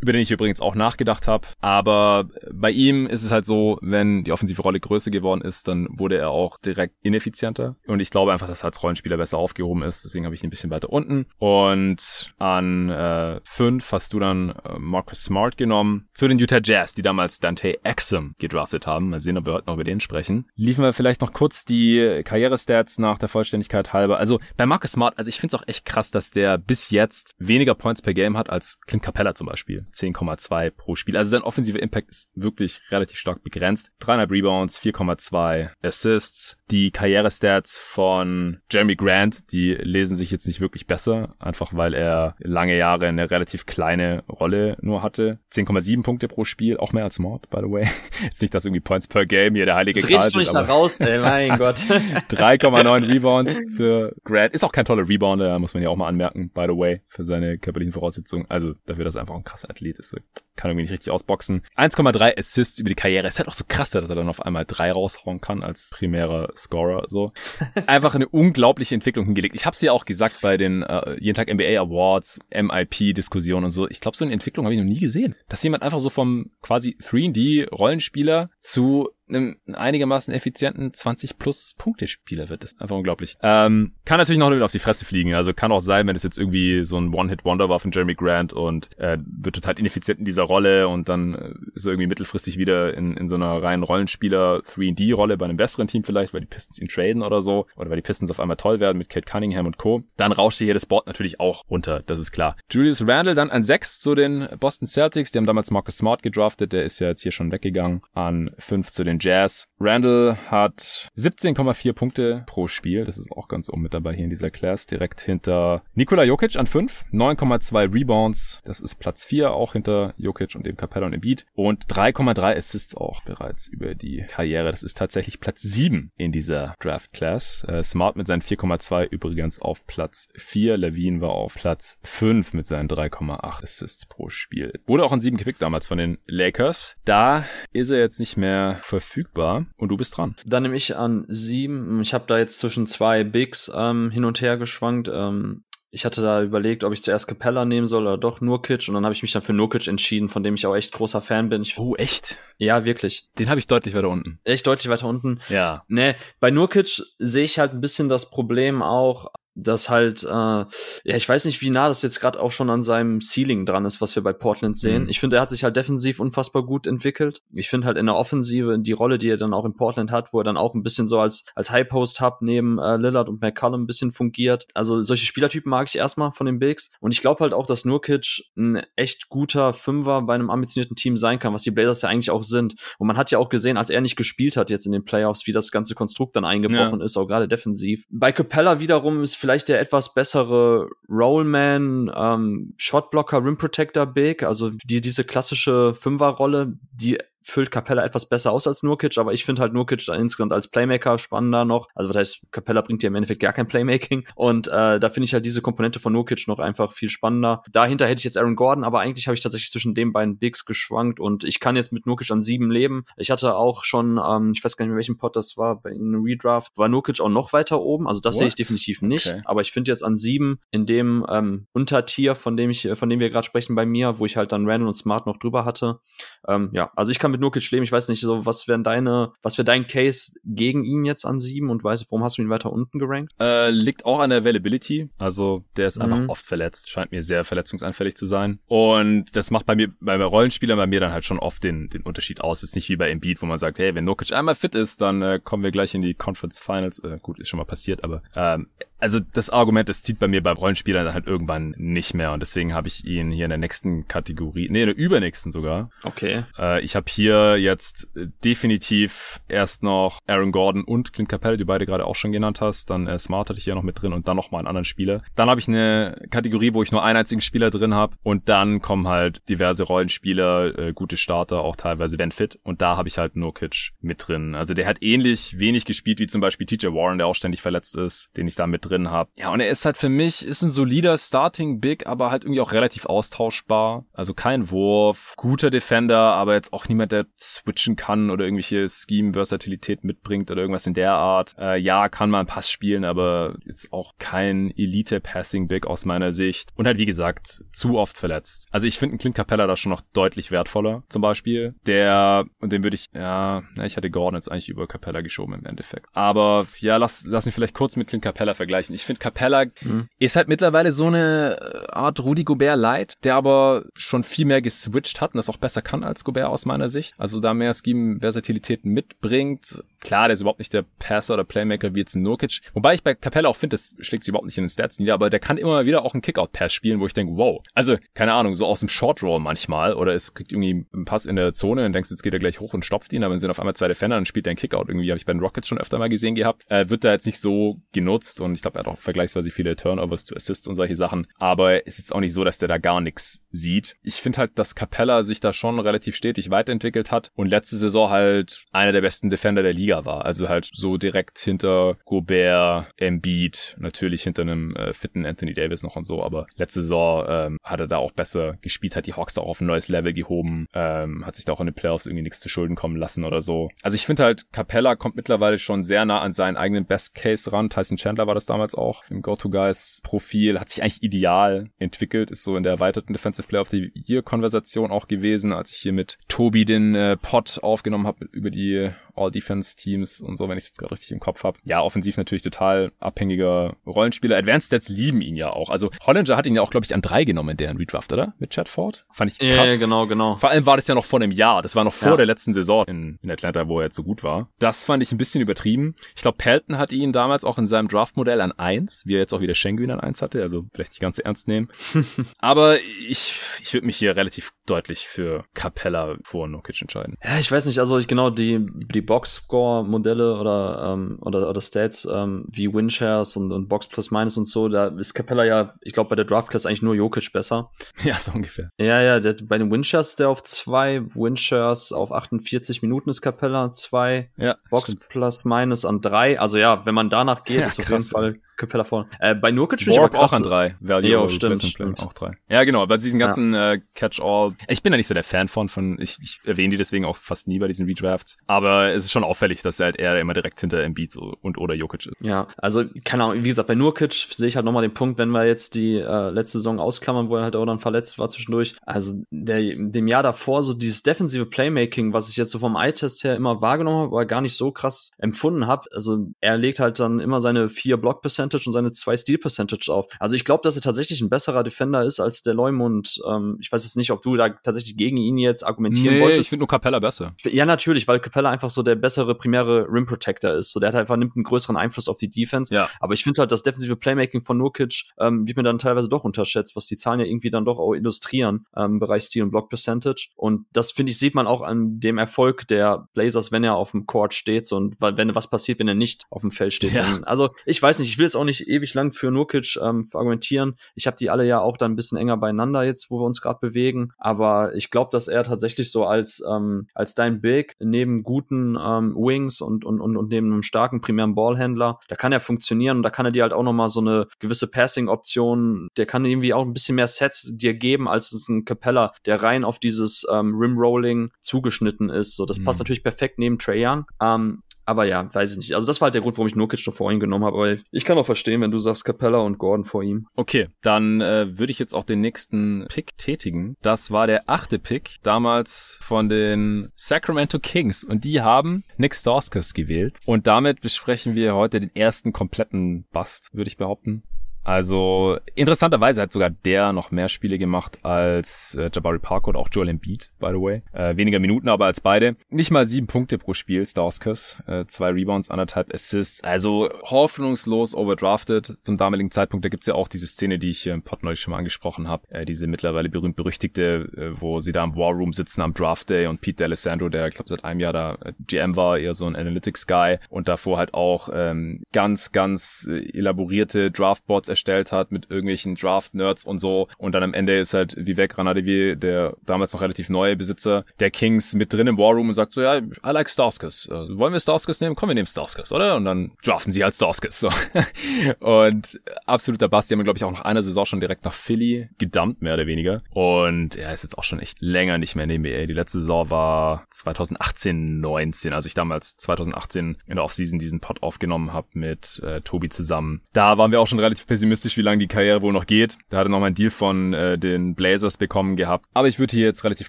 über den ich übrigens auch nachgedacht habe. Aber bei ihm ist es halt so, wenn die offensive Rolle größer geworden ist, dann wurde er auch direkt ineffizienter. Und ich glaube einfach, dass er als Rollenspieler besser aufgehoben ist. Deswegen habe ich ihn ein bisschen weiter unten. Und an äh, fünf hast du dann äh, Marcus Smart genommen. Zu den Utah Jazz, die damals Dante Exum gedraftet haben. Mal sehen, ob wir heute noch über den sprechen. Liefen wir vielleicht noch kurz die Karrierestats nach der Vollständigkeit halber. Also bei Marcus Smart, also ich finde es auch echt krass, dass der bis jetzt weniger Points per Game hat als Clint Capella zum Beispiel. 10,2 pro Spiel. Also sein offensiver Impact ist wirklich relativ stark begrenzt. 300 Rebounds, 4,2 Assists. Die Karrierestats von Jeremy Grant, die lesen sich jetzt nicht wirklich besser, einfach weil er lange Jahre eine relativ kleine Rolle nur hatte. 10,7 Punkte pro Spiel, auch mehr als Mord, by the way. Jetzt nicht, dass irgendwie Points per Game hier der heilige Jetzt Gral sind. da raus, ey, mein Gott. 3,9 Rebounds für Grant. Ist auch kein toller Rebounder, muss man ja auch mal anmerken, by the way, für seine körperlichen Voraussetzungen. Also dafür, dass er einfach ein krasser Athlet ist. So, kann irgendwie nicht richtig ausboxen. 1,3 Assists über die Karriere. Ist halt auch so krass, dass er dann auf einmal drei raushauen kann als primärer Scorer. So einfach eine unglaubliche Entwicklung hingelegt. Ich habe sie ja auch gesagt bei den äh, jeden Tag NBA Awards, MIP-Diskussionen und so. Ich glaube, so eine Entwicklung habe ich noch nie gesehen. Dass jemand einfach so vom quasi 3D-Rollenspieler zu einem einigermaßen effizienten 20 plus Punkte Spieler wird. Das ist einfach unglaublich. Ähm, kann natürlich noch auf die Fresse fliegen. Also kann auch sein, wenn es jetzt irgendwie so ein One-Hit-Wonder war von Jeremy Grant und äh, wird total ineffizient in dieser Rolle und dann äh, ist er irgendwie mittelfristig wieder in, in so einer reinen Rollenspieler 3D-Rolle bei einem besseren Team vielleicht, weil die Pistons ihn traden oder so oder weil die Pistons auf einmal toll werden mit Kate Cunningham und Co. Dann rauscht hier das Board natürlich auch runter, das ist klar. Julius Randle dann an 6 zu den Boston Celtics. Die haben damals Marcus Smart gedraftet, der ist ja jetzt hier schon weggegangen. An 5 zu den den Jazz. Randall hat 17,4 Punkte pro Spiel. Das ist auch ganz oben mit dabei hier in dieser Class. Direkt hinter Nikola Jokic an 5. 9,2 Rebounds. Das ist Platz 4, auch hinter Jokic und dem Capella und Embiid. Und 3,3 Assists auch bereits über die Karriere. Das ist tatsächlich Platz 7 in dieser Draft Class. Äh, Smart mit seinen 4,2 übrigens auf Platz 4. Levine war auf Platz 5 mit seinen 3,8 Assists pro Spiel. Wurde auch an 7 gepickt damals von den Lakers. Da ist er jetzt nicht mehr verfügbar verfügbar und du bist dran. Dann nehme ich an sieben. Ich habe da jetzt zwischen zwei Bigs ähm, hin und her geschwankt. Ähm, ich hatte da überlegt, ob ich zuerst Capella nehmen soll oder doch Nurkic und dann habe ich mich dann für Nurkic entschieden, von dem ich auch echt großer Fan bin. Ich, oh, echt? Ja, wirklich. Den habe ich deutlich weiter unten. Echt deutlich weiter unten? Ja. Nee, bei Nurkic sehe ich halt ein bisschen das Problem auch, dass halt, äh, ja, ich weiß nicht, wie nah das jetzt gerade auch schon an seinem Ceiling dran ist, was wir bei Portland sehen. Mhm. Ich finde, er hat sich halt defensiv unfassbar gut entwickelt. Ich finde halt in der Offensive die Rolle, die er dann auch in Portland hat, wo er dann auch ein bisschen so als, als High-Post-Hub neben äh, Lillard und McCallum ein bisschen fungiert. Also solche Spielertypen mag ich erstmal von den Bigs. Und ich glaube halt auch, dass Nurkic ein echt guter Fünfer bei einem ambitionierten Team sein kann, was die Blazers ja eigentlich auch sind. Und man hat ja auch gesehen, als er nicht gespielt hat jetzt in den Playoffs, wie das ganze Konstrukt dann eingebrochen ja. ist, auch gerade defensiv. Bei Capella wiederum ist vielleicht der etwas bessere Rollman, ähm, Shotblocker, Rim Protector Big, also die, diese klassische Fünferrolle, die füllt Capella etwas besser aus als Nurkic, aber ich finde halt Nurkic da insgesamt als Playmaker spannender noch. Also das heißt, Capella bringt ja im Endeffekt gar kein Playmaking und äh, da finde ich halt diese Komponente von Nurkic noch einfach viel spannender. Dahinter hätte ich jetzt Aaron Gordon, aber eigentlich habe ich tatsächlich zwischen den beiden Bigs geschwankt und ich kann jetzt mit Nurkic an sieben leben. Ich hatte auch schon, ähm, ich weiß gar nicht mehr welchen Pot das war, bei einem Redraft war Nurkic auch noch weiter oben, also das sehe ich definitiv nicht, okay. aber ich finde jetzt an sieben in dem ähm, Untertier, von dem ich, von dem wir gerade sprechen bei mir, wo ich halt dann Randall und Smart noch drüber hatte. Ähm, ja, also ich kann mit Nurkic leben. Ich weiß nicht, so was wären deine, was wäre dein Case gegen ihn jetzt an sieben und weißt, warum hast du ihn weiter unten gerankt? Äh, liegt auch an der Availability. Also der ist mhm. einfach oft verletzt, scheint mir sehr verletzungsanfällig zu sein. Und das macht bei mir, bei Rollenspielern bei mir dann halt schon oft den, den Unterschied aus. Ist nicht wie bei Embiid, wo man sagt, hey, wenn Nurkic einmal fit ist, dann äh, kommen wir gleich in die Conference Finals. Äh, gut, ist schon mal passiert, aber ähm, also das Argument, das zieht bei mir bei Rollenspielern halt irgendwann nicht mehr und deswegen habe ich ihn hier in der nächsten Kategorie, nee, in der übernächsten sogar. Okay. Äh, ich habe hier jetzt definitiv erst noch Aaron Gordon und Clint Capella, die du beide gerade auch schon genannt hast. Dann äh, Smart hatte ich hier noch mit drin und dann noch mal einen anderen Spieler. Dann habe ich eine Kategorie, wo ich nur einen einzigen Spieler drin habe und dann kommen halt diverse Rollenspieler, äh, gute Starter, auch teilweise wenn fit und da habe ich halt Nurkic mit drin. Also der hat ähnlich wenig gespielt wie zum Beispiel TJ Warren, der auch ständig verletzt ist, den ich da mit drin habe. Ja, und er ist halt für mich, ist ein solider Starting Big, aber halt irgendwie auch relativ austauschbar. Also kein Wurf, guter Defender, aber jetzt auch niemand, der switchen kann oder irgendwelche Scheme-Versatilität mitbringt oder irgendwas in der Art. Äh, ja, kann man Pass spielen, aber jetzt auch kein Elite-Passing Big aus meiner Sicht. Und halt, wie gesagt, zu oft verletzt. Also ich finde einen Clint Capella da schon noch deutlich wertvoller, zum Beispiel. Der, und den würde ich, ja, ich hatte Gordon jetzt eigentlich über Capella geschoben im Endeffekt. Aber ja, lass, lass ihn vielleicht kurz mit Clint Capella vergleichen vergleichen. Ich finde Capella mhm. ist halt mittlerweile so eine äh, Art Rudy Gobert Light, der aber schon viel mehr geswitcht hat und das auch besser kann als Gobert aus meiner Sicht. Also da mehr Scheme-Versatilität mitbringt. Klar, der ist überhaupt nicht der Passer oder Playmaker wie jetzt ein Nurkic. Wobei ich bei Capella auch finde, das schlägt sich überhaupt nicht in den Stats nieder, aber der kann immer wieder auch einen Kickout-Pass spielen, wo ich denke, wow. Also, keine Ahnung, so aus dem Short Roll manchmal oder es kriegt irgendwie einen Pass in der Zone und denkst, jetzt geht er gleich hoch und stopft ihn, aber wenn sind auf einmal zwei Defender, dann spielt er einen Kickout. Irgendwie habe ich bei den Rockets schon öfter mal gesehen gehabt. Äh, wird da jetzt nicht so genutzt und ich glaube, er hat auch vergleichsweise viele Turnovers zu Assists und solche Sachen. Aber es ist auch nicht so, dass der da gar nichts sieht. Ich finde halt, dass Capella sich da schon relativ stetig weiterentwickelt hat und letzte Saison halt einer der besten Defender der Liga war. Also halt so direkt hinter Gobert, Embiid, natürlich hinter einem äh, fitten Anthony Davis noch und so. Aber letzte Saison ähm, hat er da auch besser gespielt, hat die Hawks da auch auf ein neues Level gehoben, ähm, hat sich da auch in den Playoffs irgendwie nichts zu Schulden kommen lassen oder so. Also ich finde halt, Capella kommt mittlerweile schon sehr nah an seinen eigenen Best Case ran. Tyson Chandler war das damals auch im Go-To-Guys-Profil, hat sich eigentlich ideal entwickelt, ist so in der erweiterten Defensive Player of the Year-Konversation auch gewesen, als ich hier mit Tobi den äh, Pod aufgenommen habe über die All-Defense-Teams und so, wenn ich es jetzt gerade richtig im Kopf habe. Ja, offensiv natürlich total abhängiger Rollenspieler. Advanced Stats lieben ihn ja auch. Also Hollinger hat ihn ja auch, glaube ich, an drei genommen in deren Redraft, oder? Mit Chatford. Fand ich krass. Ja, genau, genau. Vor allem war das ja noch vor einem Jahr. Das war noch vor ja. der letzten Saison in, in Atlanta, wo er jetzt so gut war. Das fand ich ein bisschen übertrieben. Ich glaube, Pelton hat ihn damals auch in seinem Draftmodell an eins, wie er jetzt auch wieder Schengen an eins hatte. Also vielleicht nicht ganz so ernst nehmen. Aber ich, ich würde mich hier relativ deutlich für Capella vor Nokic entscheiden. Ja, ich weiß nicht, also ich genau die, die Box-Score-Modelle oder, ähm, oder, oder Stats ähm, wie Winshares und, und Box Plus Minus und so, da ist Capella ja, ich glaube, bei der Draft-Class eigentlich nur Jokic besser. Ja, so ungefähr. Ja, ja, der, bei den Winshares der auf zwei, Winshares auf 48 Minuten ist Capella zwei, ja, Box stimmt. Plus Minus an drei. Also ja, wenn man danach geht, ja, ist auf jeden Fall Capella vorne. Äh, bei Nurkic finde ich aber auch an drei. Value ja, stimmt, stimmt. Auch drei. Ja, genau. Bei diesen ganzen ja. äh, Catch-all. Ich bin da nicht so der Fan von, von ich, ich erwähne die deswegen auch fast nie bei diesen Redrafts. Aber es ist schon auffällig, dass er halt eher immer direkt hinter Embiid so, und oder Jokic ist. Ja, also keine Ahnung. Wie gesagt, bei Nurkic sehe ich halt nochmal den Punkt, wenn wir jetzt die äh, letzte Saison ausklammern, wo er halt auch dann verletzt war zwischendurch. Also der, dem Jahr davor so dieses defensive Playmaking, was ich jetzt so vom Eye-Test her immer wahrgenommen habe, aber gar nicht so krass empfunden habe. Also er legt halt dann immer seine vier Block-Percent Percentage und seine zwei Steal Percentage auf. Also ich glaube, dass er tatsächlich ein besserer Defender ist als der Leumund. Ähm, ich weiß jetzt nicht, ob du da tatsächlich gegen ihn jetzt argumentieren nee, wolltest. ich finde nur Capella besser. Ja, natürlich, weil Capella einfach so der bessere primäre Rim Protector ist. So der hat einfach nimmt einen größeren Einfluss auf die Defense. Ja. Aber ich finde halt das defensive Playmaking von Nurkic ähm, wird mir dann teilweise doch unterschätzt, was die Zahlen ja irgendwie dann doch auch illustrieren ähm, im Bereich Steal und Block Percentage. Und das finde ich sieht man auch an dem Erfolg der Blazers, wenn er auf dem Court steht so, und wenn was passiert, wenn er nicht auf dem Feld steht. Ja. Also ich weiß nicht, ich will jetzt auch nicht ewig lang für Nurkic ähm, argumentieren. Ich habe die alle ja auch dann ein bisschen enger beieinander jetzt, wo wir uns gerade bewegen. Aber ich glaube, dass er tatsächlich so als ähm, als dein Big neben guten ähm, Wings und, und und und neben einem starken primären Ballhändler, da kann er funktionieren und da kann er dir halt auch noch mal so eine gewisse Passing-Option, der kann irgendwie auch ein bisschen mehr Sets dir geben als es ein Capella, der rein auf dieses ähm, Rim-Rolling zugeschnitten ist. So, das mhm. passt natürlich perfekt neben Trey Young. Ähm, aber ja, weiß ich nicht. Also das war halt der Grund, warum ich Nurkic noch vor ihm genommen habe. Aber ich kann auch verstehen, wenn du sagst Capella und Gordon vor ihm. Okay, dann äh, würde ich jetzt auch den nächsten Pick tätigen. Das war der achte Pick, damals von den Sacramento Kings. Und die haben Nick Stauskas gewählt. Und damit besprechen wir heute den ersten kompletten Bust, würde ich behaupten. Also interessanterweise hat sogar der noch mehr Spiele gemacht als äh, Jabari Parker und auch Joel Embiid, by the way. Äh, weniger Minuten aber als beide. Nicht mal sieben Punkte pro Spiel, Stauskas. Äh, zwei Rebounds, anderthalb Assists. Also hoffnungslos overdrafted zum damaligen Zeitpunkt. Da gibt's ja auch diese Szene, die ich hier im Pod neulich schon mal angesprochen habe. Äh, diese mittlerweile berühmt-berüchtigte, äh, wo sie da im War Room sitzen am Draft Day und Pete D'Alessandro, der ich glaube seit einem Jahr da äh, GM war, eher so ein Analytics-Guy und davor halt auch ähm, ganz, ganz äh, elaborierte Draftboards erstellt hat mit irgendwelchen Draft-Nerds und so. Und dann am Ende ist halt Vivek Ranadivi, der damals noch relativ neue Besitzer der Kings, mit drin im Warroom und sagt so, ja, I like Starskus. Also, wollen wir Starskus nehmen? Komm, wir nehmen Starskus, oder? Und dann draften sie halt Starskus. So. und absoluter Basti haben wir, glaube ich, auch nach einer Saison schon direkt nach Philly gedumpt, mehr oder weniger. Und er ist jetzt auch schon echt länger nicht mehr in der NBA. Die letzte Saison war 2018, 19, als ich damals 2018 in der Offseason diesen Pod aufgenommen habe mit äh, Tobi zusammen. Da waren wir auch schon relativ pessimistisch pessimistisch, wie lange die Karriere wohl noch geht. Da hat er noch mal einen Deal von äh, den Blazers bekommen gehabt. Aber ich würde hier jetzt relativ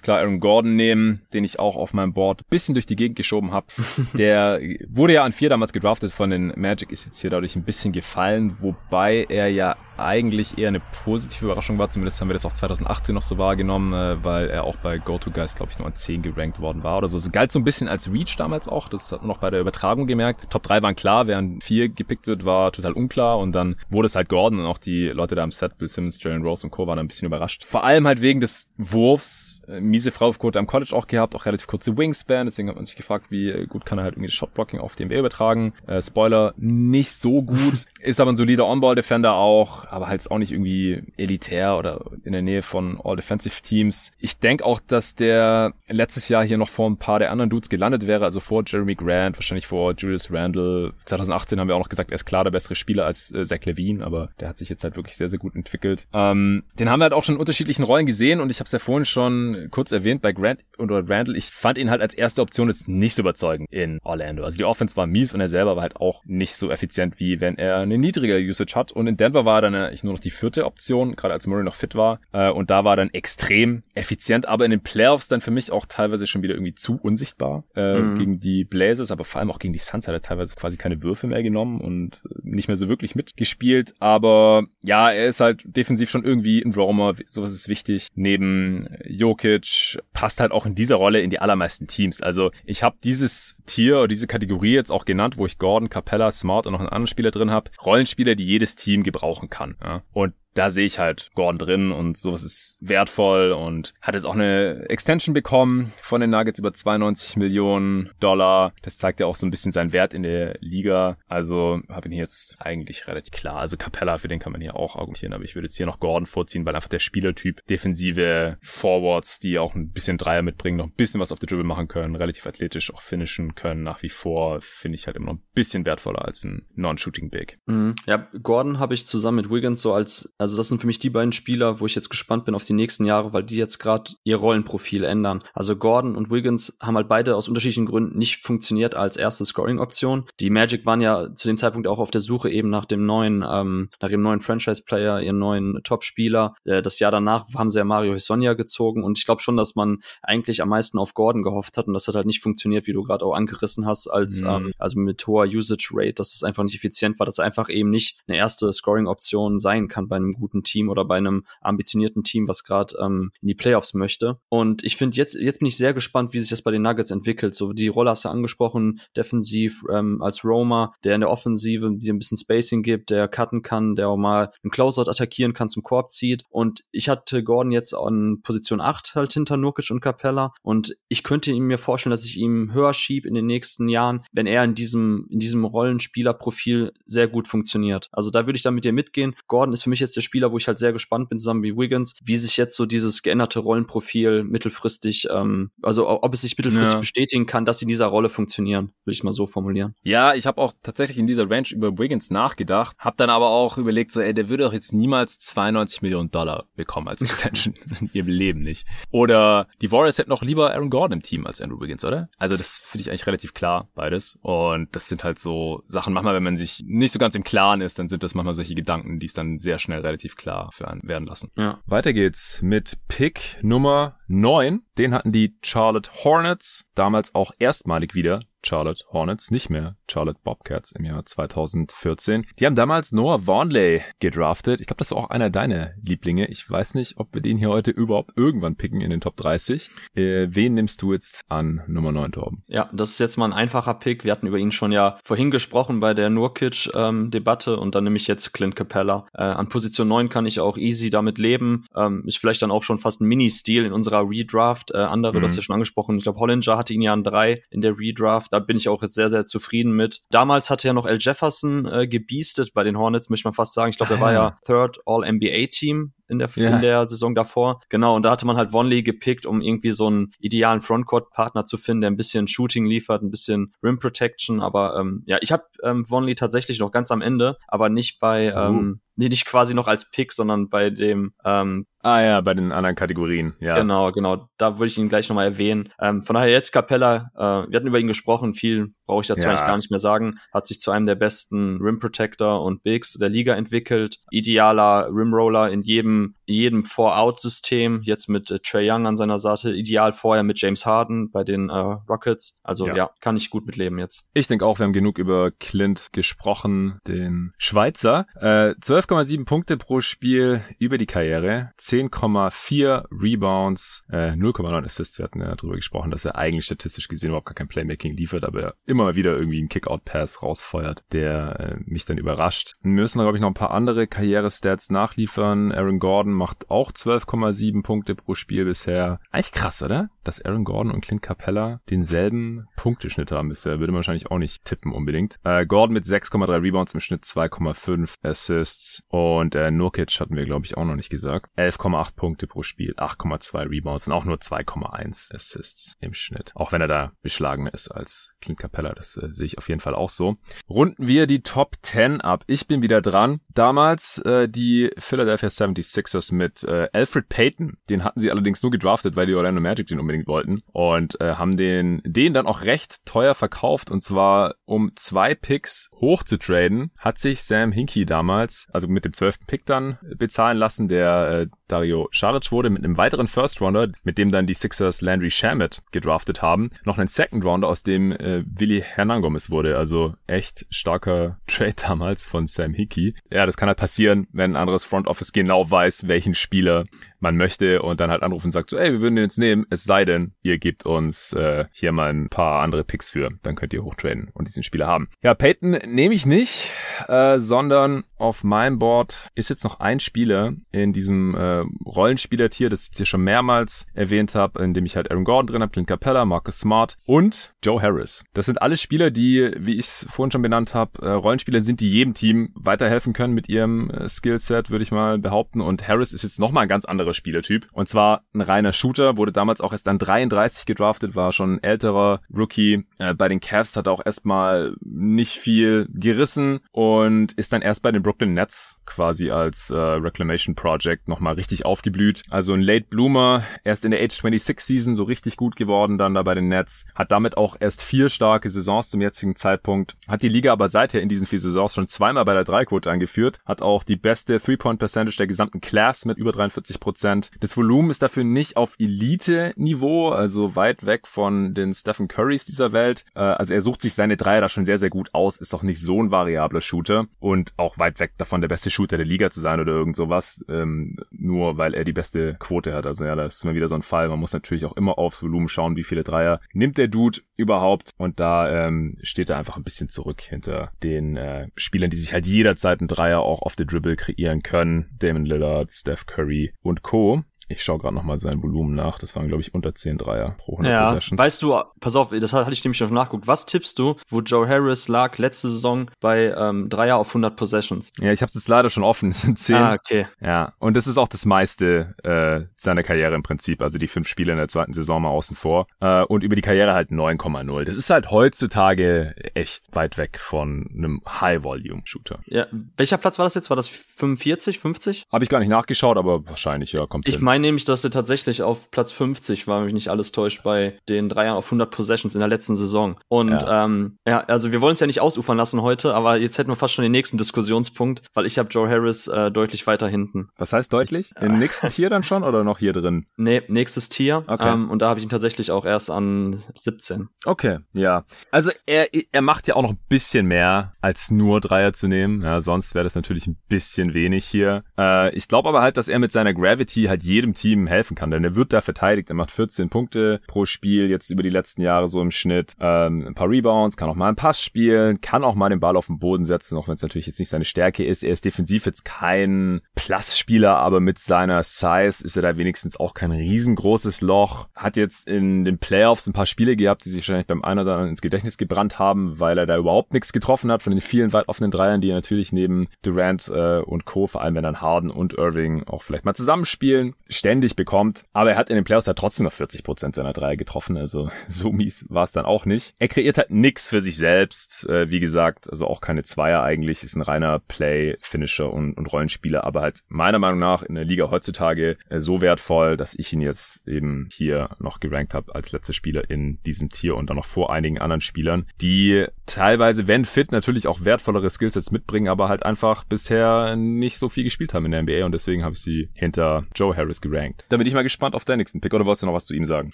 klar Aaron Gordon nehmen, den ich auch auf meinem Board bisschen durch die Gegend geschoben habe. Der wurde ja an vier damals gedraftet von den Magic, ist jetzt hier dadurch ein bisschen gefallen, wobei er ja eigentlich eher eine positive Überraschung war. Zumindest haben wir das auch 2018 noch so wahrgenommen, äh, weil er auch bei GoToGuys, glaube ich, nur an 10 gerankt worden war oder so. So galt so ein bisschen als Reach damals auch. Das hat man noch bei der Übertragung gemerkt. Top 3 waren klar, während 4 gepickt wird, war total unklar. Und dann wurde es halt Gordon und auch die Leute da im Set, Bill Simmons, Jalen Rose und Co. waren ein bisschen überrascht. Vor allem halt wegen des Wurfs. Äh, miese Freiwurfquote am College auch gehabt, auch relativ kurze Wingspan. Deswegen hat man sich gefragt, wie gut kann er halt irgendwie das Shotblocking auf DMB übertragen. Äh, Spoiler, nicht so gut. Ist aber ein solider On-Ball-Defender auch, aber halt auch nicht irgendwie elitär oder in der Nähe von All-Defensive-Teams. Ich denke auch, dass der letztes Jahr hier noch vor ein paar der anderen Dudes gelandet wäre, also vor Jeremy Grant, wahrscheinlich vor Julius Randle. 2018 haben wir auch noch gesagt, er ist klar der bessere Spieler als äh, Zach Levine, aber der hat sich jetzt halt wirklich sehr, sehr gut entwickelt. Ähm, den haben wir halt auch schon in unterschiedlichen Rollen gesehen und ich habe es ja vorhin schon kurz erwähnt bei Grant oder Randle. Ich fand ihn halt als erste Option jetzt nicht so überzeugend in Orlando. Also die Offense war mies und er selber war halt auch nicht so effizient, wie wenn er eine niedrige Usage hat. Und in Denver war dann eigentlich nur noch die vierte Option, gerade als Murray noch fit war. Äh, und da war dann extrem effizient, aber in den Playoffs dann für mich auch teilweise schon wieder irgendwie zu unsichtbar äh, mhm. gegen die Blazers, aber vor allem auch gegen die Suns hat er teilweise quasi keine Würfe mehr genommen und nicht mehr so wirklich mitgespielt. Aber ja, er ist halt defensiv schon irgendwie ein Roamer, sowas ist wichtig. Neben Jokic passt halt auch in dieser Rolle in die allermeisten Teams. Also ich habe dieses Tier oder diese Kategorie jetzt auch genannt, wo ich Gordon, Capella, Smart und noch einen anderen Spieler drin habe. Rollenspieler, die jedes Team gebrauchen kann. Ja. Und da sehe ich halt Gordon drin und sowas ist wertvoll und hat jetzt auch eine Extension bekommen von den Nuggets über 92 Millionen Dollar. Das zeigt ja auch so ein bisschen seinen Wert in der Liga. Also habe ihn jetzt eigentlich relativ klar. Also Capella, für den kann man hier auch argumentieren, aber ich würde jetzt hier noch Gordon vorziehen, weil einfach der Spielertyp defensive Forwards, die auch ein bisschen Dreier mitbringen, noch ein bisschen was auf der Dribble machen können, relativ athletisch auch finishen können, nach wie vor finde ich halt immer noch ein bisschen wertvoller als ein Non-Shooting Big. Mhm. Ja, Gordon habe ich zusammen mit Wiggins so als Also das sind für mich die beiden Spieler, wo ich jetzt gespannt bin auf die nächsten Jahre, weil die jetzt gerade ihr Rollenprofil ändern. Also Gordon und Wiggins haben halt beide aus unterschiedlichen Gründen nicht funktioniert als erste Scoring-Option. Die Magic waren ja zu dem Zeitpunkt auch auf der Suche eben nach dem neuen, ähm, nach dem neuen Franchise-Player, ihren neuen Top-Spieler. Äh, das Jahr danach haben sie ja Mario Hesonja gezogen und ich glaube schon, dass man eigentlich am meisten auf Gordon gehofft hat und das hat halt nicht funktioniert, wie du gerade auch angerissen hast, als mhm. ähm, also mit hoher Usage Rate, dass es einfach nicht effizient war, dass einfach eben nicht eine erste Scoring-Option sein kann bei einem guten Team oder bei einem ambitionierten Team, was gerade ähm, in die Playoffs möchte. Und ich finde jetzt jetzt bin ich sehr gespannt, wie sich das bei den Nuggets entwickelt. So die Rolle hast du angesprochen, defensiv ähm, als Roma, der in der Offensive dir ein bisschen Spacing gibt, der cutten kann, der auch mal einen Closeout attackieren kann, zum Korb zieht. Und ich hatte Gordon jetzt an Position 8 halt hinter Nurkic und Capella und ich könnte mir vorstellen, dass ich ihm höher schieb in den nächsten Jahren, wenn er in diesem in diesem Rollenspielerprofil sehr gut funktioniert. Also da würde ich dann mit dir mitgehen. Gordon ist für mich jetzt der Spieler, wo ich halt sehr gespannt bin, zusammen wie Wiggins, wie sich jetzt so dieses geänderte Rollenprofil mittelfristig, ähm, also ob es sich mittelfristig ja. bestätigen kann, dass sie in dieser Rolle funktionieren, will ich mal so formulieren. Ja, ich habe auch tatsächlich in dieser Range über Wiggins nachgedacht, habe dann aber auch überlegt, so, ey, der würde doch jetzt niemals 92 Millionen Dollar bekommen als Extension in ihrem Leben nicht. Oder die Warriors hätten noch lieber Aaron Gordon im Team als Andrew Wiggins, oder? Also das finde ich eigentlich relativ klar, beides. Und das sind halt so Sachen, manchmal, wenn man sich nicht so ganz im Klaren ist, dann sind das manchmal solche Gedanken, die es dann sehr schnell relativ klar für einen werden lassen. Ja. Weiter geht's mit Pick Nummer 9. Den hatten die Charlotte Hornets damals auch erstmalig wieder Charlotte Hornets, nicht mehr Charlotte Bobcats im Jahr 2014. Die haben damals Noah Warnley gedraftet. Ich glaube, das war auch einer deiner Lieblinge. Ich weiß nicht, ob wir den hier heute überhaupt irgendwann picken in den Top 30. Äh, wen nimmst du jetzt an Nummer 9, Torben? Ja, das ist jetzt mal ein einfacher Pick. Wir hatten über ihn schon ja vorhin gesprochen bei der Nurkic-Debatte ähm, und dann nehme ich jetzt Clint Capella. Äh, an Position 9 kann ich auch easy damit leben. Ähm, ist vielleicht dann auch schon fast ein Mini-Stil in unserer Redraft. Äh, andere, mhm. das ist ja schon angesprochen. Ich glaube, Hollinger hatte ihn ja an drei in der Redraft. Da bin ich auch jetzt sehr, sehr zufrieden mit. Damals hatte ja noch Al Jefferson äh, gebiestet bei den Hornets, möchte man fast sagen. Ich glaube, er war ja ah. Third All-NBA-Team in der, ja. in der Saison davor. Genau, und da hatte man halt Vonley gepickt, um irgendwie so einen idealen Frontcourt-Partner zu finden, der ein bisschen Shooting liefert, ein bisschen Rim Protection. Aber ähm, ja, ich habe ähm, Vonley tatsächlich noch ganz am Ende, aber nicht bei, uh. ähm, nee, nicht quasi noch als Pick, sondern bei dem ähm, Ah ja, bei den anderen Kategorien, ja. Genau, genau. Da würde ich ihn gleich nochmal erwähnen. Ähm, von daher jetzt Capella, äh, wir hatten über ihn gesprochen, viel brauche ich dazu ja. eigentlich gar nicht mehr sagen. Hat sich zu einem der besten Rim Protector und Bigs der Liga entwickelt. Idealer Rim Roller in jedem, jedem Four-Out-System. Jetzt mit äh, Trey Young an seiner Seite. Ideal vorher mit James Harden bei den äh, Rockets. Also ja. ja, kann ich gut mitleben jetzt. Ich denke auch, wir haben genug über Clint gesprochen, den Schweizer. Äh, 12,7 Punkte pro Spiel über die Karriere. 10,4 Rebounds, äh, 0,9 Assists. Wir hatten ja darüber gesprochen, dass er eigentlich statistisch gesehen überhaupt gar kein Playmaking liefert, aber er immer mal wieder irgendwie einen Kickout-Pass rausfeuert, der äh, mich dann überrascht. Wir müssen, glaube ich, noch ein paar andere Karriere-Stats nachliefern. Aaron Gordon macht auch 12,7 Punkte pro Spiel bisher. Eigentlich krass, oder? Dass Aaron Gordon und Clint Capella denselben Punkteschnitt haben bisher. Würde man wahrscheinlich auch nicht tippen unbedingt. Äh, Gordon mit 6,3 Rebounds im Schnitt, 2,5 Assists und äh, Nurkic hatten wir, glaube ich, auch noch nicht gesagt. 11,8 Punkte pro Spiel, 8,2 Rebounds und auch nur 2,1 Assists im Schnitt. Auch wenn er da beschlagener ist als Clint Capella, das äh, sehe ich auf jeden Fall auch so. Runden wir die Top 10 ab. Ich bin wieder dran. Damals äh, die Philadelphia 76ers mit äh, Alfred Payton. Den hatten sie allerdings nur gedraftet, weil die Orlando Magic den unbedingt wollten und äh, haben den, den dann auch recht teuer verkauft und zwar um zwei Picks hoch zu traden, hat sich Sam Hinkie damals, also mit dem zwölften Pick dann bezahlen lassen, der äh, Dario Saric wurde mit einem weiteren First Rounder, mit dem dann die Sixers Landry Shamet gedraftet haben, noch einen Second Rounder, aus dem äh, Willi Hernangomez wurde. Also echt starker Trade damals von Sam Hickey. Ja, das kann halt passieren, wenn ein anderes Front Office genau weiß, welchen Spieler man möchte und dann halt anrufen und sagt so, ey, wir würden den jetzt nehmen, es sei denn, ihr gebt uns äh, hier mal ein paar andere Picks für, dann könnt ihr hochtraden und diesen Spieler haben. Ja, Peyton nehme ich nicht, äh, sondern auf meinem Board ist jetzt noch ein Spieler in diesem äh, Rollenspieler-Tier, das ich jetzt hier schon mehrmals erwähnt habe, in dem ich halt Aaron Gordon drin habe, Clint Capella, Marcus Smart und Joe Harris. Das sind alle Spieler, die, wie ich es vorhin schon benannt habe, äh, Rollenspieler sind, die jedem Team weiterhelfen können mit ihrem äh, Skillset, würde ich mal behaupten. Und Harris ist jetzt nochmal ein ganz anderes Spielertyp. Und zwar ein reiner Shooter, wurde damals auch erst an 33 gedraftet, war schon ein älterer Rookie. Äh, bei den Cavs hat er auch erstmal nicht viel gerissen und ist dann erst bei den Brooklyn Nets quasi als äh, Reclamation Project nochmal richtig aufgeblüht. Also ein Late Bloomer, erst in der Age 26 Season so richtig gut geworden dann da bei den Nets, hat damit auch erst vier starke Saisons zum jetzigen Zeitpunkt, hat die Liga aber seither in diesen vier Saisons schon zweimal bei der Dreiquote angeführt, hat auch die beste Three-Point-Percentage der gesamten Class mit über 43 Prozent. Das Volumen ist dafür nicht auf Elite-Niveau, also weit weg von den Stephen Currys dieser Welt. Äh, also er sucht sich seine Dreier da schon sehr, sehr gut aus, ist auch nicht so ein variabler Shooter und auch weit weg davon der beste Shooter der Liga zu sein oder irgend sowas, ähm, nur weil er die beste Quote hat. Also ja, das ist mal wieder so ein Fall. Man muss natürlich auch immer aufs Volumen schauen, wie viele Dreier nimmt der Dude überhaupt und da ähm, steht er einfach ein bisschen zurück hinter den äh, Spielern, die sich halt jederzeit einen Dreier auch auf der Dribble kreieren können. Damon Lillard, Steph Curry und Co. Ich schaue gerade nochmal sein Volumen nach. Das waren, glaube ich, unter 10 Dreier pro 100 ja, Possessions. Weißt du, pass auf, das hatte ich nämlich noch nachguckt. Was tippst du, wo Joe Harris lag letzte Saison bei ähm, Dreier auf 100 Possessions? Ja, ich habe das leider schon offen. Das sind 10. Ah, okay. Ja, und das ist auch das meiste äh, seiner Karriere im Prinzip. Also die fünf Spiele in der zweiten Saison mal außen vor. Äh, und über die Karriere halt 9,0. Das ist halt heutzutage echt weit weg von einem High-Volume-Shooter. Ja, welcher Platz war das jetzt? War das 45, 50? Habe ich gar nicht nachgeschaut, aber wahrscheinlich, ja, kommt Ich hin. Meine nämlich, dass der tatsächlich auf Platz 50 war, wenn mich nicht alles täuscht, bei den Dreiern auf 100 Possessions in der letzten Saison. Und ja, ähm, ja also wir wollen es ja nicht ausufern lassen heute, aber jetzt hätten wir fast schon den nächsten Diskussionspunkt, weil ich habe Joe Harris äh, deutlich weiter hinten. Was heißt deutlich? Im äh, nächsten Tier dann schon oder noch hier drin? Nee, nächstes Tier. Okay. Ähm, und da habe ich ihn tatsächlich auch erst an 17. Okay, ja. Also er, er macht ja auch noch ein bisschen mehr, als nur Dreier zu nehmen. Ja, sonst wäre das natürlich ein bisschen wenig hier. Äh, ich glaube aber halt, dass er mit seiner Gravity halt jedem Team helfen kann, denn er wird da verteidigt. Er macht 14 Punkte pro Spiel, jetzt über die letzten Jahre so im Schnitt. Ähm, ein paar Rebounds, kann auch mal einen Pass spielen, kann auch mal den Ball auf den Boden setzen, auch wenn es natürlich jetzt nicht seine Stärke ist. Er ist defensiv jetzt kein Plus-Spieler, aber mit seiner Size ist er da wenigstens auch kein riesengroßes Loch. Hat jetzt in den Playoffs ein paar Spiele gehabt, die sich wahrscheinlich beim einen oder anderen ins Gedächtnis gebrannt haben, weil er da überhaupt nichts getroffen hat von den vielen weit offenen Dreiern, die er natürlich neben Durant äh, und Co., vor allem wenn dann Harden und Irving auch vielleicht mal zusammenspielen, ständig bekommt. Aber er hat in den Playoffs halt trotzdem noch 40 Prozent seiner Dreier getroffen, also so mies war es dann auch nicht. Er kreiert halt nix für sich selbst, äh, wie gesagt, also auch keine Zweier eigentlich, ist ein reiner Play-Finisher und, und Rollenspieler, aber halt meiner Meinung nach in der Liga heutzutage äh, so wertvoll, dass ich ihn jetzt eben hier noch gerankt habe als letzter Spieler in diesem Tier und dann noch vor einigen anderen Spielern, die teilweise, wenn fit, natürlich auch wertvollere Skillsets mitbringen, aber halt einfach bisher nicht so viel gespielt haben in der NBA und deswegen habe ich sie hinter Joe Harris gerankt. Da bin ich mal gespannt auf deinen nächsten Pick oder wolltest du noch was zu ihm sagen?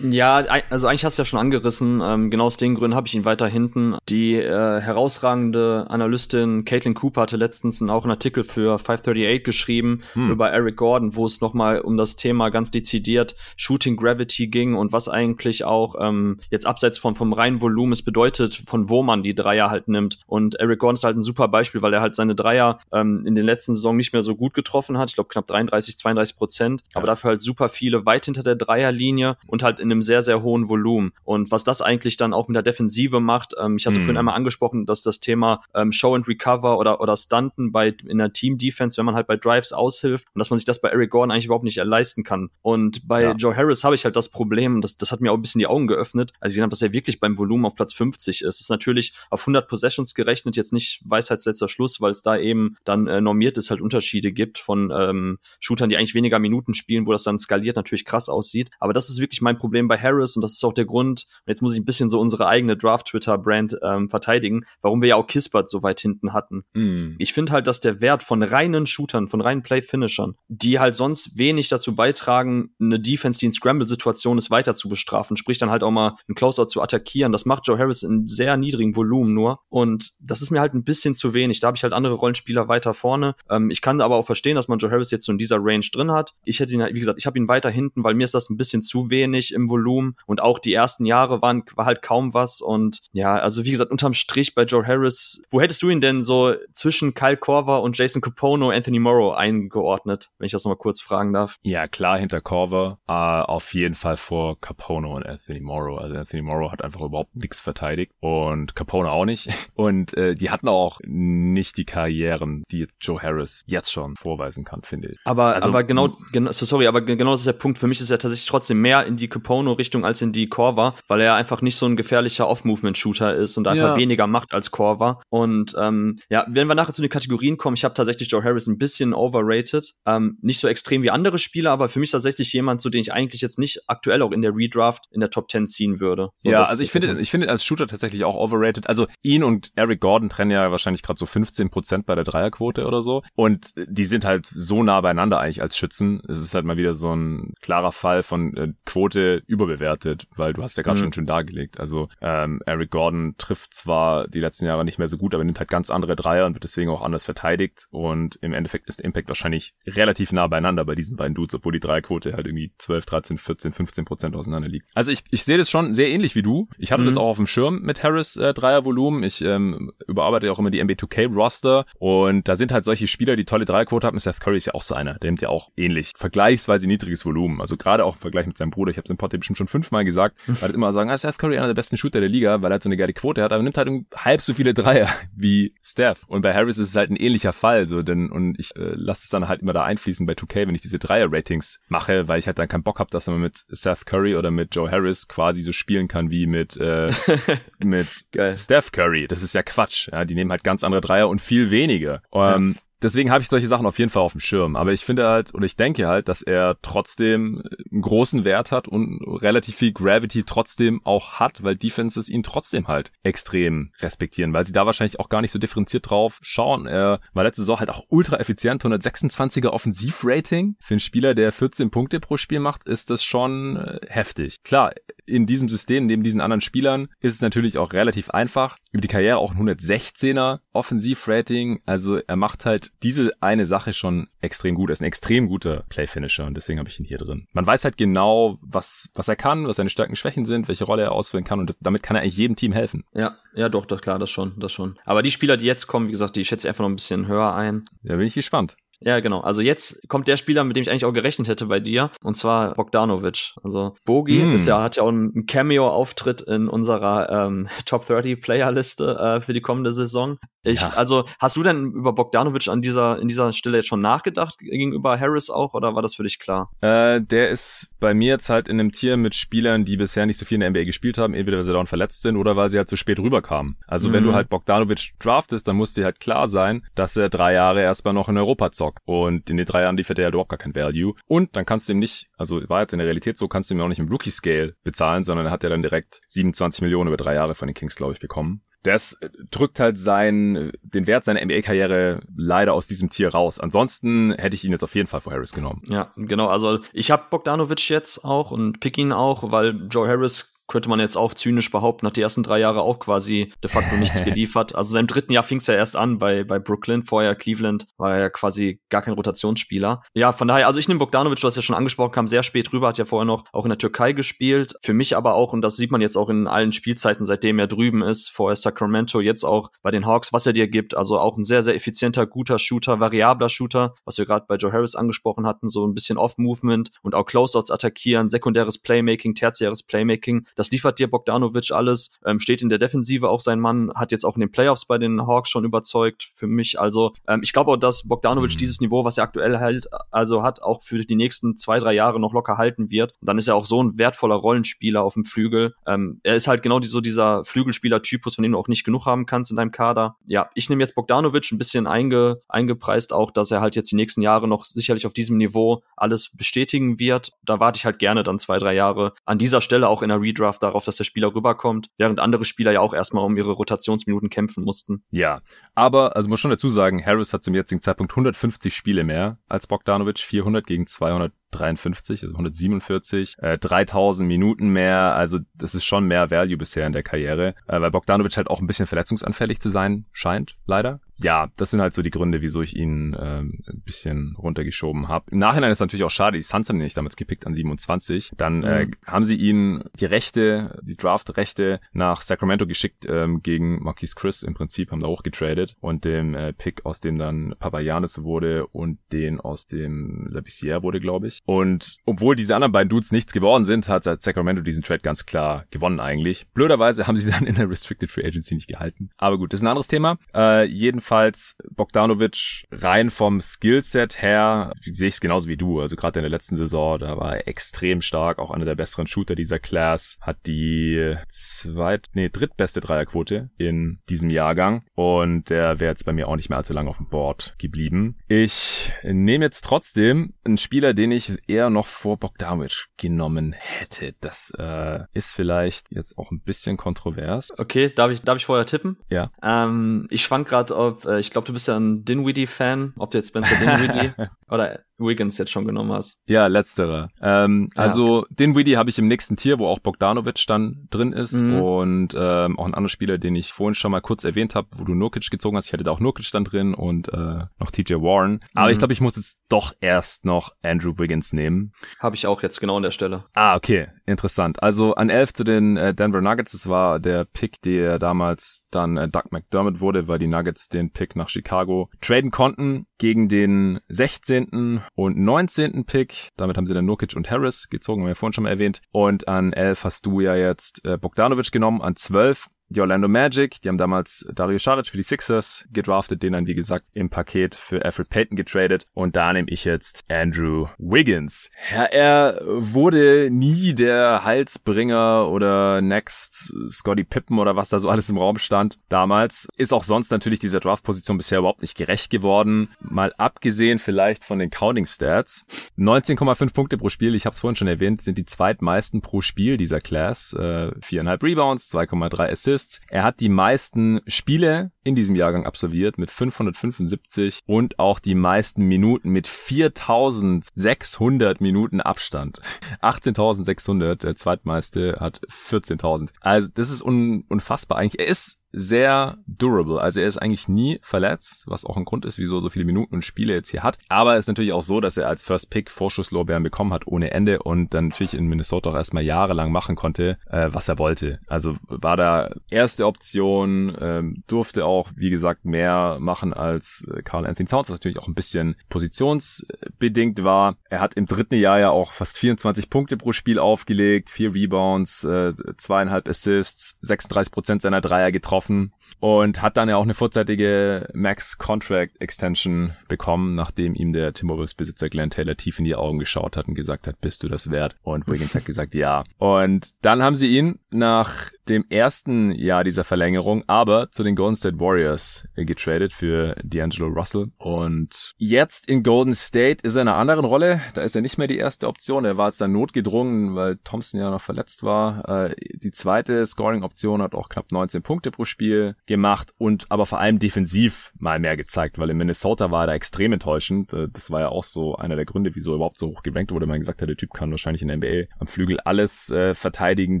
Ja, also eigentlich hast du ja schon angerissen. Ähm, genau aus den Gründen habe ich ihn weiter hinten. Die äh, herausragende Analystin Caitlin Cooper hatte letztens auch einen Artikel für 538 geschrieben hm. über Eric Gordon, wo es nochmal um das Thema ganz dezidiert Shooting Gravity ging und was eigentlich auch ähm, jetzt abseits von vom reinen Volumen es bedeutet, von wo man die Dreier halt nimmt. Und Eric Gordon ist halt ein super Beispiel, weil er halt seine Dreier ähm, in den letzten Saison nicht mehr so gut getroffen hat. Ich glaube knapp 33, 32 Prozent, ja. Dafür halt super viele weit hinter der Dreierlinie und halt in einem sehr, sehr hohen Volumen. Und was das eigentlich dann auch mit der Defensive macht, ähm, ich hatte mhm. vorhin einmal angesprochen, dass das Thema ähm, Show and Recover oder, oder Stunten bei in der Team Defense, wenn man halt bei Drives aushilft und dass man sich das bei Eric Gordon eigentlich überhaupt nicht leisten kann. Und bei ja. Joe Harris habe ich halt das Problem, das, das hat mir auch ein bisschen die Augen geöffnet, als ich gesehen habe, dass er wirklich beim Volumen auf Platz 50 ist. Das ist natürlich auf 100 Possessions gerechnet, jetzt nicht Weisheitsletzter Schluss, weil es da eben dann äh, normiert ist, halt Unterschiede gibt von ähm, Shootern, die eigentlich weniger Minuten spielen, wo das dann skaliert natürlich krass aussieht. Aber das ist wirklich mein Problem bei Harris und das ist auch der Grund, und jetzt muss ich ein bisschen so unsere eigene Draft-Twitter-Brand ähm, verteidigen, warum wir ja auch Kispert so weit hinten hatten. Mm. Ich finde halt, dass der Wert von reinen Shootern, von reinen Play-Finishern, die halt sonst wenig dazu beitragen, eine Defense, die in Scramble-Situation ist, weiter zu bestrafen, sprich dann halt auch mal einen Closeout zu attackieren. Das macht Joe Harris in sehr niedrigem Volumen nur. Und das ist mir halt ein bisschen zu wenig. Da habe ich halt andere Rollenspieler weiter vorne. Ähm, ich kann aber auch verstehen, dass man Joe Harris jetzt so in dieser Range drin hat. Ich hätte ihn, halt, wie gesagt, ich habe ihn weiter hinten, weil mir ist das ein bisschen zu wenig im Volumen. Und auch die ersten Jahre waren war halt kaum was. Und ja, also wie gesagt, unterm Strich bei Joe Harris, wo hättest du ihn denn so zwischen Kyle Korver und Jason Capono, Anthony Morrow eingeordnet, wenn ich das nochmal kurz fragen darf? Ja, klar, hinter Korver, äh, auf jeden Fall vor Capono und Anthony Morrow. Also Anthony Morrow hat einfach überhaupt nichts verteidigt und Capono auch nicht. Und äh, die hatten auch nicht die Karrieren, die Joe Harris jetzt schon vorweisen kann, finde ich. Aber, also, aber genau, genau, so, sorry, aber genau das ist der Punkt. Für mich ist er tatsächlich trotzdem mehr in die Capono-Richtung als in die Corva, weil er einfach nicht so ein gefährlicher Off-Movement-Shooter ist und einfach ja. weniger macht als Corva. Und ähm, ja, wenn wir nachher zu den Kategorien kommen, ich habe tatsächlich Joe Harris ein bisschen overrated. Ähm, nicht so extrem wie andere Spieler, aber für mich tatsächlich jemand, zu dem ich eigentlich jetzt nicht aktuell auch in der Redraft in der Top 10 ziehen würde. So, ja, also ich finde, ich finde als Shooter tatsächlich auch overrated. Also ihn und Eric Gordon trennen ja wahrscheinlich gerade so 15 Prozent bei der Dreierquote oder so. Und die sind halt so nah beieinander eigentlich als Schützen. Es ist halt mal wieder so ein klarer Fall von äh, Quote überbewertet, weil du hast ja gerade mhm. schon schön dargelegt. Also ähm, Eric Gordon trifft zwar die letzten Jahre nicht mehr so gut, aber nimmt halt ganz andere Dreier und wird deswegen auch anders verteidigt. Und im Endeffekt ist der Impact wahrscheinlich relativ nah beieinander bei diesen beiden Dudes, obwohl die Dreierquote halt irgendwie 12, 13, 14, 15 Prozent auseinander liegt. Also ich, ich sehe das schon sehr ähnlich wie du. Ich hatte mhm. das auch auf dem Schirm mit Harris äh, Dreiervolumen. Ich ähm, überarbeite ja auch immer die NBA2K Roster und da sind halt solche Spieler, die tolle Dreierquote haben. Seth Curry ist ja auch so einer. Der nimmt ja auch ähnlich vergleichsweise niedriges Volumen. Also gerade auch im Vergleich mit seinem Bruder. Ich habe es im Pod bestimmt schon fünfmal gesagt. weil halt immer sagen, ah, Seth Curry einer der besten Shooter der Liga, weil er halt so eine geile Quote hat, aber nimmt halt halb so viele Dreier wie Steph. Und bei Harris ist es halt ein ähnlicher Fall. So, denn und ich äh, lasse es dann halt immer da einfließen bei 2K, wenn ich diese Dreier-Ratings mache, weil ich halt dann keinen Bock habe, dass man mit Seth Curry oder mit Joe Harris quasi so spielen kann wie mit äh, mit Steph Curry. Das ist ja Quatsch. Ja, die nehmen halt ganz andere Dreier und viel weniger. Ähm, ja deswegen habe ich solche Sachen auf jeden Fall auf dem Schirm. Aber ich finde halt, oder ich denke halt, dass er trotzdem einen großen Wert hat und relativ viel Gravity trotzdem auch hat, weil Defenses ihn trotzdem halt extrem respektieren, weil sie da wahrscheinlich auch gar nicht so differenziert drauf schauen. Er war letzte Saison halt auch ultra effizient, 126er Offensivrating. Für einen Spieler, der 14 Punkte pro Spiel macht, ist das schon äh, heftig. Klar, in diesem System, neben diesen anderen Spielern, ist es natürlich auch relativ einfach. Über die Karriere auch ein 116er Offensivrating. Also er macht halt diese eine Sache schon extrem gut. Er ist ein extrem guter Playfinisher und deswegen habe ich ihn hier drin. Man weiß halt genau, was, was er kann, was seine Stärken Schwächen sind, welche Rolle er ausfüllen kann und das, damit kann er eigentlich jedem Team helfen. Ja, ja, doch, doch, klar, das schon, das schon. Aber die Spieler, die jetzt kommen, wie gesagt, die schätze ich einfach noch ein bisschen höher ein. Da bin ich gespannt. Ja, genau. Also jetzt kommt der Spieler, mit dem ich eigentlich auch gerechnet hätte bei dir, und zwar Bogdanovic. Also Bogi mm. ist ja, hat ja auch einen Cameo-Auftritt in unserer ähm, Top 30 Player-Liste äh, für die kommende Saison. Ich, ja. Also, hast du denn über Bogdanovic an dieser, in dieser Stelle jetzt schon nachgedacht, gegenüber Harris auch, oder war das für dich klar? Äh, der ist bei mir jetzt halt in einem Tier mit Spielern, die bisher nicht so viel in der NBA gespielt haben, entweder weil sie dauernd verletzt sind oder weil sie halt zu spät rüberkamen. Also, mhm. wenn du mhm. halt Bogdanovic draftest, dann muss dir halt klar sein, dass er drei Jahre erstmal noch in Europa zockt. Und in den drei Jahren liefert er ja überhaupt gar kein Value. Und dann kannst du ihm nicht, also war jetzt in der Realität so, kannst du ihm auch nicht im Rookie-Scale bezahlen, sondern er hat ja dann direkt 27 Millionen über drei Jahre von den Kings, glaube ich, bekommen das drückt halt seinen, den Wert seiner NBA-Karriere leider aus diesem Tier raus. Ansonsten hätte ich ihn jetzt auf jeden Fall vor Harris genommen. Ja, genau. Also ich habe Bogdanovic jetzt auch und pick ihn auch, weil Joe Harris könnte man jetzt auch zynisch behaupten, hat die ersten drei Jahre auch quasi de facto nichts geliefert. Also seinem dritten Jahr fing es ja erst an bei, bei Brooklyn, vorher Cleveland war er ja quasi gar kein Rotationsspieler. Ja, von daher, also ich nehme Bogdanovic, du hast ja schon angesprochen, kam sehr spät rüber, hat ja vorher noch auch in der Türkei gespielt. Für mich aber auch, und das sieht man jetzt auch in allen Spielzeiten, seitdem er drüben ist, vorher Sacramento, jetzt auch bei den Hawks, was er dir gibt. Also auch ein sehr, sehr effizienter, guter Shooter, variabler Shooter, was wir gerade bei Joe Harris angesprochen hatten, so ein bisschen Off-Movement und auch Closeouts attackieren, sekundäres Playmaking, tertiäres Playmaking. Das liefert dir Bogdanovic alles, ähm, steht in der Defensive auch sein Mann, hat jetzt auch in den Playoffs bei den Hawks schon überzeugt für mich. Also ähm, ich glaube auch, dass Bogdanovic mhm. dieses Niveau, was er aktuell hält, also hat, auch für die nächsten zwei, drei Jahre noch locker halten wird. Und dann ist er auch so ein wertvoller Rollenspieler auf dem Flügel. Ähm, er ist halt genau die, so dieser Flügelspieler-Typus, von dem du auch nicht genug haben kannst in deinem Kader. Ja, ich nehme jetzt Bogdanovic ein bisschen einge, eingepreist auch, dass er halt jetzt die nächsten Jahre noch sicherlich auf diesem Niveau alles bestätigen wird. Da warte ich halt gerne dann zwei, drei Jahre an dieser Stelle auch in der Redraft darauf, dass der Spieler rüberkommt, während andere Spieler ja auch erstmal um ihre Rotationsminuten kämpfen mussten. Ja, aber, also muss schon dazu sagen, Harris hat zum jetzigen Zeitpunkt 150 Spiele mehr als Bogdanovic, 400 gegen 200 53, also 147, äh, 3000 Minuten mehr, also das ist schon mehr Value bisher in der Karriere, äh, weil Bogdanovic halt auch ein bisschen verletzungsanfällig zu sein scheint, leider. Ja, das sind halt so die Gründe, wieso ich ihn ähm, ein bisschen runtergeschoben habe. Im Nachhinein ist natürlich auch schade, die Suns haben ihn nicht damals gepickt an 27. Dann äh, mhm. haben sie ihn die Rechte, die Draft-Rechte nach Sacramento geschickt ähm, gegen Marquis Chris im Prinzip, haben da auch getradet und dem äh, Pick, aus dem dann Papayanis wurde und den aus dem Labissiere wurde, glaube ich. Und obwohl diese anderen beiden Dudes nichts geworden sind, hat Sacramento diesen Trade ganz klar gewonnen eigentlich. Blöderweise haben sie dann in der Restricted Free Agency nicht gehalten. Aber gut, das ist ein anderes Thema. Äh, jedenfalls Bogdanovic rein vom Skillset her, sehe ich es genauso wie du. Also gerade in der letzten Saison, da war er extrem stark, auch einer der besseren Shooter dieser Class, hat die zweit, nee, drittbeste Dreierquote in diesem Jahrgang und der wäre jetzt bei mir auch nicht mehr allzu lange auf dem Board geblieben. Ich nehme jetzt trotzdem einen Spieler, den ich eher noch vor Bogdanovic genommen hätte. Das äh, ist vielleicht jetzt auch ein bisschen kontrovers. Okay, darf ich, darf ich vorher tippen? Ja. Ähm, ich schwank gerade auf, äh, ich glaube, du bist ja ein Dinwiddie-Fan, ob du jetzt Spencer Dinwiddie oder Wiggins jetzt schon genommen hast. Ja, letzterer. Ähm, ja. Also Dinwiddie habe ich im nächsten Tier, wo auch Bogdanovic dann drin ist mhm. und ähm, auch ein anderer Spieler, den ich vorhin schon mal kurz erwähnt habe, wo du Nurkic gezogen hast. Ich hätte da auch Nurkic dann drin und äh, noch TJ Warren. Aber mhm. ich glaube, ich muss jetzt doch erst noch Andrew Wiggins nehmen. Habe ich auch jetzt genau an der Stelle. Ah, okay. Interessant. Also an 11 zu den äh, Denver Nuggets. Das war der Pick, der damals dann äh, Doug McDermott wurde, weil die Nuggets den Pick nach Chicago traden konnten gegen den 16. und 19. Pick. Damit haben sie dann Nurkic und Harris gezogen, haben wir vorhin schon mal erwähnt. Und an 11 hast du ja jetzt äh, Bogdanovic genommen. An 12 die Orlando Magic, die haben damals Dario Saric für die Sixers gedraftet, den dann wie gesagt im Paket für Alfred Payton getradet und da nehme ich jetzt Andrew Wiggins. Ja, er wurde nie der Halsbringer oder Next Scotty Pippen oder was da so alles im Raum stand damals. Ist auch sonst natürlich dieser Draftposition bisher überhaupt nicht gerecht geworden. Mal abgesehen vielleicht von den Counting Stats. 19,5 Punkte pro Spiel, ich habe es vorhin schon erwähnt, sind die zweitmeisten pro Spiel dieser Class. Äh, 4,5 Rebounds, 2,3 Assists Assists. Er hat die meisten Spiele in diesem Jahrgang absolviert mit 575 und auch die meisten Minuten mit 4600 Minuten Abstand. 18.600, der zweitmeiste hat 14.000. Also das ist un unfassbar eigentlich. Er ist sehr durable. Also er ist eigentlich nie verletzt, was auch ein Grund ist, wieso er so viele Minuten und Spiele jetzt hier hat. Aber es ist natürlich auch so, dass er als First Pick Vorschusslorbeeren bekommen hat ohne Ende und dann natürlich in Minnesota auch erstmal jahrelang machen konnte, äh, was er wollte. Also war da erste Option, ähm, durfte auch, wie gesagt, mehr machen als äh, Carl Anthony Towns, was natürlich auch ein bisschen positionsbedingt war. Er hat im dritten Jahr ja auch fast 24 Punkte pro Spiel aufgelegt, vier Rebounds, äh, zweieinhalb Assists, 36 Prozent seiner Dreier getroffen getroffen und hat dann ja auch eine vorzeitige Max Contract Extension bekommen, nachdem ihm der Timberwolves Besitzer Glenn Taylor tief in die Augen geschaut hat und gesagt hat, bist du das wert? Und Wiggins hat gesagt, ja. Und dann haben sie ihn nach dem ersten Jahr dieser Verlängerung aber zu den Golden State Warriors getradet für D'Angelo Russell. Und jetzt in Golden State ist er in einer anderen Rolle. Da ist er nicht mehr die erste Option. Er war jetzt dann notgedrungen, weil Thompson ja noch verletzt war. Äh, die zweite Scoring-Option hat auch knapp 19 Punkte pro Spiel gemacht und aber vor allem defensiv mal mehr gezeigt, weil in Minnesota war er da extrem enttäuschend. Äh, das war ja auch so einer der Gründe, wieso er überhaupt so hoch gerankt wurde. Man gesagt hat, der Typ kann wahrscheinlich in der NBA am Flügel alles äh, verteidigen,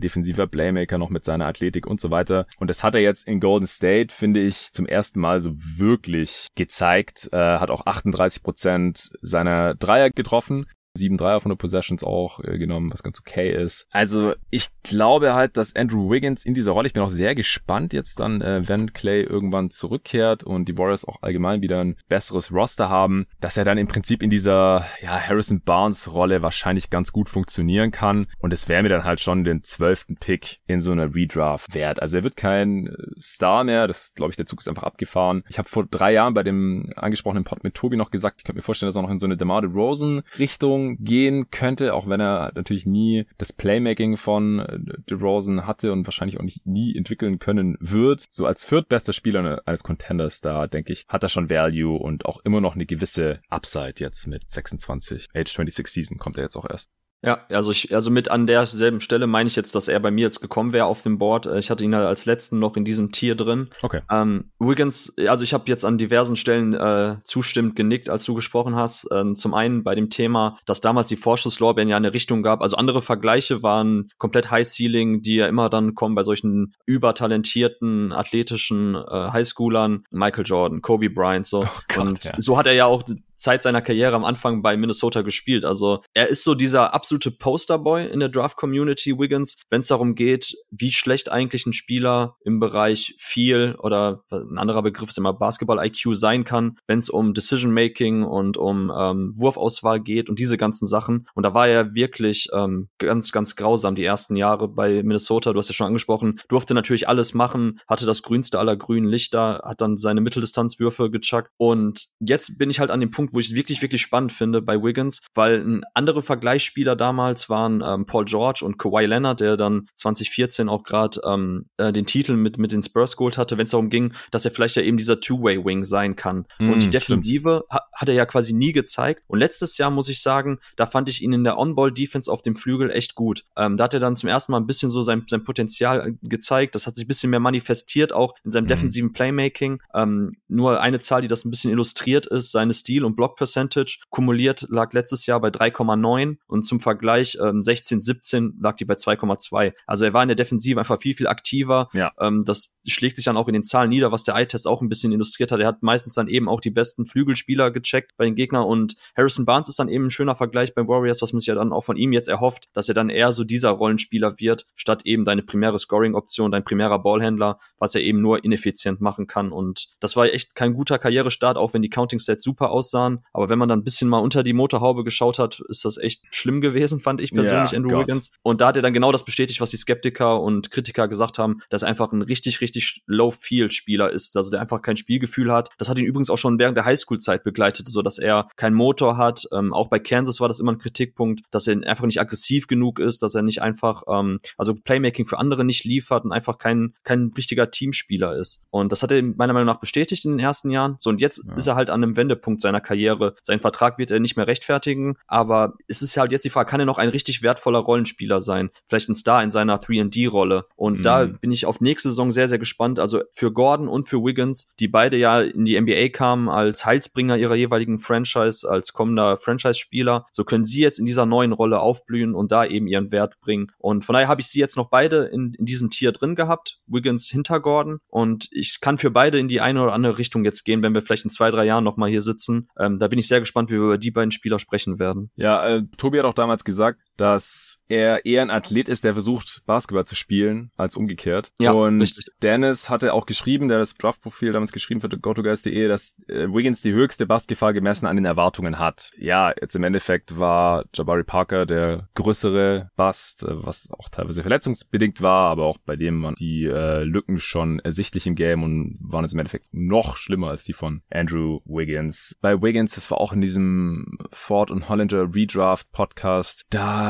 defensiver Playmaker noch mit seiner Athletik und so weiter. Und das hat er jetzt in Golden State, finde ich, zum ersten Mal so wirklich gezeigt. Äh, hat auch 38 Prozent seiner Dreier getroffen sieben Dreier von der Possessions auch äh, genommen, was ganz okay ist. Also ich glaube halt, dass Andrew Wiggins in dieser Rolle, ich bin auch sehr gespannt jetzt dann, äh, wenn Clay irgendwann zurückkehrt und die Warriors auch allgemein wieder ein besseres Roster haben, dass er dann im Prinzip in dieser ja, Harrison Barnes Rolle wahrscheinlich ganz gut funktionieren kann und es wäre mir dann halt schon den zwölften Pick in so einer Redraft wert. Also er wird kein Star mehr, das glaube ich, der Zug ist einfach abgefahren. Ich habe vor drei Jahren bei dem angesprochenen Pod mit Tobi noch gesagt, ich könnte mir vorstellen, dass er noch in so eine DeMar DeRozan Richtung gehen könnte, auch wenn er natürlich nie das Playmaking von äh, DeRozan hatte und wahrscheinlich auch nicht nie entwickeln können wird. So als viertbester Spieler eines Contenders da, denke ich, hat er schon Value und auch immer noch eine gewisse Upside jetzt mit 26. Age 26 Season kommt er jetzt auch erst. Ja, also ich, also mit an derselben Stelle meine ich jetzt, dass er bei mir jetzt gekommen wäre auf dem Board. Äh, ich hatte ihn halt als letzten noch in diesem Tier drin. Okay. Ähm, Wiggins, also ich habe jetzt an diversen Stellen äh, zustimmend genickt, als du gesprochen hast. Ähm, zum einen bei dem Thema, dass damals die Vorschusslorbeeren ja eine Richtung gab. Also andere Vergleiche waren komplett High Ceiling, die ja immer dann kommen bei solchen übertalentierten, athletischen äh, Highschoolern. Michael Jordan, Kobe Bryant, so. Oh Gott, Und ja. so hat er ja auch Zeit seiner Karriere am Anfang bei Minnesota gespielt. Also er ist so dieser absolute Posterboy in der Draft-Community, Wiggins, wenn es darum geht, wie schlecht eigentlich ein Spieler im Bereich viel oder ein anderer Begriff ist immer Basketball-IQ sein kann, wenn es um Decision-Making und um ähm, Wurfauswahl geht und diese ganzen Sachen. Und da war er wirklich ähm, ganz, ganz grausam die ersten Jahre bei Minnesota. Du hast ja schon angesprochen, durfte natürlich alles machen, hatte das grünste aller grünen Lichter, hat dann seine Mitteldistanzwürfe gechuckt. Und jetzt bin ich halt an dem Punkt, wo ich es wirklich, wirklich spannend finde bei Wiggins, weil andere Vergleichsspieler damals waren ähm, Paul George und Kawhi Leonard, der dann 2014 auch gerade ähm, äh, den Titel mit, mit den Spurs geholt hatte, wenn es darum ging, dass er vielleicht ja eben dieser Two-Way-Wing sein kann. Mm, und die Defensive ha hat er ja quasi nie gezeigt. Und letztes Jahr muss ich sagen, da fand ich ihn in der On-Ball-Defense auf dem Flügel echt gut. Ähm, da hat er dann zum ersten Mal ein bisschen so sein, sein Potenzial gezeigt. Das hat sich ein bisschen mehr manifestiert, auch in seinem mm. defensiven Playmaking. Ähm, nur eine Zahl, die das ein bisschen illustriert ist, seine Stil- und Block Percentage kumuliert lag letztes Jahr bei 3,9 und zum Vergleich ähm, 16, 17 lag die bei 2,2. Also er war in der Defensive einfach viel, viel aktiver. Ja. Ähm, das schlägt sich dann auch in den Zahlen nieder, was der Eye-Test auch ein bisschen illustriert hat. Er hat meistens dann eben auch die besten Flügelspieler gecheckt bei den Gegnern und Harrison Barnes ist dann eben ein schöner Vergleich bei Warriors, was man sich ja dann auch von ihm jetzt erhofft, dass er dann eher so dieser Rollenspieler wird, statt eben deine primäre Scoring-Option, dein primärer Ballhändler, was er eben nur ineffizient machen kann. Und das war echt kein guter Karrierestart, auch wenn die Counting-Stats super aussahen. Aber wenn man dann ein bisschen mal unter die Motorhaube geschaut hat, ist das echt schlimm gewesen, fand ich persönlich, ja, Gott. Wiggins. Und da hat er dann genau das bestätigt, was die Skeptiker und Kritiker gesagt haben, dass einfach ein richtig, richtig Low-Field-Spieler ist, also der einfach kein Spielgefühl hat. Das hat ihn übrigens auch schon während der Highschool-Zeit begleitet, so dass er keinen Motor hat. Ähm, auch bei Kansas war das immer ein Kritikpunkt, dass er einfach nicht aggressiv genug ist, dass er nicht einfach, ähm, also Playmaking für andere nicht liefert und einfach kein, kein richtiger Teamspieler ist. Und das hat er meiner Meinung nach bestätigt in den ersten Jahren. So, und jetzt ja. ist er halt an einem Wendepunkt seiner Karriere. Sein Vertrag wird er nicht mehr rechtfertigen, aber es ist halt jetzt die Frage, kann er noch ein richtig wertvoller Rollenspieler sein? Vielleicht ein Star in seiner 3D-Rolle. Und mhm. da bin ich auf nächste Saison sehr, sehr gespannt. Also für Gordon und für Wiggins, die beide ja in die NBA kamen als Heilsbringer ihrer jeweiligen Franchise, als kommender Franchise-Spieler, so können sie jetzt in dieser neuen Rolle aufblühen und da eben ihren Wert bringen. Und von daher habe ich sie jetzt noch beide in, in diesem Tier drin gehabt. Wiggins hinter Gordon. Und ich kann für beide in die eine oder andere Richtung jetzt gehen, wenn wir vielleicht in zwei, drei Jahren nochmal hier sitzen. Ähm, da bin ich sehr gespannt, wie wir über die beiden Spieler sprechen werden. Ja, äh, Tobi hat auch damals gesagt, dass er eher ein Athlet ist, der versucht, Basketball zu spielen, als umgekehrt. Ja, und richtig. Dennis hatte auch geschrieben, der das Draft-Profil damals geschrieben für GoToGuys.de, dass äh, Wiggins die höchste Basketball gemessen an den Erwartungen hat. Ja, jetzt im Endeffekt war Jabari Parker der größere Bust, äh, was auch teilweise verletzungsbedingt war, aber auch bei dem waren die äh, Lücken schon ersichtlich im Game und waren jetzt im Endeffekt noch schlimmer als die von Andrew Wiggins. Bei Wiggins, das war auch in diesem Ford und Hollinger Redraft Podcast, da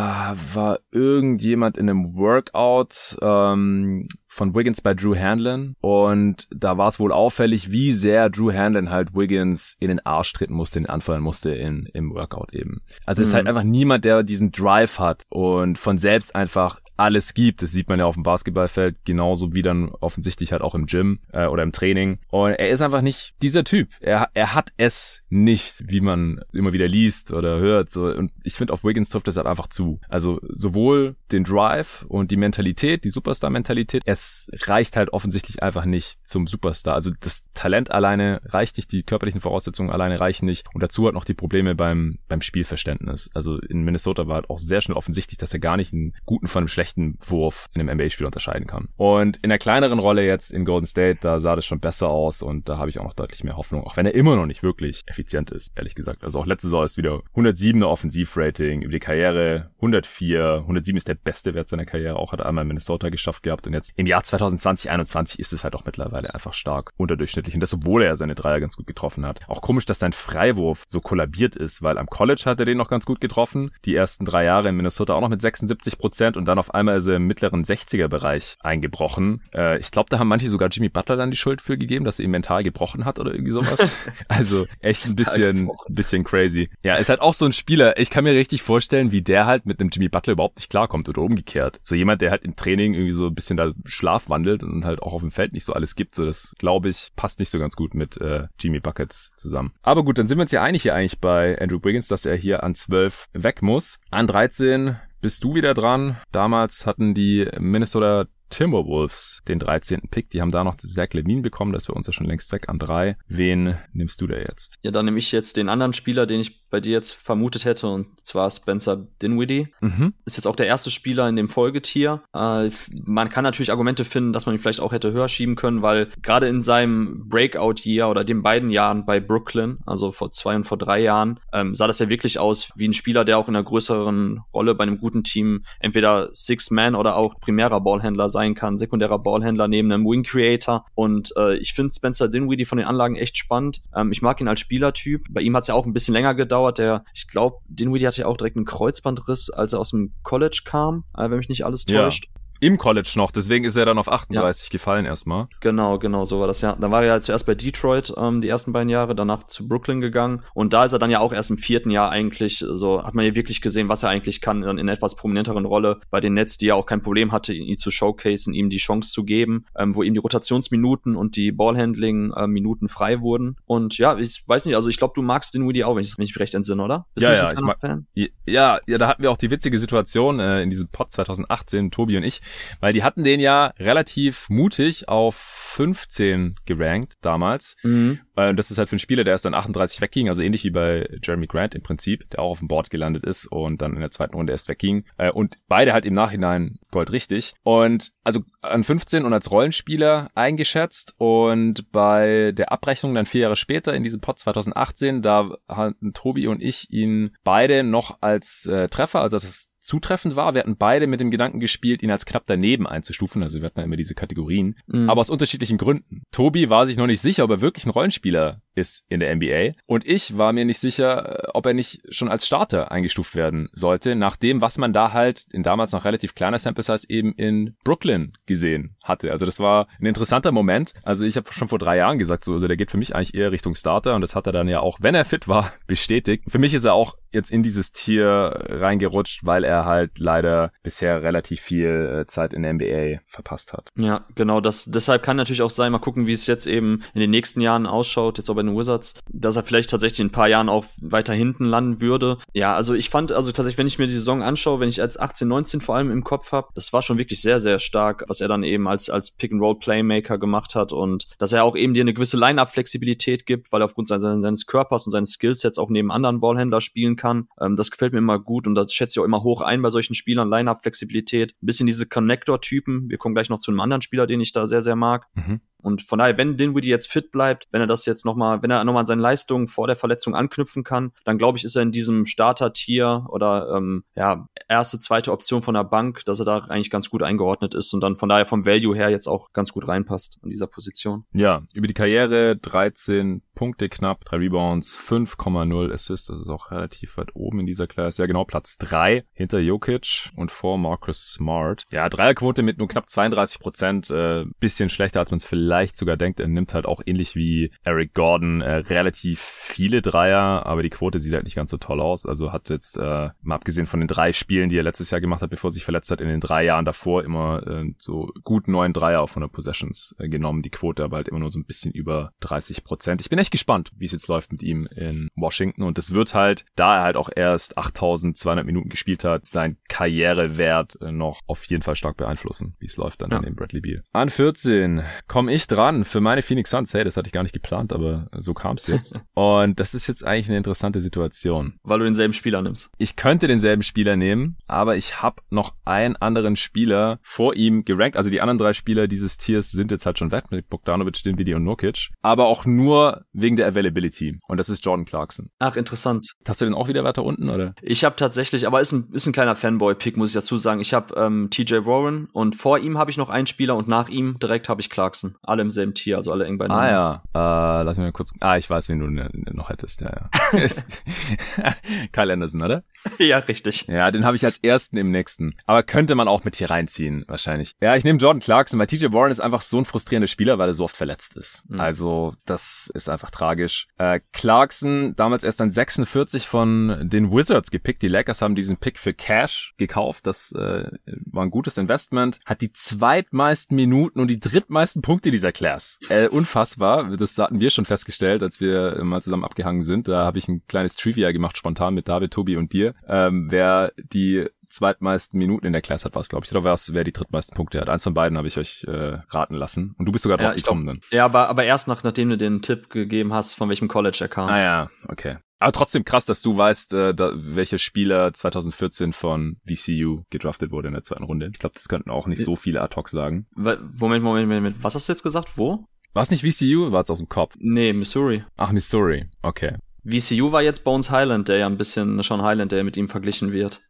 war irgendjemand in einem Workout ähm, von Wiggins bei Drew Hanlon und da war es wohl auffällig, wie sehr Drew Hanlon halt Wiggins in den Arsch treten musste, in den anfallen musste in, im Workout eben. Also mhm. es ist halt mhm. einfach niemand, der diesen Drive hat und von selbst einfach alles gibt. Das sieht man ja auf dem Basketballfeld genauso wie dann offensichtlich halt auch im Gym äh, oder im Training. Und er ist einfach nicht dieser Typ. Er, er hat es nicht, wie man immer wieder liest oder hört. So. Und ich finde, auf Wiggins trifft das halt einfach zu. Also sowohl den Drive und die Mentalität, die Superstar-Mentalität, es reicht halt offensichtlich einfach nicht zum Superstar. Also das Talent alleine reicht nicht, die körperlichen Voraussetzungen alleine reichen nicht. Und dazu hat noch die Probleme beim, beim Spielverständnis. Also in Minnesota war halt auch sehr schnell offensichtlich, dass er gar nicht einen guten von einem schlechten schlechten Wurf in einem NBA-Spiel unterscheiden kann. Und in der kleineren Rolle jetzt in Golden State, da sah das schon besser aus und da habe ich auch noch deutlich mehr Hoffnung, auch wenn er immer noch nicht wirklich effizient ist, ehrlich gesagt. Also auch letzte Saison ist wieder 107er Offensivrating über die Karriere, 104, 107 ist der beste Wert seiner Karriere, auch hat er einmal in Minnesota geschafft gehabt und jetzt im Jahr 2020, 21 ist es halt auch mittlerweile einfach stark unterdurchschnittlich und das, obwohl er seine Dreier ganz gut getroffen hat. Auch komisch, dass sein Freiwurf so kollabiert ist, weil am College hat er den noch ganz gut getroffen, die ersten drei Jahre in Minnesota auch noch mit 76 Prozent und dann auf einmal ist er im mittleren 60er-Bereich eingebrochen. Äh, ich glaube, da haben manche sogar Jimmy Butler dann die Schuld für gegeben, dass er ihn mental gebrochen hat oder irgendwie sowas. also echt ein bisschen, bisschen crazy. Ja, ist halt auch so ein Spieler. Ich kann mir richtig vorstellen, wie der halt mit einem Jimmy Butler überhaupt nicht klarkommt oder umgekehrt. So jemand, der halt im Training irgendwie so ein bisschen da Schlaf wandelt und halt auch auf dem Feld nicht so alles gibt. So das, glaube ich, passt nicht so ganz gut mit äh, Jimmy Buckets zusammen. Aber gut, dann sind wir uns ja einig hier eigentlich bei Andrew Wiggins, dass er hier an 12 weg muss. An 13 bist du wieder dran. Damals hatten die Minnesota Timberwolves den 13. Pick. Die haben da noch Zach Levine bekommen, das ist bei uns ja schon längst weg an drei. Wen nimmst du da jetzt? Ja, dann nehme ich jetzt den anderen Spieler, den ich bei dir jetzt vermutet hätte, und zwar Spencer Dinwiddie. Mhm. Ist jetzt auch der erste Spieler in dem Folgetier. Äh, man kann natürlich Argumente finden, dass man ihn vielleicht auch hätte höher schieben können, weil gerade in seinem Breakout-Year oder den beiden Jahren bei Brooklyn, also vor zwei und vor drei Jahren, ähm, sah das ja wirklich aus wie ein Spieler, der auch in einer größeren Rolle bei einem guten Team entweder Six-Man oder auch primärer Ballhändler sein kann, sekundärer Ballhändler neben einem Wing-Creator. Und äh, ich finde Spencer Dinwiddie von den Anlagen echt spannend. Ähm, ich mag ihn als Spielertyp. Bei ihm hat es ja auch ein bisschen länger gedauert. Der, ich glaube, Dinwiddie hatte ja auch direkt einen Kreuzbandriss, als er aus dem College kam, äh, wenn mich nicht alles täuscht. Im College noch, deswegen ist er dann auf 38 ja. gefallen erstmal. Genau, genau, so war das ja. Dann war er ja zuerst bei Detroit ähm, die ersten beiden Jahre, danach zu Brooklyn gegangen und da ist er dann ja auch erst im vierten Jahr eigentlich, so hat man ja wirklich gesehen, was er eigentlich kann, dann in etwas prominenteren Rolle bei den Nets, die ja auch kein Problem hatte, ihn zu showcasen, ihm die Chance zu geben, ähm, wo ihm die Rotationsminuten und die Ballhandling-Minuten äh, frei wurden. Und ja, ich weiß nicht, also ich glaube, du magst den Woody auch, wenn ich mich recht entsinne, oder? Bist ja, ja, ich mag, Fan? ja, ja, da hatten wir auch die witzige Situation äh, in diesem Pod 2018, Tobi und ich, weil die hatten den ja relativ mutig auf 15 gerankt damals. Mhm. Und das ist halt für einen Spieler, der erst dann 38 wegging, also ähnlich wie bei Jeremy Grant im Prinzip, der auch auf dem Board gelandet ist und dann in der zweiten Runde erst wegging. Äh, und beide halt im Nachhinein goldrichtig. Und also an 15 und als Rollenspieler eingeschätzt. Und bei der Abrechnung dann vier Jahre später in diesem Pod 2018, da hatten Tobi und ich ihn beide noch als äh, Treffer, also das zutreffend war. Wir hatten beide mit dem Gedanken gespielt, ihn als knapp daneben einzustufen. Also wir hatten ja immer diese Kategorien. Mhm. Aber aus unterschiedlichen Gründen. Tobi war sich noch nicht sicher, ob er wirklich ein Rollenspieler ist in der NBA. Und ich war mir nicht sicher, äh, ob er nicht schon als Starter eingestuft werden sollte, nach dem, was man da halt in damals noch relativ kleiner Sample Size eben in Brooklyn gesehen hatte. Also das war ein interessanter Moment. Also ich habe schon vor drei Jahren gesagt, so, also der geht für mich eigentlich eher Richtung Starter und das hat er dann ja auch, wenn er fit war, bestätigt. Für mich ist er auch jetzt in dieses Tier reingerutscht, weil er halt leider bisher relativ viel äh, Zeit in der NBA verpasst hat. Ja, genau. Das deshalb kann natürlich auch sein. Mal gucken, wie es jetzt eben in den nächsten Jahren ausschaut. Jetzt auch bei den Wizards, dass er vielleicht tatsächlich in ein paar Jahren auch weiter hinten landen würde. Ja, also ich fand, also tatsächlich, wenn ich mir die Saison anschaue, wenn ich als 18, 19 vor allem im Kopf habe, das war schon wirklich sehr, sehr stark, was er dann eben als als Pick and Roll Playmaker gemacht hat und dass er auch eben dir eine gewisse Line-up-Flexibilität gibt, weil er aufgrund seines, seines Körpers und seines Skillsets auch neben anderen Ballhändler spielen kann. Ähm, das gefällt mir immer gut und das schätze ich auch immer hoch ein bei solchen Spielern. Line-Up-Flexibilität, ein bisschen diese Connector-Typen. Wir kommen gleich noch zu einem anderen Spieler, den ich da sehr, sehr mag. Mhm. Und von daher, wenn Dinwiddie jetzt fit bleibt, wenn er das jetzt nochmal, wenn er nochmal an seine Leistungen vor der Verletzung anknüpfen kann, dann glaube ich, ist er in diesem Starter-Tier oder ähm, ja, erste, zweite Option von der Bank, dass er da eigentlich ganz gut eingeordnet ist und dann von daher vom Value her jetzt auch ganz gut reinpasst in dieser Position. Ja, über die Karriere 13 Punkte knapp, 3 Rebounds, 5,0 Assists, das ist auch relativ weit oben in dieser Klasse. Ja, genau, Platz 3 hinter Jokic und vor Marcus Smart. Ja, Dreierquote mit nur knapp 32 Prozent, äh, bisschen schlechter, als man es vielleicht vielleicht sogar denkt, er nimmt halt auch ähnlich wie Eric Gordon äh, relativ viele Dreier, aber die Quote sieht halt nicht ganz so toll aus. Also hat jetzt, äh, mal abgesehen von den drei Spielen, die er letztes Jahr gemacht hat, bevor er sich verletzt hat, in den drei Jahren davor immer äh, so gut neun Dreier auf 100 Possessions äh, genommen. Die Quote aber halt immer nur so ein bisschen über 30 Prozent. Ich bin echt gespannt, wie es jetzt läuft mit ihm in Washington und es wird halt, da er halt auch erst 8200 Minuten gespielt hat, sein Karrierewert äh, noch auf jeden Fall stark beeinflussen, wie es läuft dann ja. in dem Bradley Beal. An 14 komme ich ich dran für meine Phoenix Suns. Hey, das hatte ich gar nicht geplant, aber so kam es jetzt. Und das ist jetzt eigentlich eine interessante Situation. Weil du denselben Spieler nimmst. Ich könnte denselben Spieler nehmen, aber ich habe noch einen anderen Spieler vor ihm gerankt. Also die anderen drei Spieler dieses Tiers sind jetzt halt schon weg mit Bogdanovic, Dinwiddie und Nurkic. Aber auch nur wegen der Availability. Und das ist Jordan Clarkson. Ach, interessant. Hast du den auch wieder weiter unten, oder? Ich habe tatsächlich, aber ist ein, ist ein kleiner Fanboy-Pick, muss ich dazu sagen. Ich habe ähm, TJ Warren und vor ihm habe ich noch einen Spieler und nach ihm direkt habe ich Clarkson alle im selben Tier, also alle eng beieinander. Ah ja, äh, lass mich mal kurz. Ah, ich weiß, wen du noch hättest, ja, ja. Kyle Anderson, oder? Ja, richtig. Ja, den habe ich als ersten im nächsten. Aber könnte man auch mit hier reinziehen, wahrscheinlich. Ja, ich nehme Jordan Clarkson, weil TJ Warren ist einfach so ein frustrierender Spieler, weil er so oft verletzt ist. Mhm. Also, das ist einfach tragisch. Äh, Clarkson, damals erst dann 46 von den Wizards gepickt. Die Lakers haben diesen Pick für Cash gekauft. Das äh, war ein gutes Investment. Hat die zweitmeisten Minuten und die drittmeisten Punkte dieser Class. Äh, unfassbar. Das hatten wir schon festgestellt, als wir mal zusammen abgehangen sind. Da habe ich ein kleines Trivia gemacht, spontan mit David, Tobi und dir ähm, wer die zweitmeisten Minuten in der Class hat, was glaube ich, oder was, wer die drittmeisten Punkte hat. Eins von beiden habe ich euch äh, raten lassen. Und du bist sogar drauf Ja, gekommen dann. Ja, aber, aber erst nach, nachdem du den Tipp gegeben hast, von welchem College er kam. Ah ja, okay. Aber trotzdem krass, dass du weißt, äh, da, welcher Spieler 2014 von VCU gedraftet wurde in der zweiten Runde. Ich glaube, das könnten auch nicht so viele ad hoc sagen. Wa- Moment, Moment, Moment. Was hast du jetzt gesagt? Wo? War es nicht VCU? War es aus dem Kopf? Nee, Missouri. Ach, Missouri. Okay. VCU war jetzt Bones Highland, der ja ein bisschen Sean Highland, der mit ihm verglichen wird.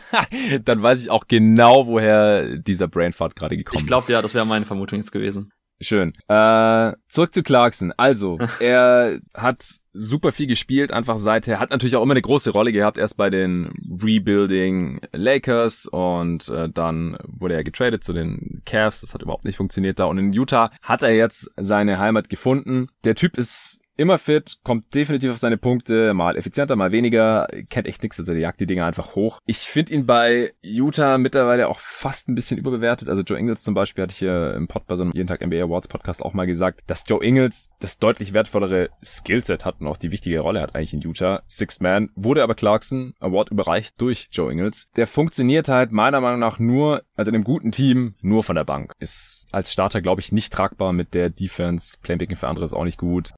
Dann weiß ich auch genau, woher dieser Brainfart gerade gekommen Ich glaube, ja, das wäre meine Vermutung jetzt gewesen. ist. Schön. Äh, zurück zu Clarkson. Also, er hat super viel gespielt, einfach seither. Hat natürlich auch immer eine große Rolle gehabt, erst bei den Rebuilding Lakers und äh, dann wurde er getradet zu den Cavs. Das hat überhaupt nicht funktioniert da. Und in Utah hat er jetzt seine Heimat gefunden. Der Typ ist immer fit, kommt definitiv auf seine Punkte, mal effizienter, mal weniger, kennt echt nichts, also der jagt die Dinger einfach hoch. Ich finde ihn bei Utah mittlerweile auch fast ein bisschen überbewertet. Also Joe Ingles zum Beispiel hatte ich hier im Pod bei so einem jeden Tag NBA Awards Podcast auch mal gesagt, dass Joe Ingles das deutlich wertvollere Skillset hat und auch die wichtige Rolle hat eigentlich in Utah. Sixth Man wurde aber Clarkson Award überreicht durch Joe Ingles. Der funktioniert halt meiner Meinung nach nur, also in einem guten Team, nur von der Bank. Ist als Starter, glaube ich, nicht tragbar mit der Defense. Playmaking für andere ist auch nicht gut.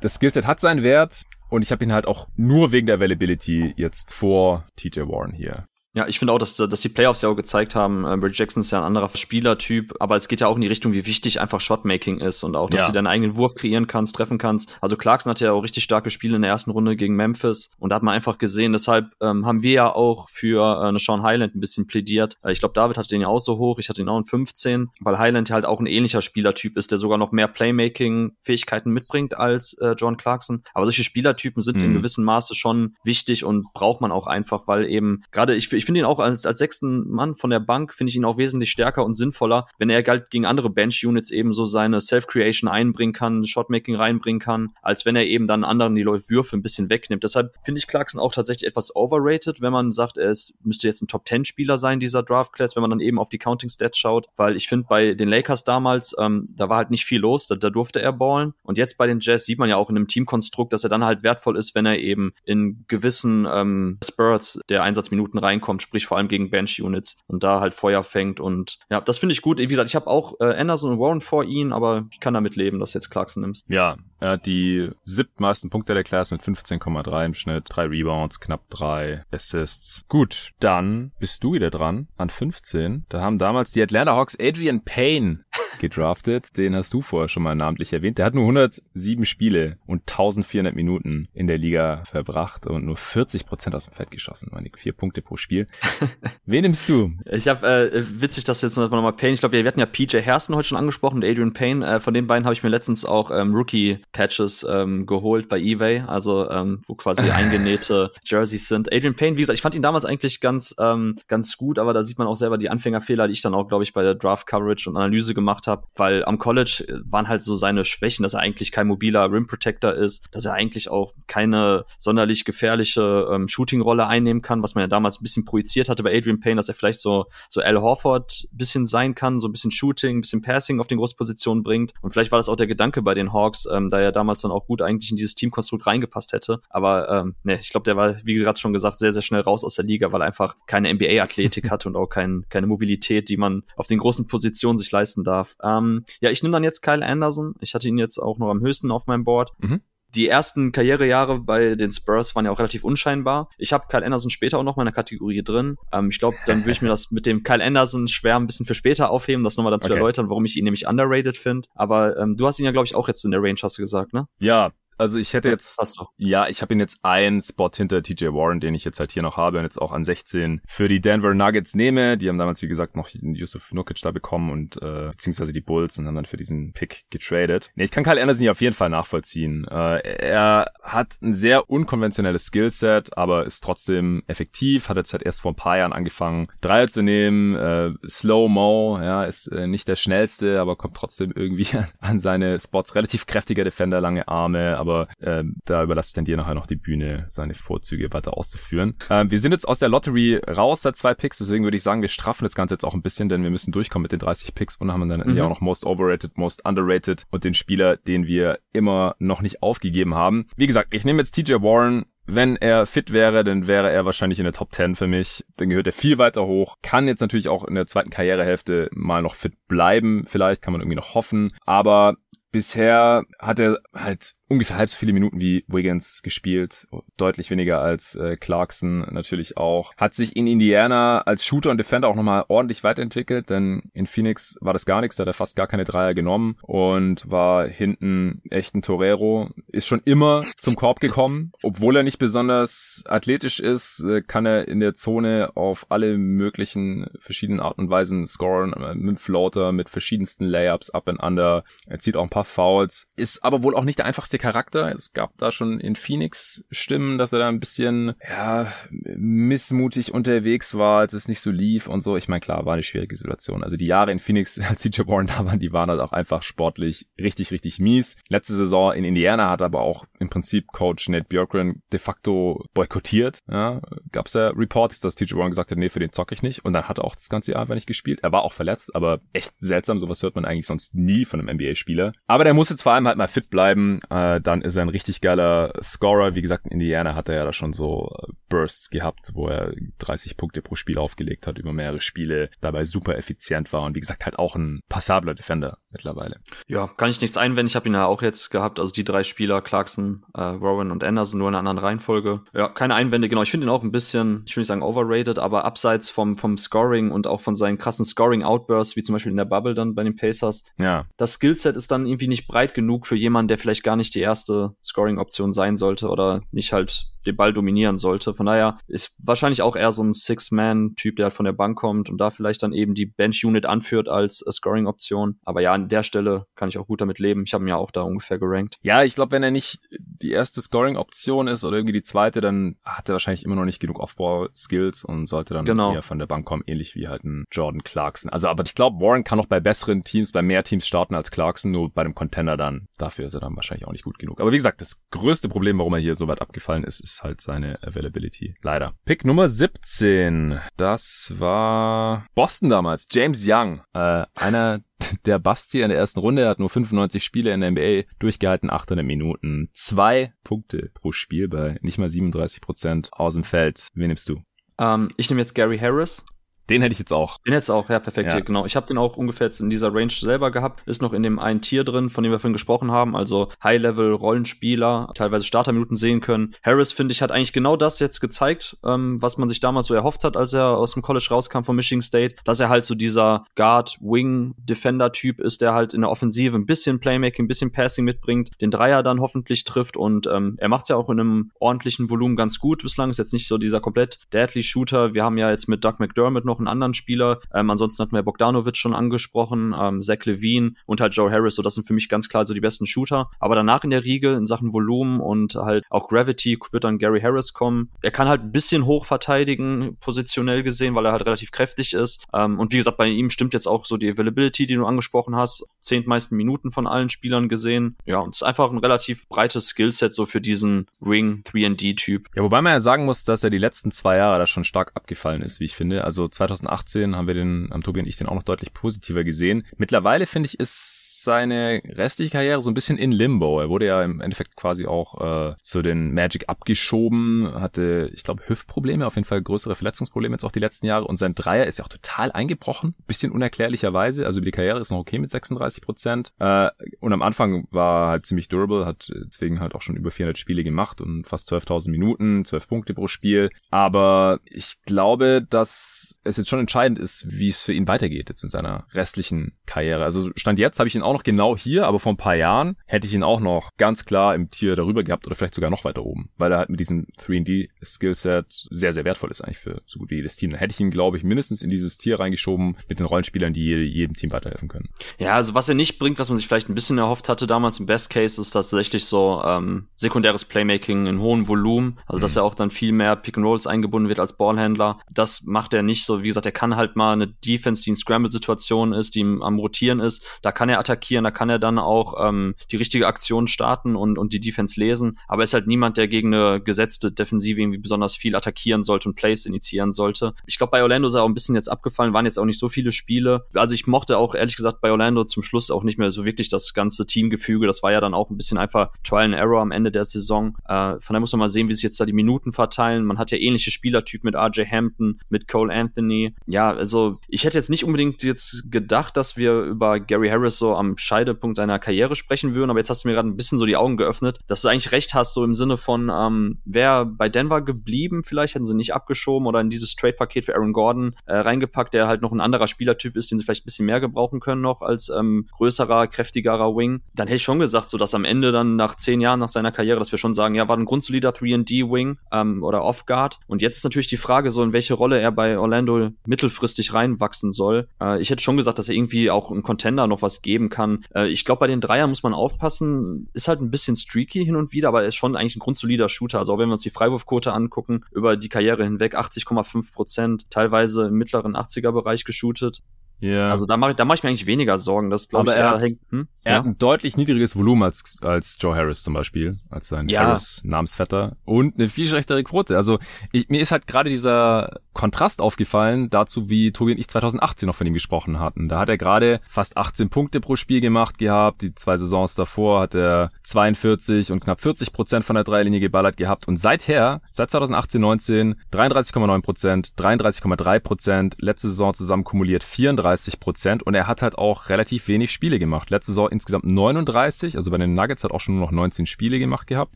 Das Skillset hat seinen Wert und ich habe ihn halt auch nur wegen der Availability jetzt vor TJ Warren hier. Ja, ich finde auch, dass, dass die Playoffs ja auch gezeigt haben, äh, Reggie Jackson ist ja ein anderer Spielertyp, aber es geht ja auch in die Richtung, wie wichtig einfach Shotmaking ist und auch, dass Ja. du deinen eigenen Wurf kreieren kannst, treffen kannst. Also Clarkson hatte ja auch richtig starke Spiele in der ersten Runde gegen Memphis und da hat man einfach gesehen, deshalb ähm, haben wir ja auch für äh, eine Sean Highland ein bisschen plädiert. Äh, ich glaube, David hatte den ja auch so hoch, ich hatte ihn auch in 15, weil Highland halt auch ein ähnlicher Spielertyp ist, der sogar noch mehr Playmaking-Fähigkeiten mitbringt als äh, John Clarkson. Aber solche Spielertypen sind in Mhm. gewissem Maße schon wichtig und braucht man auch einfach, weil eben gerade ich, ich finde ihn auch als, als sechsten Mann von der Bank, finde ich ihn auch wesentlich stärker und sinnvoller, wenn er halt gegen andere Bench-Units eben so seine Self-Creation einbringen kann, Shotmaking reinbringen kann, als wenn er eben dann anderen die Würfe ein bisschen wegnimmt. Deshalb finde ich Clarkson auch tatsächlich etwas overrated, wenn man sagt, er müsste jetzt ein Top-10-Spieler sein, dieser Draft-Class, wenn man dann eben auf die Counting-Stats schaut, weil ich finde, bei den Lakers damals, ähm, da war halt nicht viel los, da, da durfte er ballen. Und jetzt bei den Jazz sieht man ja auch in einem Teamkonstrukt, dass er dann halt wertvoll ist, wenn er eben in gewissen ähm, Spurts der Einsatzminuten reinkommt, sprich vor allem gegen Bench-Units und da halt Feuer fängt. Und ja, das finde ich gut. Wie gesagt, ich habe auch äh, Anderson und Warren vor ihn, aber ich kann damit leben, dass du jetzt Clarkson nimmst. Ja, er hat die siebtmeisten Punkte der Class mit 15,3 im Schnitt, drei Rebounds, knapp drei Assists. Gut, dann bist du wieder dran an 15. Da haben damals die Atlanta Hawks Adrian Payne gedraftet. Den hast du vorher schon mal namentlich erwähnt. Der hat nur 107 Spiele und 1400 Minuten in der Liga verbracht und nur 40 Prozent aus dem Feld geschossen. Meine vier Punkte pro Spiel. Wen nimmst du? Ich habe äh, witzig, dass jetzt noch mal Payne. Ich glaube, wir hatten ja PJ Hairston heute schon angesprochen und Adrian Payne. Äh, von den beiden habe ich mir letztens auch ähm, Rookie Patches ähm, geholt bei eBay, also ähm, wo quasi eingenähte Jerseys sind. Adrian Payne, wie gesagt, ich fand ihn damals eigentlich ganz ähm, ganz gut, aber da sieht man auch selber die Anfängerfehler, die ich dann auch, glaube ich, bei der Draft Coverage und Analyse gemacht habe, weil am College äh, waren halt so seine Schwächen, dass er eigentlich kein mobiler Rim Protector ist, dass er eigentlich auch keine sonderlich gefährliche ähm, Shooting-Rolle einnehmen kann, was man ja damals ein bisschen projiziert hatte bei Adrian Payne, dass er vielleicht so so Al Horford bisschen sein kann, so ein bisschen Shooting, ein bisschen Passing auf den Großpositionen bringt. Und vielleicht war das auch der Gedanke bei den Hawks, ähm, da er damals dann auch gut eigentlich in dieses Teamkonstrukt reingepasst hätte. Aber ähm, ne, ich glaube, der war, wie gerade schon gesagt, sehr, sehr schnell raus aus der Liga, weil er einfach keine NBA-Athletik hat und auch kein, keine Mobilität, die man auf den großen Positionen sich leisten darf. Ähm, ja, ich nehme dann jetzt Kyle Anderson. Ich hatte ihn jetzt auch noch am höchsten auf meinem Board. Mhm. Die ersten Karrierejahre bei den Spurs waren ja auch relativ unscheinbar. Ich habe Kyle Anderson später auch noch in der Kategorie drin. Ähm, ich glaube, dann würde ich mir das mit dem Kyle Anderson schwer ein bisschen für später aufheben, das nochmal dann zu Okay. erläutern, warum ich ihn nämlich underrated finde. Aber ähm, du hast ihn ja, glaube ich, auch jetzt in der Range, hast du gesagt, ne? Ja, also ich hätte jetzt. Ja, ich habe ihn jetzt einen Spot hinter TJ Warren, den ich jetzt halt hier noch habe und jetzt auch an 16 für die Denver Nuggets nehme. Die haben damals, wie gesagt, noch Yusuf Nurkic da bekommen und äh, beziehungsweise die Bulls und haben dann für diesen Pick getradet. Nee, ich kann Kyle Anderson hier auf jeden Fall nachvollziehen. Äh, er hat ein sehr unkonventionelles Skillset, aber ist trotzdem effektiv, hat jetzt halt erst vor ein paar Jahren angefangen, Dreier zu nehmen, äh, Slow-Mo, ja, ist äh, nicht der schnellste, aber kommt trotzdem irgendwie an seine Spots. Relativ kräftiger Defender, lange Arme, aber ähm, da überlasse ich dann dir nachher noch die Bühne, seine Vorzüge weiter auszuführen. Ähm, wir sind jetzt aus der Lottery raus seit zwei Picks, deswegen würde ich sagen, wir straffen das Ganze jetzt auch ein bisschen, denn wir müssen durchkommen mit den 30 Picks und haben dann Mhm. ja auch noch Most Overrated, Most Underrated und den Spieler, den wir immer noch nicht aufgegeben haben. Wie gesagt, ich nehme jetzt TJ Warren, wenn er fit wäre, dann wäre er wahrscheinlich in der Top 10 für mich. Dann gehört er viel weiter hoch. Kann jetzt natürlich auch in der zweiten Karrierehälfte mal noch fit bleiben. Vielleicht kann man irgendwie noch hoffen. Aber bisher hat er halt ungefähr halb so viele Minuten wie Wiggins gespielt, deutlich weniger als äh, Clarkson natürlich auch. Hat sich in Indiana als Shooter und Defender auch nochmal ordentlich weiterentwickelt, denn in Phoenix war das gar nichts, da hat er fast gar keine Dreier genommen und war hinten echt ein Torero. Ist schon immer zum Korb gekommen, obwohl er nicht besonders athletisch ist, äh, kann er in der Zone auf alle möglichen verschiedenen Arten und Weisen scoren, mit Floater, mit verschiedensten Layups, up and under. Er zieht auch ein paar Fouls, ist aber wohl auch nicht der einfachste Charakter. Es gab da schon in Phoenix Stimmen, dass er da ein bisschen, ja, missmutig unterwegs war, als es nicht so lief und so. Ich meine, klar, war eine schwierige Situation. Also die Jahre in Phoenix, als CJ Warren da waren, die waren halt auch einfach sportlich richtig, richtig mies. Letzte Saison in Indiana hat aber auch im Prinzip Coach Nate Bjorkgren de facto boykottiert. Ja, gab's ja Reports, dass TJ Warren gesagt hat, nee, für den zocke ich nicht. Und dann hat er auch das ganze Jahr einfach nicht gespielt. Er war auch verletzt, aber echt seltsam. Sowas hört man eigentlich sonst nie von einem NBA-Spieler. Aber der muss jetzt vor allem halt mal fit bleiben. Äh, äh, dann ist er ein richtig geiler Scorer. Wie gesagt, in Indiana hat er ja da schon so äh, Bursts gehabt, wo er 30 Punkte pro Spiel aufgelegt hat über mehrere Spiele, dabei super effizient war und wie gesagt halt auch ein passabler Defender mittlerweile. Ja, kann ich nichts einwenden. Ich habe ihn ja auch jetzt gehabt, also die drei Spieler, Clarkson, äh, Rowan und Anderson, nur in einer anderen Reihenfolge. Ja, keine Einwände, genau. Ich finde ihn auch ein bisschen, ich will nicht sagen overrated, aber abseits vom, vom Scoring und auch von seinen krassen Scoring-Outbursts, wie zum Beispiel in der Bubble dann bei den Pacers. Ja. Das Skillset ist dann irgendwie nicht breit genug für jemanden, der vielleicht gar nicht die erste Scoring-Option sein sollte oder nicht halt den Ball dominieren sollte. Von daher ist wahrscheinlich auch eher so ein Six-Man-Typ, der halt von der Bank kommt und da vielleicht dann eben die Bench-Unit anführt als Scoring-Option. Aber ja, an der Stelle kann ich auch gut damit leben. Ich habe ihn ja auch da ungefähr gerankt. Ja, ich glaube, wenn er nicht die erste Scoring-Option ist oder irgendwie die zweite, dann hat er wahrscheinlich immer noch nicht genug Off-Ball-Skills und sollte dann genau. eher von der Bank kommen, ähnlich wie halt ein Jordan Clarkson. Also, aber ich glaube, Warren kann auch bei besseren Teams, bei mehr Teams starten als Clarkson, nur bei dem Contender dann. Dafür ist er dann wahrscheinlich auch nicht gut genug. Aber wie gesagt, das größte Problem, warum er hier so weit abgefallen ist, ist halt seine Availability. Leider. Pick Nummer 17. Das war Boston damals. James Young. Äh, einer der Basti in der ersten Runde hat nur 95 Spiele in der NBA durchgehalten, 800 Minuten, zwei Punkte pro Spiel bei nicht mal 37 Prozent aus dem Feld. Wen nimmst du? Ähm, ich nehme jetzt Gary Harris. Den hätte ich jetzt auch. Den jetzt auch, ja, perfekt, ja. genau. Ich habe den auch ungefähr jetzt in dieser Range selber gehabt. Ist noch in dem einen Tier drin, von dem wir vorhin gesprochen haben. Also High-Level-Rollenspieler, teilweise Starterminuten sehen können. Harris, finde ich, hat eigentlich genau das jetzt gezeigt, ähm, was man sich damals so erhofft hat, als er aus dem College rauskam von Michigan State. Dass er halt so dieser Guard-Wing-Defender-Typ ist, der halt in der Offensive ein bisschen Playmaking, ein bisschen Passing mitbringt, den Dreier dann hoffentlich trifft und ähm, er macht es ja auch in einem ordentlichen Volumen ganz gut bislang. Ist jetzt nicht so dieser komplett deadly Shooter. Wir haben ja jetzt mit Doug McDermott noch einen anderen Spieler. Ähm, ansonsten hatten wir Bogdanovic schon angesprochen, ähm, Zach Levine und halt Joe Harris. So, das sind für mich ganz klar so die besten Shooter. Aber danach in der Riege in Sachen Volumen und halt auch Gravity wird dann Gary Harris kommen. Er kann halt ein bisschen hoch verteidigen, positionell gesehen, weil er halt relativ kräftig ist. Ähm, und wie gesagt, bei ihm stimmt jetzt auch so die Availability, die du angesprochen hast. Zehntmeisten Minuten von allen Spielern gesehen. Ja, und es ist einfach ein relativ breites Skillset so für diesen Ring 3D-Typ. Ja, wobei man ja sagen muss, dass er die letzten zwei Jahre da schon stark abgefallen ist, wie ich finde. Also 2018 haben wir den, haben Tobi und ich den auch noch deutlich positiver gesehen. Mittlerweile finde ich, ist seine restliche Karriere so ein bisschen in Limbo. Er wurde ja im Endeffekt quasi auch äh, zu den Magic abgeschoben, hatte, ich glaube, Hüftprobleme, auf jeden Fall größere Verletzungsprobleme jetzt auch die letzten Jahre und sein Dreier ist ja auch total eingebrochen, bisschen unerklärlicherweise. Also die Karriere ist noch okay mit 36 Prozent äh, und am Anfang war halt ziemlich durable, hat deswegen halt auch schon über 400 Spiele gemacht und fast 12.000 Minuten, 12 Punkte pro Spiel. Aber ich glaube, dass es jetzt schon entscheidend ist, wie es für ihn weitergeht jetzt in seiner restlichen Karriere. Also Stand jetzt habe ich ihn auch noch genau hier, aber vor ein paar Jahren hätte ich ihn auch noch ganz klar im Tier darüber gehabt oder vielleicht sogar noch weiter oben, weil er halt mit diesem 3D-Skillset sehr, sehr wertvoll ist eigentlich für so gut wie jedes Team. Da hätte ich ihn, glaube ich, mindestens in dieses Tier reingeschoben mit den Rollenspielern, die jedem Team weiterhelfen können. Ja, also was er nicht bringt, was man sich vielleicht ein bisschen erhofft hatte damals im Best Case, ist tatsächlich so ähm, sekundäres Playmaking in hohem Volumen, also mhm. dass er auch dann viel mehr Pick and Rolls eingebunden wird als Ballhändler. Das macht er nicht so Wie gesagt, er kann halt mal eine Defense, die in Scramble-Situation ist, die am Rotieren ist, da kann er attackieren, da kann er dann auch ähm, die richtige Aktion starten und, und die Defense lesen. Aber er ist halt niemand, der gegen eine gesetzte Defensive irgendwie besonders viel attackieren sollte und Plays initiieren sollte. Ich glaube, bei Orlando ist er auch ein bisschen jetzt abgefallen, waren jetzt auch nicht so viele Spiele. Also ich mochte auch ehrlich gesagt bei Orlando zum Schluss auch nicht mehr so wirklich das ganze Teamgefüge. Das war ja dann auch ein bisschen einfach Trial and Error am Ende der Saison. Äh, von daher muss man mal sehen, wie sich jetzt da die Minuten verteilen. Man hat ja ähnliche Spielertypen mit RJ Hampton, mit Cole Anthony. Ja, also ich hätte jetzt nicht unbedingt jetzt gedacht, dass wir über Gary Harris so am Scheidepunkt seiner Karriere sprechen würden, aber jetzt hast du mir gerade ein bisschen so die Augen geöffnet, dass du eigentlich recht hast, so im Sinne von, ähm, wäre bei Denver geblieben, vielleicht hätten sie nicht abgeschoben oder in dieses Trade-Paket für Aaron Gordon äh, reingepackt, der halt noch ein anderer Spielertyp ist, den sie vielleicht ein bisschen mehr gebrauchen können noch als ähm, größerer, kräftigerer Wing. Dann hätte ich schon gesagt, so dass am Ende dann nach zehn Jahren nach seiner Karriere, dass wir schon sagen, ja, war ein grundsolider 3D-Wing ähm, oder Off-Guard. Und jetzt ist natürlich die Frage, so in welche Rolle er bei Orlando mittelfristig reinwachsen soll. Äh, ich hätte schon gesagt, dass er irgendwie auch ein Contender noch was geben kann. Äh, ich glaube, bei den Dreiern muss man aufpassen. Ist halt ein bisschen streaky hin und wieder, aber er ist schon eigentlich ein grundsolider Shooter. Also auch wenn wir uns die Freiwurfquote angucken, über die Karriere hinweg 80,5 Prozent, teilweise im mittleren 80er-Bereich geshootet. Ja. Also da mache ich, da mach ich mir eigentlich weniger Sorgen. Das glaube ich, er, hat, hängt, hm? er ja? hat ein deutlich niedrigeres Volumen als, als Joe Harris zum Beispiel, als sein ja. Harris Namensvetter und eine viel schlechtere Quote. Also ich, mir ist halt gerade dieser Kontrast aufgefallen dazu, wie Tobi und ich 2018 noch von ihm gesprochen hatten. Da hat er gerade fast 18 Punkte pro Spiel gemacht gehabt. Die zwei Saisons davor hat er 42 und knapp 40 Prozent von der Dreilinie geballert gehabt. Und seither, seit 2018, 19, 33,9 Prozent, 33,3 Prozent, letzte Saison zusammen kumuliert 34 35 Prozent und er hat halt auch relativ wenig Spiele gemacht. Letzte Saison insgesamt 39, also bei den Nuggets hat auch schon nur noch 19 Spiele gemacht gehabt.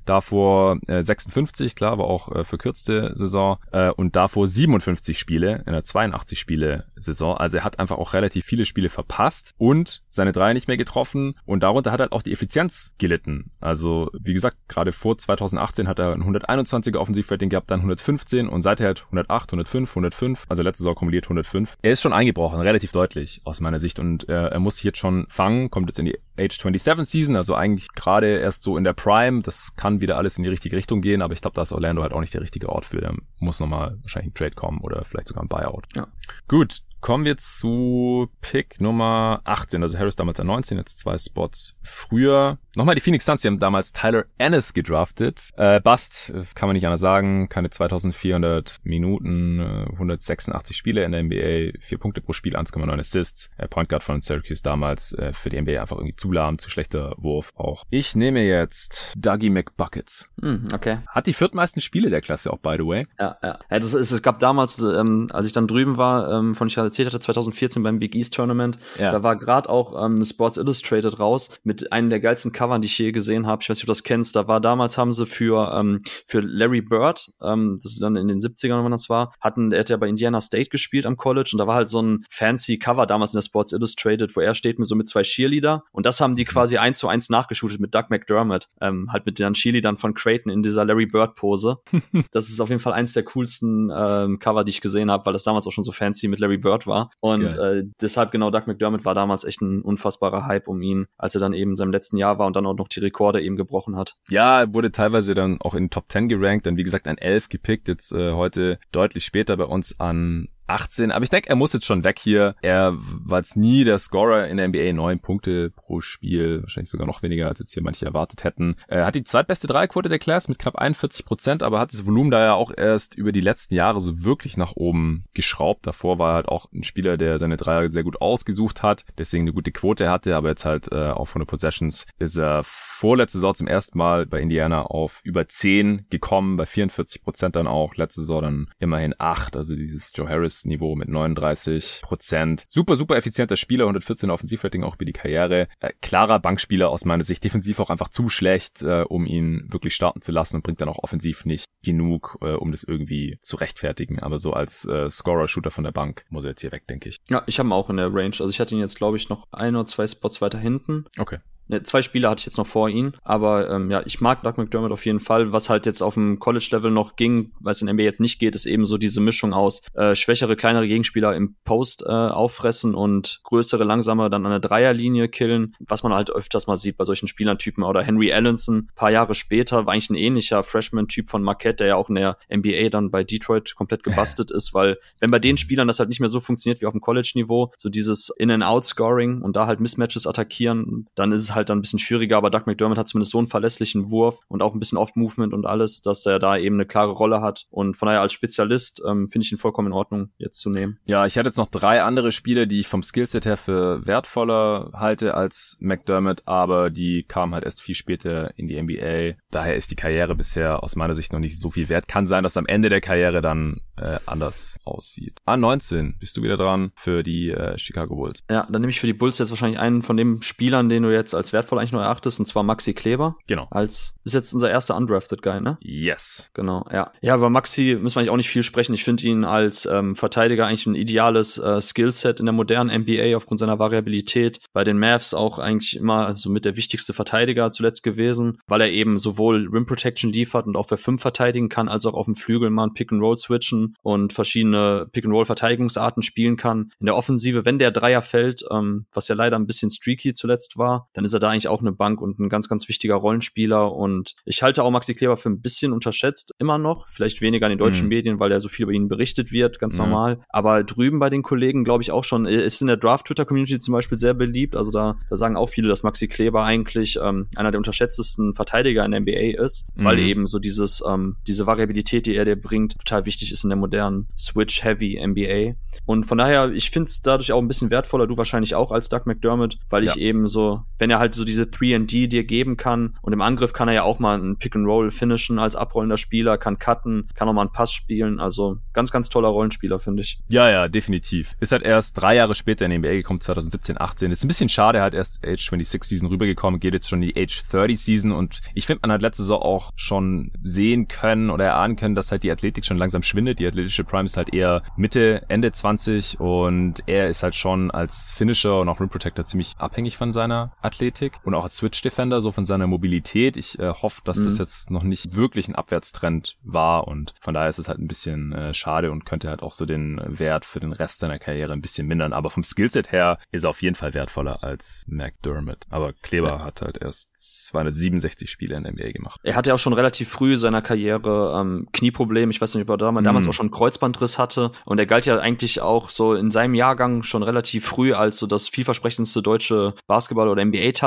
Davor äh, 56, klar, war auch äh, verkürzte Saison äh, und davor 57 Spiele in der 82 Spiele Saison. Also er hat einfach auch relativ viele Spiele verpasst und seine Dreier nicht mehr getroffen und darunter hat halt auch die Effizienz gelitten. Also wie gesagt, gerade vor 2018 hat er ein 121er Offensivrating gehabt, dann 115 und seither halt 108, 105, 105, also letzte Saison kumuliert 105. Er ist schon eingebrochen, relativ deutlich deutlich aus meiner Sicht und äh, er muss sich jetzt schon fangen, kommt jetzt in die Age 27 Season, also eigentlich gerade erst so in der Prime, das kann wieder alles in die richtige Richtung gehen, aber ich glaube, da ist Orlando halt auch nicht der richtige Ort für, da muss nochmal wahrscheinlich ein Trade kommen oder vielleicht sogar ein Buyout. Ja. Gut, Kommen wir zu Pick Nummer 18. Also Harris damals an 19, jetzt zwei Spots früher. Nochmal die Phoenix Suns, die haben damals Tyler Ennis gedraftet. Äh, Bust, äh, kann man nicht anders sagen. Keine 2400 Minuten, 186 äh, Spiele in der NBA, 4 Punkte pro Spiel, 1,9 Assists. Äh, Point Guard von Syracuse damals, äh, für die NBA einfach irgendwie zu lahm, zu schlechter Wurf auch. Ich nehme jetzt Dougie McBuckets. Hm, okay. Hat die viertmeisten Spiele der Klasse auch, by the way. Ja, ja. ja das ist, es gab damals, ähm, als ich dann drüben war, ähm, von Charlotte erzählt hatte, 2014 beim Big East Tournament. Ja. Da war gerade auch ähm, Sports Illustrated raus mit einem der geilsten Covern, die ich je gesehen habe. Ich weiß nicht, ob du das kennst. Da war damals haben sie für ähm, für Larry Bird, ähm, das ist dann in den 70ern, wann das war, hatten, er hat ja bei Indiana State gespielt am College und da war halt so ein fancy Cover damals in der Sports Illustrated, wo er steht mit so mit zwei Cheerleader und das haben die quasi eins zu eins nachgeschootet mit Doug McDermott, ähm, halt mit den Cheerleadern von Creighton in dieser Larry Bird Pose. das ist auf jeden Fall eins der coolsten ähm, Cover, die ich gesehen habe, weil das damals auch schon so fancy mit Larry Bird war. Und äh, deshalb genau Doug McDermott war damals echt ein unfassbarer Hype um ihn, als er dann eben in seinem letzten Jahr war und dann auch noch die Rekorde eben gebrochen hat. Ja, er wurde teilweise dann auch in Top 10 gerankt, dann wie gesagt ein 11 gepickt, jetzt äh, heute deutlich später bei uns an 18. Aber ich denke, er muss jetzt schon weg hier. Er war jetzt nie der Scorer in der NBA. Neun Punkte pro Spiel. Wahrscheinlich sogar noch weniger, als jetzt hier manche erwartet hätten. Er hat die zweitbeste Dreierquote der Class mit knapp 41 Prozent, aber hat das Volumen da ja auch erst über die letzten Jahre so wirklich nach oben geschraubt. Davor war er halt auch ein Spieler, der seine Dreier sehr gut ausgesucht hat, deswegen eine gute Quote hatte, aber jetzt halt äh, auch von den Possessions ist er vorletzte Saison zum ersten Mal bei Indiana auf über 10 gekommen, bei 44 Prozent dann auch. Letzte Saison dann immerhin 8, also dieses Joe Harris Niveau mit 39 Prozent. Super, super effizienter Spieler, 114 Offensivrating auch über die Karriere. Äh, klarer Bankspieler aus meiner Sicht, defensiv auch einfach zu schlecht, äh, um ihn wirklich starten zu lassen und bringt dann auch offensiv nicht genug, äh, um das irgendwie zu rechtfertigen. Aber so als äh, Scorer-Shooter von der Bank muss er jetzt hier weg, denke ich. Ja, ich habe ihn auch in der Range. Also ich hatte ihn jetzt, glaube ich, noch ein oder zwei Spots weiter hinten. Okay. Ne, zwei Spiele hatte ich jetzt noch vor ihm, aber ähm, ja, ich mag Doug McDermott auf jeden Fall. Was halt jetzt auf dem College-Level noch ging, was in NBA jetzt nicht geht, ist eben so diese Mischung aus äh, schwächere, kleinere Gegenspieler im Post äh, auffressen und größere, langsame dann an der Dreierlinie killen, was man halt öfters mal sieht bei solchen Spielertypen. Oder Henry Allenson, paar Jahre später, war eigentlich ein ähnlicher Freshman-Typ von Marquette, der ja auch in der NBA dann bei Detroit komplett gebastelt ist, weil wenn bei den Spielern das halt nicht mehr so funktioniert wie auf dem College-Niveau, so dieses In-and-Out-Scoring und da halt Mismatches attackieren, dann ist es halt dann ein bisschen schwieriger, aber Doug McDermott hat zumindest so einen verlässlichen Wurf und auch ein bisschen Off-Movement und alles, dass er da eben eine klare Rolle hat und von daher als Spezialist ähm, finde ich ihn vollkommen in Ordnung jetzt zu nehmen. Ja, ich hatte jetzt noch drei andere Spiele, die ich vom Skillset her für wertvoller halte als McDermott, aber die kamen halt erst viel später in die NBA. Daher ist die Karriere bisher aus meiner Sicht noch nicht so viel wert. Kann sein, dass am Ende der Karriere dann äh, anders aussieht. A19 bist du wieder dran für die äh, Chicago Bulls. Ja, dann nehme ich für die Bulls jetzt wahrscheinlich einen von den Spielern, den du jetzt als wertvoll eigentlich nur erachtest, und zwar Maxi Kleber. Genau. Als ist jetzt unser erster undrafted Guy, ne? Yes. Genau, ja. Ja, über Maxi müssen wir eigentlich auch nicht viel sprechen. Ich finde ihn als ähm, Verteidiger eigentlich ein ideales äh, Skillset in der modernen NBA aufgrund seiner Variabilität. Bei den Mavs auch eigentlich immer so mit der wichtigste Verteidiger zuletzt gewesen, weil er eben sowohl Rim Protection liefert und auch für fünf verteidigen kann, als auch auf dem Flügel mal ein Pick and Roll switchen und verschiedene Pick and Roll Verteidigungsarten spielen kann. In der Offensive, wenn der Dreier fällt, ähm, was ja leider ein bisschen streaky zuletzt war, dann ist er da eigentlich auch eine Bank und ein ganz, ganz wichtiger Rollenspieler. Und ich halte auch Maxi Kleber für ein bisschen unterschätzt, immer noch. Vielleicht weniger in den deutschen mhm. Medien, weil ja so viel über ihn berichtet wird, ganz mhm. normal. Aber drüben bei den Kollegen, glaube ich, auch schon, ist in der Draft-Twitter-Community zum Beispiel sehr beliebt. Also da, da sagen auch viele, dass Maxi Kleber eigentlich ähm, einer der unterschätztesten Verteidiger in der NBA ist, mhm. weil eben so dieses, ähm, diese Variabilität, die er dir bringt, total wichtig ist in der modernen Switch-Heavy NBA. Und von daher, ich finde es dadurch auch ein bisschen wertvoller, du wahrscheinlich auch als Doug McDermott, weil ich eben so, wenn er halt so diese 3D dir geben kann und im Angriff kann er ja auch mal einen Pick and Roll finishen als abrollender Spieler, kann cutten, kann auch mal einen Pass spielen. Also ganz, ganz toller Rollenspieler, finde ich. Ja, ja, definitiv. Ist halt erst drei Jahre später in die NBA gekommen, 2017, 18. Ist ein bisschen schade, halt erst Age 26 Season rübergekommen, geht jetzt schon die Age 30 Season und ich finde, man hat letzte Saison auch schon sehen können oder erahnen können, dass halt die Athletik schon langsam schwindet. Die athletische Prime ist halt eher Mitte, Ende 20 und er ist halt schon als Finisher und auch Rim Protector ziemlich abhängig von seiner Athletik und auch als Switch Defender, so von seiner Mobilität. Ich äh, hoffe, dass mhm. das jetzt noch nicht wirklich ein Abwärtstrend war und von daher ist es halt ein bisschen äh, schade und könnte halt auch so den Wert für den Rest seiner Karriere ein bisschen mindern. Aber vom Skillset her ist er auf jeden Fall wertvoller als McDermott. Aber Kleber ja. hat halt erst 267 Spiele in der NBA gemacht. Er hatte auch schon relativ früh seiner Karriere ähm, Knieprobleme. Ich weiß nicht, ob er damals, mhm. damals auch schon Kreuzbandriss hatte. Und er galt ja eigentlich auch so in seinem Jahrgang schon relativ früh als so das vielversprechendste deutsche Basketball- oder NBA-Talent.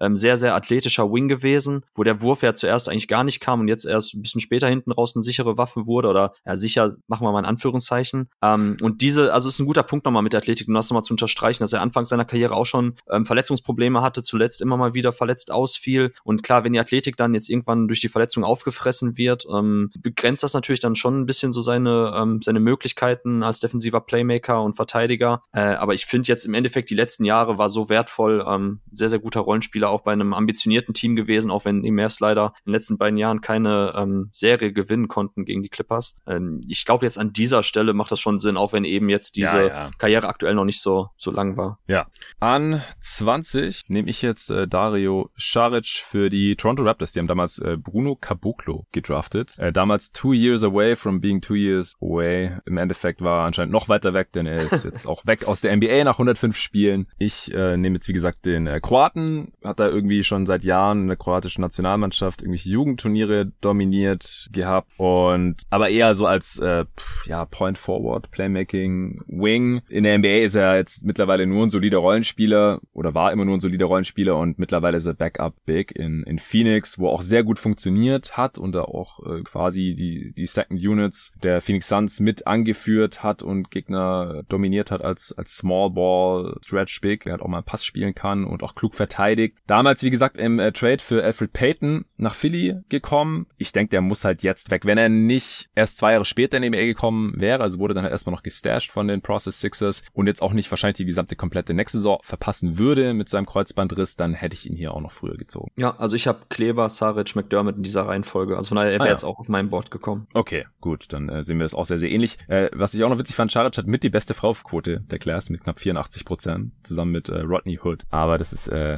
Ähm, sehr, sehr athletischer Wing gewesen, wo der Wurf ja zuerst eigentlich gar nicht kam und jetzt erst ein bisschen später hinten raus eine sichere Waffe wurde oder ja, sicher, machen wir mal in Anführungszeichen. Ähm, und diese, also ist ein guter Punkt nochmal mit der Athletik, um das nochmal zu unterstreichen, dass er Anfang seiner Karriere auch schon ähm, Verletzungsprobleme hatte, zuletzt immer mal wieder verletzt ausfiel. Und klar, wenn die Athletik dann jetzt irgendwann durch die Verletzung aufgefressen wird, ähm, begrenzt das natürlich dann schon ein bisschen so seine, ähm, seine Möglichkeiten als defensiver Playmaker und Verteidiger. Äh, aber ich finde jetzt im Endeffekt die letzten Jahre war so wertvoll, ähm, sehr, sehr guter Rollenspieler auch bei einem ambitionierten Team gewesen, auch wenn die Mavs leider in den letzten beiden Jahren keine ähm, Serie gewinnen konnten gegen die Clippers. Ähm, ich glaube jetzt an dieser Stelle macht das schon Sinn, auch wenn eben jetzt diese ja, ja. Karriere aktuell noch nicht so, so lang war. Ja. An 20 nehme ich jetzt äh, Dario Saric für die Toronto Raptors. Die haben damals äh, Bruno Caboclo gedraftet. Äh, damals two years away from being two years away. Im Endeffekt war er anscheinend noch weiter weg, denn er ist jetzt auch weg aus der NBA nach 105 Spielen. Ich äh, nehme jetzt wie gesagt den äh, Kroaten. Hat er irgendwie schon seit Jahren in der kroatischen Nationalmannschaft irgendwelche Jugendturniere dominiert gehabt und aber eher so als äh, ja Point Forward Playmaking Wing. In der NBA ist er jetzt mittlerweile nur ein solider Rollenspieler oder war immer nur ein solider Rollenspieler und mittlerweile ist er Backup Big in, in Phoenix, wo auch sehr gut funktioniert hat und da auch äh, quasi die die Second Units der Phoenix Suns mit angeführt hat und Gegner dominiert hat als als Small Ball Stretch Big, der hat auch mal Pass spielen kann und auch klug verteidigt. Damals wie gesagt im äh, Trade für Alfred Payton nach Philly gekommen. Ich denke, der muss halt jetzt weg, wenn er nicht erst zwei Jahre später in die NBA gekommen wäre, also wurde dann halt erstmal noch gestasht von den Process Sixers und jetzt auch nicht wahrscheinlich die gesamte komplette nächste Saison verpassen würde mit seinem Kreuzbandriss, dann hätte ich ihn hier auch noch früher gezogen. Ja, also ich habe Kleber, Saric, McDermott in dieser Reihenfolge. Also von daher, er wäre ah, ja. jetzt auch auf meinem Board gekommen. Okay, gut, dann äh, sehen wir das auch sehr, sehr ähnlich. Äh, was ich auch noch witzig fand, Saric hat mit die beste Frauquote der Class mit knapp 84 Prozent, zusammen mit äh, Rodney Hood. Aber das ist äh,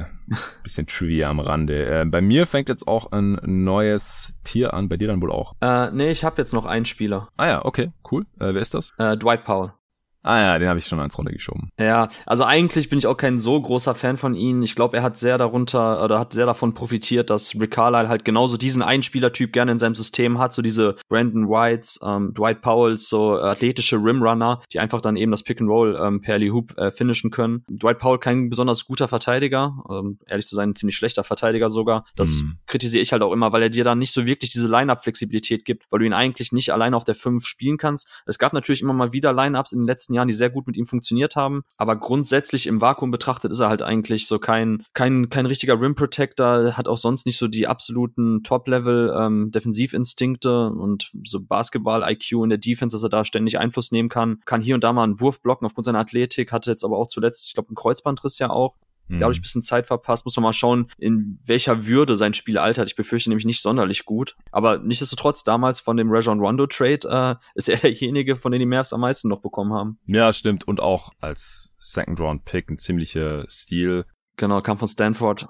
bisschen Trivia am Rande. Äh, bei mir fängt jetzt auch ein neues Tier an, bei dir dann wohl auch. Äh, nee, ich habe jetzt noch einen Spieler. Ah ja, okay, cool. Äh, wer ist das? Äh, Dwight Powell. Ah ja, den habe ich schon eins runtergeschoben. Ja, also eigentlich bin ich auch kein so großer Fan von ihm. Ich glaube, er hat sehr darunter oder hat sehr davon profitiert, dass Rick Carlisle halt genauso diesen Einspielertyp gerne in seinem System hat, so diese Brandon Whites, ähm, Dwight Powells, so athletische Rimrunner, die einfach dann eben das Pick and Roll ähm, per Lee Hoop äh, finishen können. Dwight Powell kein besonders guter Verteidiger, ähm, ehrlich zu sein, ein ziemlich schlechter Verteidiger sogar. Das mm. kritisiere ich halt auch immer, weil er dir dann nicht so wirklich diese Line-Up-Flexibilität gibt, weil du ihn eigentlich nicht alleine auf der 5 spielen kannst. Es gab natürlich immer mal wieder Line-Ups in den letzten Jahren, die sehr gut mit ihm funktioniert haben. Aber grundsätzlich im Vakuum betrachtet ist er halt eigentlich so kein, kein, kein richtiger Rim Protector, hat auch sonst nicht so die absoluten Top-Level ähm, Defensivinstinkte und so Basketball-IQ in der Defense, dass er da ständig Einfluss nehmen kann. Kann hier und da mal einen Wurf blocken aufgrund seiner Athletik, hatte jetzt aber auch zuletzt, ich glaube, einen Kreuzbandriss ja auch. Da habe ich ein bisschen Zeit verpasst. Muss man mal schauen, in welcher Würde sein Spiel altert. Ich befürchte nämlich nicht sonderlich gut. Aber nichtsdestotrotz, damals von dem Rajon Rondo Trade äh, ist er derjenige, von dem die Mavs am meisten noch bekommen haben. Ja, stimmt. Und auch als Second Round Pick ein ziemlicher Stil. Genau, kam von Stanford.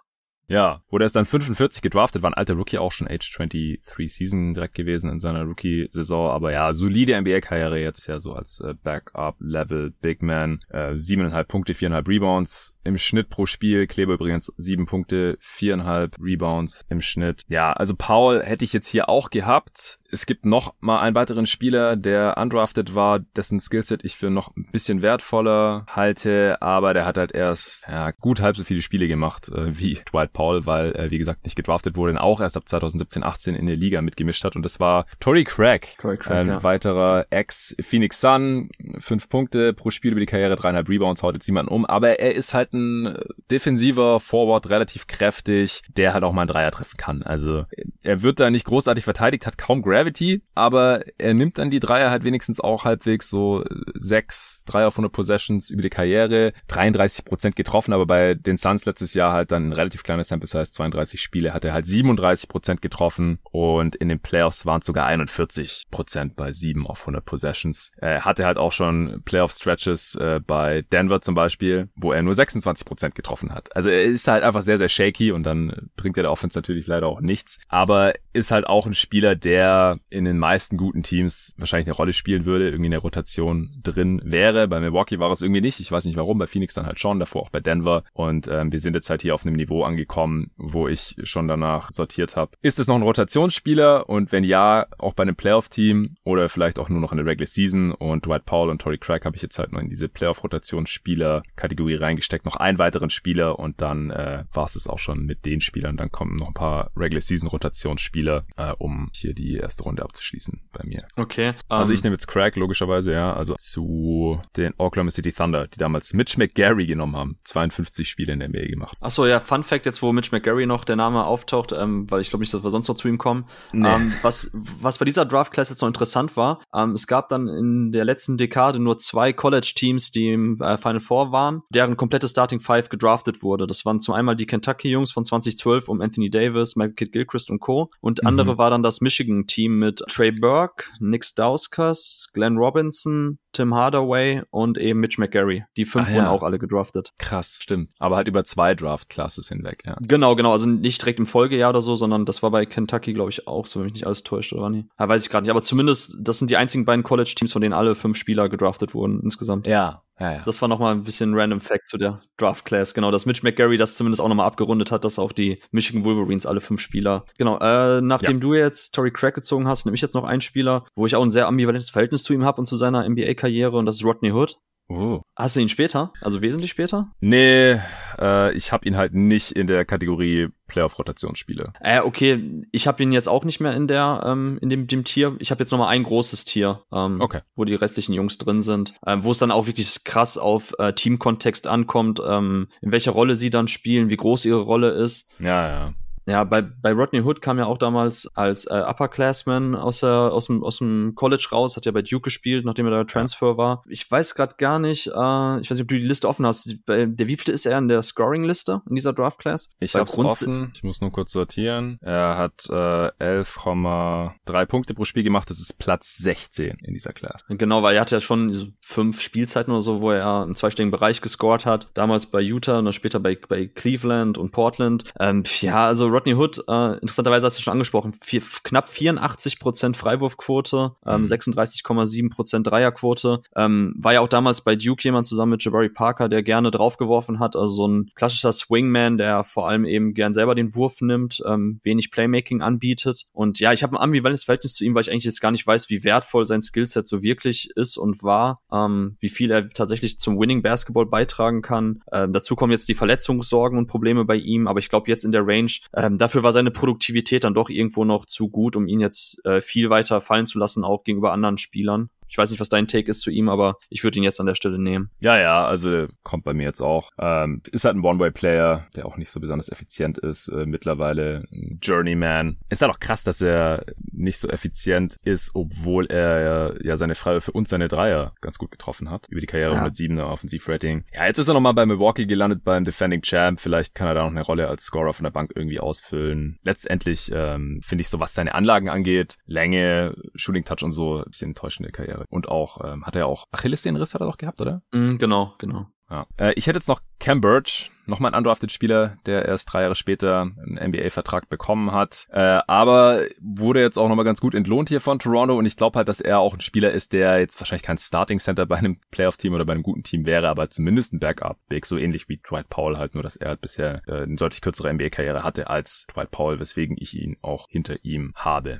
Ja, wurde erst dann 45 gedraftet, war ein alter Rookie auch schon Age 23 Season direkt gewesen in seiner Rookie-Saison, aber ja, solide NBA-Karriere jetzt ja so als äh, Backup-Level Big Man, äh, siebeneinhalb Punkte, viereinhalb Rebounds im Schnitt pro Spiel, Kleber übrigens sieben Punkte, viereinhalb Rebounds im Schnitt. Ja, also Paul hätte ich jetzt hier auch gehabt, es gibt noch mal einen weiteren Spieler, der undrafted war, dessen Skillset ich für noch ein bisschen wertvoller halte, aber der hat halt erst ja, gut halb so viele Spiele gemacht äh, wie Dwight Powell, weil er, wie gesagt, nicht gedraftet wurde und auch erst ab 2017, 18 in der Liga mitgemischt hat und das war Tory Craig, Tory Craig ein ja. weiterer Ex-Phoenix Sun, fünf Punkte pro Spiel über die Karriere, dreieinhalb Rebounds, haut jetzt jemanden um, aber er ist halt ein defensiver Forward, relativ kräftig, der halt auch mal einen Dreier treffen kann. Also er wird da nicht großartig verteidigt, hat kaum Grab Gravity, aber er nimmt dann die Dreier halt wenigstens auch halbwegs so sechs Dreier auf 100 Possessions über die Karriere, 33 Prozent getroffen, aber bei den Suns letztes Jahr halt dann ein relativ kleines Sample Size, 32 Spiele, hat er halt 37 Prozent getroffen und in den Playoffs waren es sogar 41 Prozent bei sieben auf 100 Possessions. Er hatte halt auch schon Playoff-Stretches äh, bei Denver zum Beispiel, wo er nur 26 Prozent getroffen hat. Also er ist halt einfach sehr, sehr shaky und dann bringt er der Offense natürlich leider auch nichts, aber ist halt auch ein Spieler, der in den meisten guten Teams wahrscheinlich eine Rolle spielen würde, irgendwie in der Rotation drin wäre. Bei Milwaukee war es irgendwie nicht. Ich weiß nicht warum, bei Phoenix dann halt schon, davor auch bei Denver. Und ähm, wir sind jetzt halt hier auf einem Niveau angekommen, wo ich schon danach sortiert habe. Ist es noch ein Rotationsspieler? Und wenn ja, auch bei einem Playoff-Team oder vielleicht auch nur noch in der Regular Season. Und Dwight Powell und Tory Craig habe ich jetzt halt noch in diese Playoff-Rotationsspieler-Kategorie reingesteckt. Noch einen weiteren Spieler und dann äh, war es es auch schon mit den Spielern. Dann kommen noch ein paar Regular Season-Rotationsspieler, äh, um hier die erste erste Runde abzuschließen bei mir. Okay. Also um, ich ähm, nehme jetzt Craig, logischerweise, ja. Also zu den Oklahoma City Thunder, die damals Mitch McGarry genommen haben. 52 Spiele in der NBA gemacht. Achso, ja, Fun Fact jetzt, wo Mitch McGarry noch der Name auftaucht, ähm, weil ich glaube nicht, dass wir sonst noch zu ihm kommen. Nee. Ähm, was, was bei dieser Draft Class jetzt noch interessant war, ähm, es gab dann in der letzten Dekade nur zwei College-Teams, die im äh, Final Four waren, deren komplette Starting Five gedraftet wurde. Das waren zum einmal die Kentucky-Jungs von 2012 um Anthony Davis, Michael Kidd Gilchrist und Co. Und mhm. andere war dann das Michigan-Team Team mit Trey Burke, Nick Stauskas, Glenn Robinson, Tim Hardaway und eben Mitch McGarry. Die fünf ah, ja. wurden auch alle gedraftet. Krass, stimmt. Aber halt über zwei Draft-Classes hinweg, ja. Genau, genau. Also nicht direkt im Folgejahr oder so, sondern das war bei Kentucky, glaube ich, auch so, wenn mich nicht alles täuscht, oder nicht? Ja, weiß ich gerade nicht. Aber zumindest, das sind die einzigen beiden College-Teams, von denen alle fünf Spieler gedraftet wurden insgesamt. Ja, ja, ja. Das war nochmal ein bisschen random Fact zu der Draft Class. Genau, dass Mitch McGarry das zumindest auch nochmal abgerundet hat, dass auch die Michigan Wolverines alle fünf Spieler. Genau, äh, nachdem ja. du jetzt Tory Craig gezogen hast, nehme ich jetzt noch einen Spieler, wo ich auch ein sehr ambivalentes Verhältnis zu ihm habe und zu seiner NBA-Karriere und das ist Rodney Hood. Oh. Hast du ihn später? Also wesentlich später? Nee, äh, ich habe ihn halt nicht in der Kategorie Playoff-Rotationsspiele. Äh, okay, ich habe ihn jetzt auch nicht mehr in der ähm, in dem, dem Tier. Ich habe jetzt noch mal ein großes Tier, ähm, okay. wo die restlichen Jungs drin sind, ähm, wo es dann auch wirklich krass auf äh, Teamkontext ankommt, ähm, in welcher Rolle sie dann spielen, wie groß ihre Rolle ist. Ja, ja. Ja, bei, bei Rodney Hood kam ja auch damals als äh, Upperclassman aus, der, aus, dem, aus dem College raus, hat ja bei Duke gespielt, nachdem er da Transfer war. Ich weiß gerade gar nicht, äh, ich weiß nicht, ob du die Liste offen hast. Der wievielte ist er in der Scoring-Liste in dieser Draft-Class? Ich hab's offen, ich muss nur kurz sortieren. Er hat äh, 11,3 Punkte pro Spiel gemacht, das ist Platz 16 in dieser Class. Genau, weil er hatte ja schon fünf Spielzeiten oder so, wo er im zweistelligen Bereich gescored hat. Damals bei Utah und dann später bei, bei Cleveland und Portland. Ähm, ja, also Rodney Hood, äh, interessanterweise hast du schon angesprochen, vier, knapp 84% Freiwurfquote, ähm, mhm. 36,7% Dreierquote. Ähm, war ja auch damals bei Duke jemand zusammen mit Jabari Parker, der gerne draufgeworfen hat. Also so ein klassischer Swingman, der vor allem eben gern selber den Wurf nimmt, ähm, wenig Playmaking anbietet. Und ja, ich habe ein ambivalentes Verhältnis zu ihm, weil ich eigentlich jetzt gar nicht weiß, wie wertvoll sein Skillset so wirklich ist und war, ähm, wie viel er tatsächlich zum Winning Basketball beitragen kann. Ähm, dazu kommen jetzt die Verletzungssorgen und Probleme bei ihm, aber ich glaube jetzt in der Range, ähm, dafür war seine Produktivität dann doch irgendwo noch zu gut, um ihn jetzt äh, viel weiter fallen zu lassen, auch gegenüber anderen Spielern. Ich weiß nicht, was dein Take ist zu ihm, aber ich würde ihn jetzt an der Stelle nehmen. Ja, ja, also kommt bei mir jetzt auch. Ähm, ist halt ein One-Way-Player, der auch nicht so besonders effizient ist. Äh, mittlerweile ein Journeyman. Ist halt auch krass, dass er nicht so effizient ist, obwohl er ja seine Freiwürfe und seine Dreier ganz gut getroffen hat. Über die Karriere ja. mit 7er Offensivrating. Ja, jetzt ist er nochmal bei Milwaukee gelandet beim Defending Champ. Vielleicht kann er da noch eine Rolle als Scorer von der Bank irgendwie ausfüllen. Letztendlich ähm, finde ich so, was seine Anlagen angeht, Länge, Shooting Touch und so, ein bisschen enttäuschende Karriere. Karriere. Und auch, ähm, hat er auch Achillessehnenriss hat er doch gehabt, oder? Mm, genau, genau. Ja. Äh, ich hätte jetzt noch Cam Birch, nochmal ein undrafted Spieler, der erst drei Jahre später einen NBA-Vertrag bekommen hat. Äh, aber wurde jetzt auch nochmal ganz gut entlohnt hier von Toronto und ich glaube halt, dass er auch ein Spieler ist, der jetzt wahrscheinlich kein Starting Center bei einem Playoff-Team oder bei einem guten Team wäre, aber zumindest ein Backup-Big, so ähnlich wie Dwight Powell halt, nur dass er halt bisher äh, eine deutlich kürzere NBA-Karriere hatte als Dwight Powell, weswegen ich ihn auch hinter ihm habe.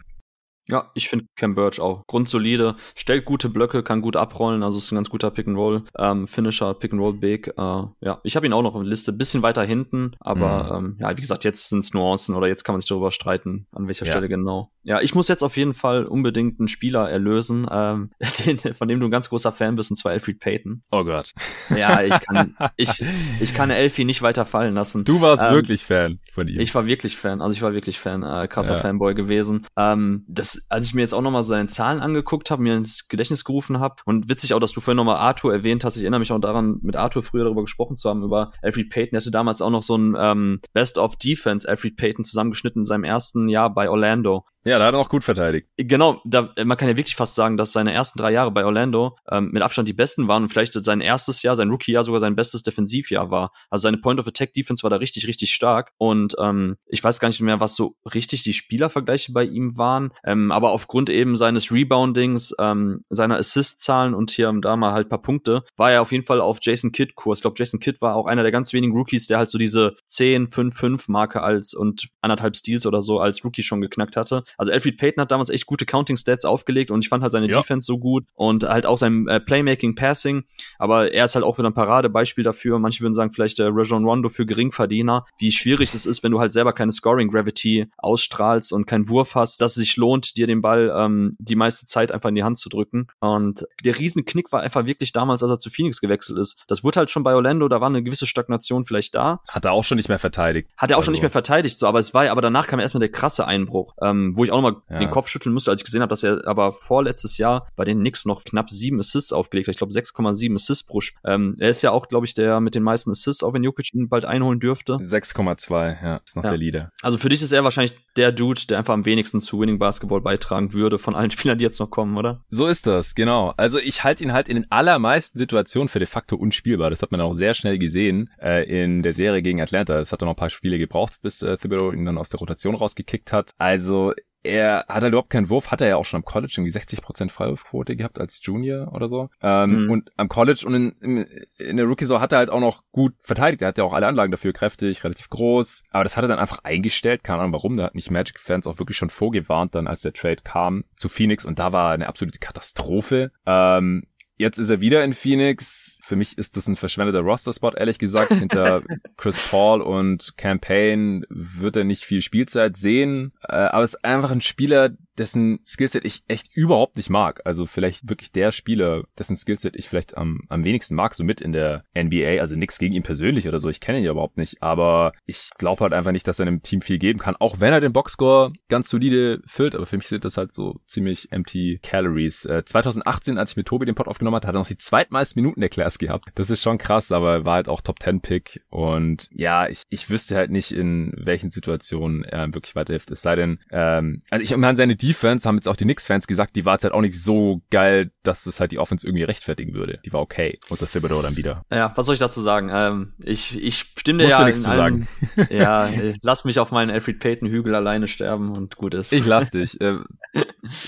Ja, ich finde Cam Birch auch grundsolide, stellt gute Blöcke, kann gut abrollen, also ist ein ganz guter Pick-and-Roll, ähm, Finisher, Pick-and-Roll-Big. Äh, ja, ich habe ihn auch noch auf der Liste, bisschen weiter hinten, aber mhm. ähm, ja, wie gesagt, jetzt sind es Nuancen oder jetzt kann man sich darüber streiten, an welcher ja. Stelle genau. Ja, ich muss jetzt auf jeden Fall unbedingt einen Spieler erlösen, ähm, den, von dem du ein ganz großer Fan bist, und zwar Alfred Payton. Oh Gott. Ja, ich kann, ich, ich kann Elfie nicht weiter fallen lassen. Du warst ähm, wirklich Fan von ihm. Ich war wirklich Fan, also ich war wirklich Fan, äh, krasser ja. Fanboy gewesen. Ähm, das als ich mir jetzt auch nochmal seine Zahlen angeguckt habe, mir ins Gedächtnis gerufen habe und witzig auch, dass du vorhin nochmal Arthur erwähnt hast. Ich erinnere mich auch daran, mit Arthur früher darüber gesprochen zu haben, über Alfred Payton. Er hatte damals auch noch so ein ähm, Best of Defense Alfred Payton zusammengeschnitten in seinem ersten Jahr bei Orlando. Ja, da hat er auch gut verteidigt. Genau, da, man kann ja wirklich fast sagen, dass seine ersten drei Jahre bei Orlando ähm, mit Abstand die besten waren und vielleicht sein erstes Jahr, sein Rookie-Jahr sogar sein bestes Defensivjahr war. Also seine Point-of-Attack-Defense war da richtig, richtig stark und ähm, ich weiß gar nicht mehr, was so richtig die Spielervergleiche bei ihm waren, ähm, aber aufgrund eben seines Reboundings, ähm, seiner Assist-Zahlen und hier und da mal halt paar Punkte, war er auf jeden Fall auf Jason Kidd-Kurs. Ich glaube, Jason Kidd war auch einer der ganz wenigen Rookies, der halt so diese 10, 5, 5 Marke als und anderthalb Steals oder so als Rookie schon geknackt hatte. Also Alfred Payton hat damals echt gute Counting-Stats aufgelegt und ich fand halt seine ja. Defense so gut und halt auch sein äh, Playmaking, Passing, aber er ist halt auch wieder ein Paradebeispiel dafür. Manche würden sagen, vielleicht der äh, Rajon Rondo für Geringverdiener, wie schwierig es ist, wenn du halt selber keine Scoring-Gravity ausstrahlst und keinen Wurf hast, dass es sich lohnt, dir den Ball ähm, die meiste Zeit einfach in die Hand zu drücken. Und der Riesenknick war einfach wirklich damals, als er zu Phoenix gewechselt ist. Das wurde halt schon bei Orlando, da war eine gewisse Stagnation vielleicht da. Hat er auch schon nicht mehr verteidigt. Hat er auch also. schon nicht mehr verteidigt, so, aber es war ja, aber danach kam erstmal der krasse Einbruch, ähm, wo ich auch nochmal ja. den Kopf schütteln musste, als ich gesehen habe, dass er aber vorletztes Jahr bei den Knicks noch knapp sieben Assists aufgelegt hat. Ich glaube 6,7 Assists pro Spiel. Ähm, er ist ja auch, glaube ich, der mit den meisten Assists, auch wenn Jokic ihn bald einholen dürfte. 6,2, ja, ist noch ja. der Leader. Also für dich ist er wahrscheinlich der Dude, der einfach am wenigsten zu Winning Basketball beitragen würde von allen Spielern, die jetzt noch kommen, oder? So ist das, genau. Also ich halte ihn halt in den allermeisten Situationen für de facto unspielbar. Das hat man auch sehr schnell gesehen äh, in der Serie gegen Atlanta. Es hat dann noch ein paar Spiele gebraucht, bis äh, Thibodeau ihn dann aus der Rotation rausgekickt hat. Also er hat halt überhaupt keinen Wurf, hat er ja auch schon am College irgendwie 60% Freiwurfquote gehabt als Junior oder so. Ähm, mhm. Und am College und in, in, in der Rookie-Saison hat er halt auch noch gut verteidigt. Er hat ja auch alle Anlagen dafür, kräftig, relativ groß. Aber das hat er dann einfach eingestellt, keine Ahnung warum. Da hat mich Magic-Fans auch wirklich schon vorgewarnt, dann als der Trade kam zu Phoenix und da war eine absolute Katastrophe. Ähm, Jetzt ist er wieder in Phoenix. Für mich ist das ein verschwendeter Roster-Spot, ehrlich gesagt. Hinter Chris Paul und Campaign wird er nicht viel Spielzeit sehen. Äh, aber es ist einfach ein Spieler, dessen Skillset ich echt überhaupt nicht mag. Also vielleicht wirklich der Spieler, dessen Skillset ich vielleicht am, am wenigsten mag, so mit in der NBA. Also nichts gegen ihn persönlich oder so. Ich kenne ihn ja überhaupt nicht. Aber ich glaube halt einfach nicht, dass er einem Team viel geben kann. Auch wenn er den Boxscore ganz solide füllt. Aber für mich sind das halt so ziemlich empty Calories. Äh, 2018, als ich mit Tobi den Pod aufgenommen hat, hat er noch die zweitmeisten Minuten der Class gehabt. Das ist schon krass, aber war halt auch Top 10 Pick. Und ja, ich, ich wüsste halt nicht, in welchen Situationen er wirklich weiterhilft. Es sei denn, ähm, also ich meine, seine Defense haben jetzt auch die Knicks-Fans gesagt, die war jetzt halt auch nicht so geil, dass es halt die Offense irgendwie rechtfertigen würde. Die war okay unter Thibodeau dann wieder. Ja, was soll ich dazu sagen? Ähm, ich, ich stimme dir ja nichts zu sagen. ja, lass mich auf meinen Alfred Payton-Hügel alleine sterben und gut ist. Ich lass dich. Äh,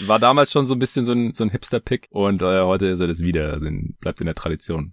war damals schon so ein bisschen so ein, so ein Hipster-Pick und äh, heute ist er das wieder. Also bleibt in der Tradition.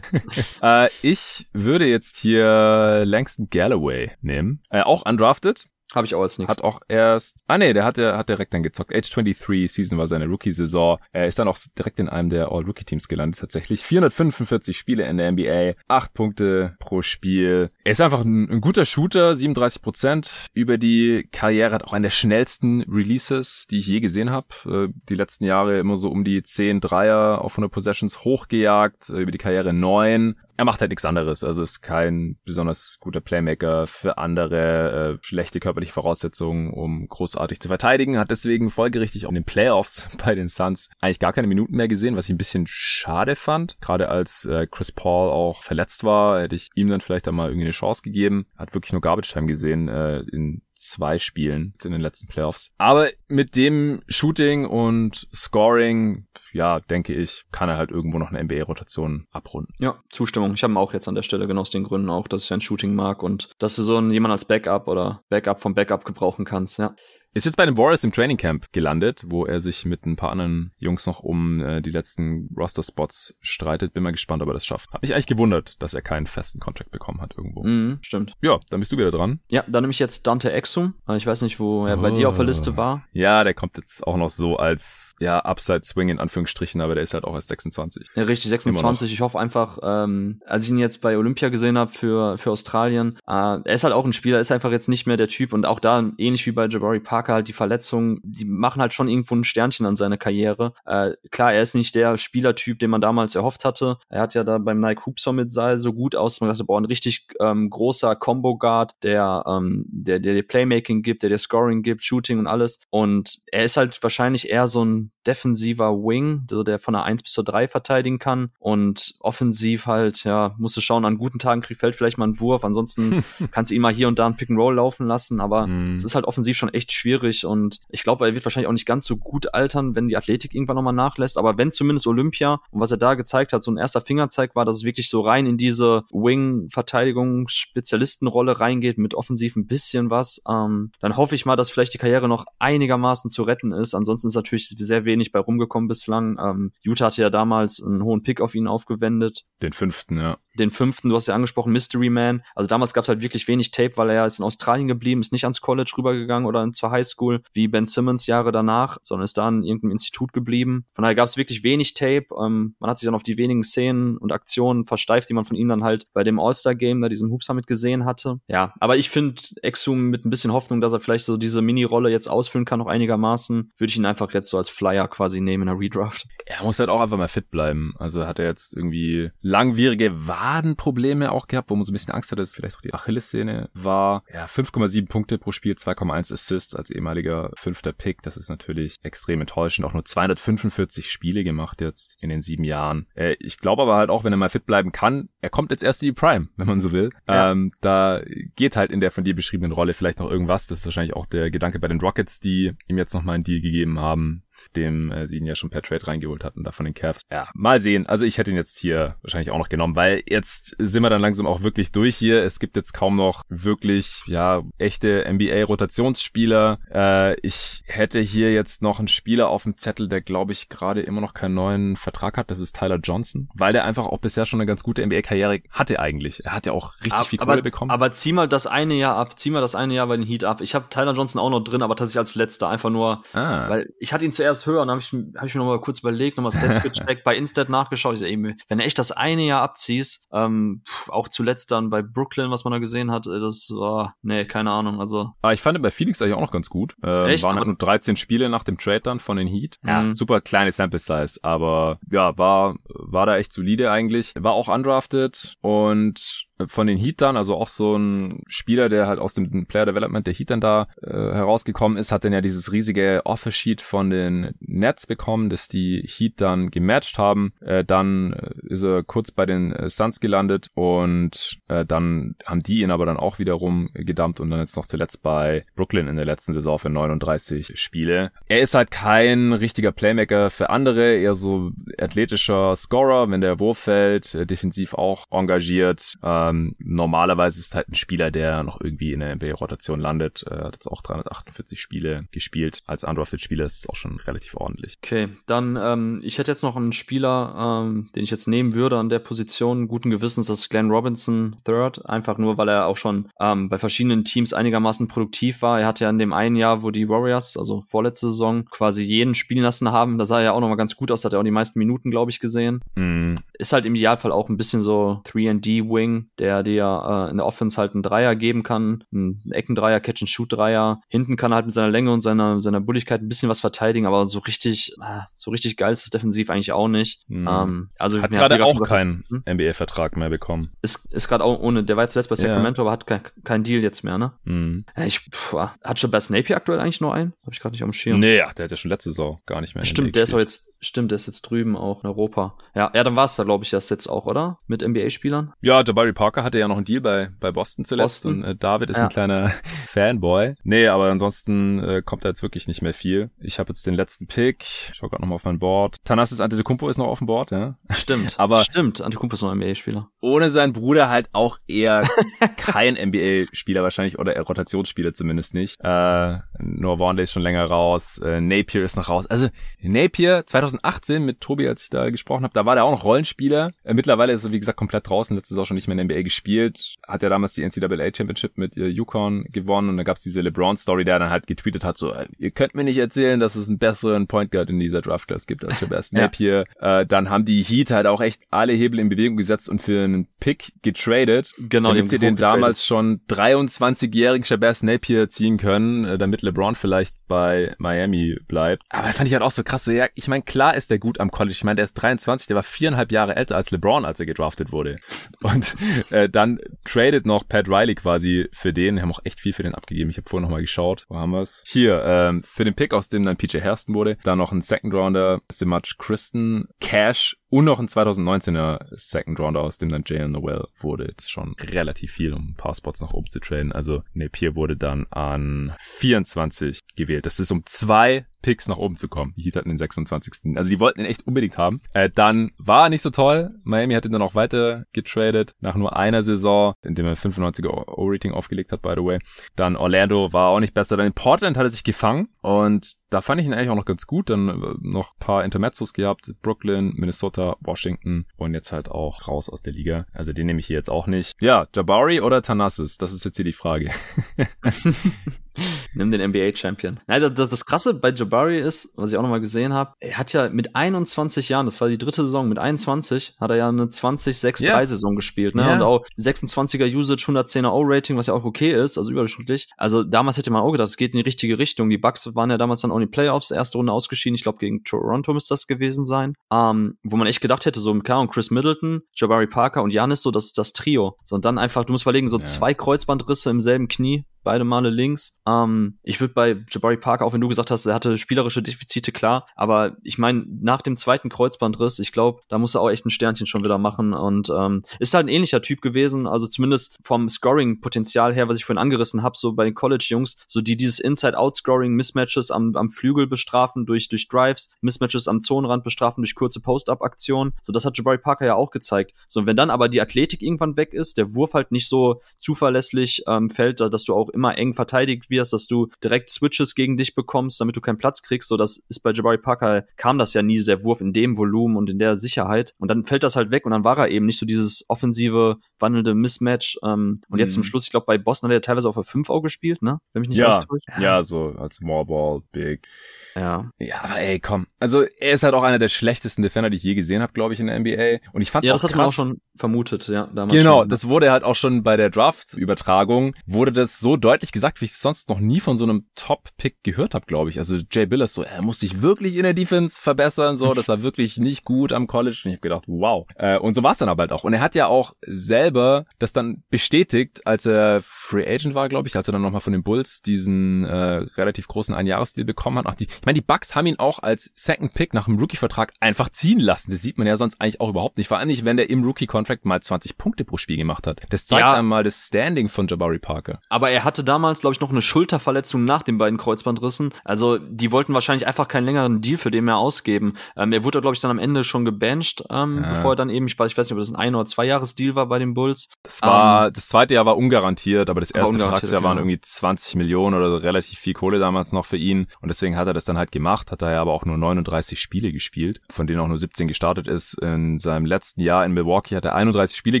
äh, ich würde jetzt hier Langston Galloway nehmen. Äh, auch undrafted. Habe ich auch als nächstes. Hat auch erst, ah nee, der hat, der hat direkt dann gezockt. Age 23 Season war seine Rookie-Saison. Er ist dann auch direkt in einem der All-Rookie-Teams gelandet tatsächlich. 445 Spiele in der NBA, 8 Punkte pro Spiel. Er ist einfach ein, ein guter Shooter, 37 Prozent. Über die Karriere hat auch einen der schnellsten Releases, die ich je gesehen habe. Äh, die letzten Jahre immer so um die 10 Dreier auf 100 Possessions hochgejagt. Über die Karriere 9 er macht halt nichts anderes. Also ist kein besonders guter Playmaker für andere, äh, schlechte körperliche Voraussetzungen, um großartig zu verteidigen. Hat deswegen folgerichtig auch in den Playoffs bei den Suns eigentlich gar keine Minuten mehr gesehen, was ich ein bisschen schade fand. Gerade als äh, Chris Paul auch verletzt war, hätte ich ihm dann vielleicht einmal irgendwie eine Chance gegeben. Hat wirklich nur Garbage Time gesehen äh, in zwei Spielen in den letzten Playoffs. Aber mit dem Shooting und Scoring, ja, denke ich, kann er halt irgendwo noch eine NBA-Rotation abrunden. Ja, Zustimmung. Ich habe ihn auch jetzt an der Stelle genau aus den Gründen auch, dass ich ein Shooting mag und dass du so einen, jemand als Backup oder Backup vom Backup gebrauchen kannst, ja. Ist jetzt bei den Warriors im Training Camp gelandet, wo er sich mit ein paar anderen Jungs noch um äh, die letzten Roster-Spots streitet. Bin mal gespannt, ob er das schafft. Hab mich eigentlich gewundert, dass er keinen festen Contract bekommen hat irgendwo. Mhm, stimmt. Ja, dann bist du wieder dran. Ja, dann nehme ich jetzt Dante Exum. Äh, ich weiß nicht, wo er oh. bei dir auf der Liste war. Ja, der kommt jetzt auch noch so als, ja, Upside Swing in Anführungsstrichen, aber der ist halt auch erst 26. Ja, richtig, 26. Ich hoffe einfach, ähm, als ich ihn jetzt bei Olympia gesehen habe für, für Australien, äh, er ist halt auch ein Spieler, ist einfach jetzt nicht mehr der Typ und auch da, ähnlich wie bei Jabari Parker, halt die Verletzung Leistungen, die machen halt schon irgendwo ein Sternchen an seiner Karriere. Äh, klar, er ist nicht der Spielertyp, den man damals erhofft hatte. Er hat ja da beim Nike Hoop Summit Seil so gut aus, man dachte, boah, ein richtig ähm, großer Combo Guard, der, ähm, der, der, der Playmaking gibt, der der Scoring gibt, Shooting und alles. Und er ist halt wahrscheinlich eher so ein defensiver Wing, so der von der 1 bis zur 3 verteidigen kann und offensiv halt, ja, musst du schauen, an guten Tagen kriegt fällt vielleicht mal ein Wurf, ansonsten kannst du ihn mal hier und da ein Pick and Roll laufen lassen, aber mm. es ist halt offensiv schon echt schwierig und ich glaube, er wird wahrscheinlich auch nicht ganz so gut altern, wenn die Athletik irgendwann nochmal nachlässt, aber wenn zumindest Olympia und was er da gezeigt hat, so ein erster Fingerzeig war, dass es wirklich so rein in diese Wing-Verteidigungsspezialistenrolle reingeht mit offensiv ein bisschen was, ähm, dann hoffe ich mal, dass vielleicht die Karriere noch einigermaßen zu retten ist, ansonsten ist natürlich sehr wenig wenig bei rumgekommen bislang. Ähm, Utah hatte ja damals einen hohen Pick auf ihn aufgewendet. Den fünften, ja den fünften, du hast ja angesprochen, Mystery Man. Also damals gab es halt wirklich wenig Tape, weil er ist in Australien geblieben, ist nicht ans College rübergegangen oder zur Highschool, wie Ben Simmons Jahre danach, sondern ist da in irgendeinem Institut geblieben. Von daher gab es wirklich wenig Tape. Ähm, man hat sich dann auf die wenigen Szenen und Aktionen versteift, die man von ihm dann halt bei dem All-Star-Game, da diesem Hoop Summit gesehen hatte. Ja, aber ich finde Exum mit ein bisschen Hoffnung, dass er vielleicht so diese Mini-Rolle jetzt ausfüllen kann, noch einigermaßen, würde ich ihn einfach jetzt so als Flyer quasi nehmen in der Redraft. Er muss halt auch einfach mal fit bleiben. Also hat er jetzt irgendwie langwierige Wahl Wadenprobleme auch gehabt, wo man so ein bisschen Angst hatte, dass es vielleicht auch die Achillessehne war. Ja, 5,7 Punkte pro Spiel, 2,1 Assists als ehemaliger fünfter Pick. Das ist natürlich extrem enttäuschend. Auch nur 245 Spiele gemacht jetzt in den sieben Jahren. Äh, ich glaube aber halt auch, wenn er mal fit bleiben kann, er kommt jetzt erst in die Prime, wenn man so will. Ja. Ähm, da geht halt in der von dir beschriebenen Rolle vielleicht noch irgendwas. Das ist wahrscheinlich auch der Gedanke bei den Rockets, die ihm jetzt nochmal einen Deal gegeben haben dem äh, sie ihn ja schon per Trade reingeholt hatten, da von den Cavs. Ja, mal sehen. Also ich hätte ihn jetzt hier wahrscheinlich auch noch genommen, weil jetzt sind wir dann langsam auch wirklich durch hier. Es gibt jetzt kaum noch wirklich, ja, echte NBA-Rotationsspieler. Äh, ich hätte hier jetzt noch einen Spieler auf dem Zettel, der glaube ich gerade immer noch keinen neuen Vertrag hat. Das ist Tyler Johnson, weil der einfach auch bisher schon eine ganz gute NBA-Karriere hatte eigentlich. Er hat ja auch richtig aber, viel Kohle bekommen. Aber zieh mal das eine Jahr ab, zieh mal das eine Jahr bei den Heat ab. Ich habe Tyler Johnson auch noch drin, aber tatsächlich als letzter einfach nur, ah. weil ich hatte ihn zuerst zuerst höre, dann habe ich, hab ich mir noch mal kurz überlegt, noch mal Stats gecheckt, bei Instat nachgeschaut. Ich so, ey, wenn du echt das eine Jahr abziehst, ähm, pff, auch zuletzt dann bei Brooklyn, was man da gesehen hat, äh, das war, nee, keine Ahnung. Also. Ah, ich fand bei Phoenix eigentlich auch noch ganz gut. Ähm, echt? Waren halt nur 13 Spiele nach dem Trade dann von den Heat. Ja. Mhm. Super kleine Sample Size, aber ja, war, war da echt solide eigentlich. War auch undrafted und von den Heatern, also auch so ein Spieler, der halt aus dem Player Development der Heatern da äh, herausgekommen ist, hat dann ja dieses riesige Offer-Sheet von den Nets bekommen, dass die Heat dann gematcht haben. Äh, dann äh, ist er kurz bei den äh, Suns gelandet und äh, dann haben die ihn aber dann auch wiederum gedumpt und dann jetzt noch zuletzt bei Brooklyn in der letzten Saison für 39 Spiele. Er ist halt kein richtiger Playmaker für andere, eher so athletischer Scorer, wenn der Wurf fällt, äh, defensiv auch engagiert. Äh, ähm, normalerweise ist halt ein Spieler, der noch irgendwie in der NBA-Rotation landet. Äh, hat jetzt auch 348 Spiele gespielt. Als undrafted Spieler ist es auch schon relativ ordentlich. Okay, dann ähm, ich hätte jetzt noch einen Spieler, ähm, den ich jetzt nehmen würde an der Position. Guten Gewissens, das ist Glenn Robinson Third. Einfach nur, weil er auch schon ähm, bei verschiedenen Teams einigermaßen produktiv war. Er hatte ja in dem einen Jahr, wo die Warriors, also vorletzte Saison, quasi jeden spielen lassen haben. Da sah er ja auch nochmal ganz gut aus. Da hat er auch die meisten Minuten, glaube ich, gesehen. Mm. Ist halt im Idealfall auch ein bisschen so 3D-Wing, der dir äh, in der Offense halt einen Dreier geben kann, einen Eckendreier, Catch-and-Shoot-Dreier. Hinten kann er halt mit seiner Länge und seiner, seiner Bulligkeit ein bisschen was verteidigen, aber so richtig, äh, so richtig geil ist es defensiv eigentlich auch nicht. Mhm. Ähm, also hat gerade auch keinen hm? NBA-Vertrag mehr bekommen. Ist, ist gerade auch ohne, der war jetzt zuletzt bei Sacramento, ja. aber hat kein, kein Deal jetzt mehr, ne? Mhm. Ich, pff, hat schon Best Napier aktuell eigentlich nur einen? Hab ich gerade nicht am Schirm. Nee, ach, der hat ja schon letzte Saison gar nicht mehr. Stimmt, der ist auch jetzt, stimmt, der ist jetzt drüben auch in Europa. Ja, ja, dann war es da, glaube ich, das jetzt auch, oder? Mit NBA-Spielern? Ja, Jabari Parker hatte ja noch einen Deal bei, bei Boston zuletzt Boston. und äh, David ist ja. ein kleiner Fanboy. Nee, aber ansonsten äh, kommt da jetzt wirklich nicht mehr viel. Ich habe jetzt den letzten Pick. Ich schau gerade nochmal auf mein Board. Thanasis Antetokounmpo ist noch auf dem Board, ja. Stimmt. aber Stimmt, Antetokounmpo ist noch ein NBA-Spieler. Ohne seinen Bruder halt auch eher kein NBA-Spieler wahrscheinlich oder Rotationsspieler zumindest nicht. Äh, Noah Warnley ist schon länger raus. Äh, Napier ist noch raus. Also Napier 2018 mit Tobi, als ich da gesprochen habe, da war der auch noch Rollenspieler. Äh, mittlerweile ist er wie gesagt komplett draußen. Letztes auch schon nicht mehr in der NBA gespielt hat ja damals die NCAA Championship mit äh, Yukon gewonnen und da gab's diese LeBron-Story, der dann halt getweetet hat, so, äh, ihr könnt mir nicht erzählen, dass es einen besseren Point Guard in dieser Draft-Class gibt als Shabazz Napier. ja. äh, dann haben die Heat halt auch echt alle Hebel in Bewegung gesetzt und für einen Pick getradet. Genau. Damit sie den getradet. damals schon 23-jährigen Shabazz Napier ziehen können, äh, damit LeBron vielleicht bei Miami bleibt. Aber fand ich halt auch so krass, so, ja, ich meine, klar ist der gut am College. Ich meine, der ist 23, der war viereinhalb Jahre älter als LeBron, als er gedraftet wurde. Und äh, dann tradet noch Pat Riley quasi für den. Wir haben auch echt viel für den abgegeben. Ich habe vorhin nochmal geschaut. Wo haben wir's? Hier, ähm, für den Pick, aus dem dann PJ Hairston wurde. Dann noch ein Second Rounder, Simach Kristen, Cash und noch ein 2019er Second Rounder, aus dem dann Jalen Noel wurde. Ist schon relativ viel, um ein paar Spots nach oben zu traden. Also Napier wurde dann an 24 gewählt. Das ist um zwei Picks nach oben zu kommen. Die Heat hatten den 26. Also die wollten ihn echt unbedingt haben. Äh, dann war er nicht so toll. Miami hat ihn dann auch weiter getradet nach nur einer Saison, indem er 95er O-Rating aufgelegt hat, by the way. Dann Orlando war auch nicht besser. Dann in Portland hat er sich gefangen und da fand ich ihn eigentlich auch noch ganz gut. Dann äh, noch ein paar Intermezzos gehabt. Brooklyn, Minnesota, Washington und jetzt halt auch raus aus der Liga. Also den nehme ich hier jetzt auch nicht. Ja, Jabari oder Thanasis? Das ist jetzt hier die Frage. Nimm den NBA-Champion. Nein, das, das Krasse bei Jabari ist, was ich auch nochmal gesehen habe, er hat ja mit 21 Jahren, das war die dritte Saison, mit 21 hat er ja eine 20-6-3-Saison yeah. gespielt, ne? Yeah. Und auch 26er Usage, 110er O-Rating, was ja auch okay ist, also überdurchschnittlich. Also damals hätte man auch gedacht, es geht in die richtige Richtung. Die Bucks waren ja damals dann auch die Playoffs, erste Runde ausgeschieden. Ich glaube, gegen Toronto müsste das gewesen sein. Ähm, wo man echt gedacht hätte, so, klar, und Chris Middleton, Jabari Parker und Janis, so, das ist das Trio. So, und dann einfach, du musst überlegen, so ja. zwei Kreuzbandrisse im selben Knie, beide Male links. Ähm, ich würde bei Jabari Parker, auch wenn du gesagt hast, er hatte spielerische Defizite, klar, aber ich meine, nach dem zweiten Kreuzbandriss, ich glaube, da muss er auch echt ein Sternchen schon wieder machen und ähm, ist halt ein ähnlicher Typ gewesen, also zumindest vom Scoring-Potenzial her, was ich vorhin angerissen habe, so bei den College-Jungs, so die dieses Inside-Out-Scoring-Mismatches am, am Flügel bestrafen durch, durch Drives, Mismatches am Zonenrand bestrafen durch kurze Post-Up-Aktionen, so das hat Jabari Parker ja auch gezeigt. So, wenn dann aber die Athletik irgendwann weg ist, der Wurf halt nicht so zuverlässig ähm, fällt, dass du auch immer eng verteidigt wirst, dass du direkt Switches gegen dich bekommst, damit du keinen Platz kriegst. So, das ist bei Jabari Parker, kam das ja nie, der Wurf in dem Volumen und in der Sicherheit. Und dann fällt das halt weg und dann war er eben nicht so dieses offensive, wandelnde Mismatch. Ähm, und jetzt zum mhm. Schluss, ich glaube, bei Boston hat er teilweise auf der 5 auch gespielt, ne? Wenn mich nicht ja, ja, so als Small Big. Ja. Ja, aber ey, komm. Also er ist halt auch einer der schlechtesten Defender, die ich je gesehen habe, glaube ich, in der NBA. Und ich fand's ja, auch das hat man auch schon vermutet, ja. Damals genau, schon. das wurde halt auch schon bei der Draft-Übertragung, wurde das so deutlich gesagt, wie ich es sonst noch nie von so einem Top-Pick gehört habe, glaube ich. Also Jay Billis so, er muss sich wirklich in der Defense verbessern, so, das war wirklich nicht gut am College. Und ich habe gedacht, wow. Äh, und so war es dann aber halt auch. Und er hat ja auch selber das dann bestätigt, als er Free Agent war, glaube ich, als er dann nochmal von den Bulls diesen äh, relativ großen Einjahresdeal bekommen hat. Ach, die, ich meine, die Bucks haben ihn auch als Second Pick nach dem Rookie-Vertrag einfach ziehen lassen. Das sieht man ja sonst eigentlich auch überhaupt nicht. Vor allem nicht, wenn der im Rookie-Contract mal 20 Punkte pro Spiel gemacht hat. Das zeigt ja. einmal das Standing von Jabari Parker. Aber er hatte damals, glaube ich, noch eine Schulterverletzung nach den beiden Kreuzbandrissen. Also die wollten wahrscheinlich einfach keinen längeren Deal für den mehr ausgeben. Ähm, er wurde, glaube ich, dann am Ende schon gebancht, ähm, ja. bevor er dann eben, ich weiß, ich weiß nicht, ob das ein ein- oder zwei Jahres-Deal war bei den Bulls. Das war, ähm, das zweite Jahr war ungarantiert, aber das erste Vertragsjahr waren irgendwie 20 Millionen oder relativ viel Kohle damals noch für ihn. Und deswegen hat er das dann halt gemacht, hat er ja aber auch nur 39 Spiele gespielt, von denen auch nur 17 gestartet ist. In seinem letzten Jahr in Milwaukee hat er 31 Spiele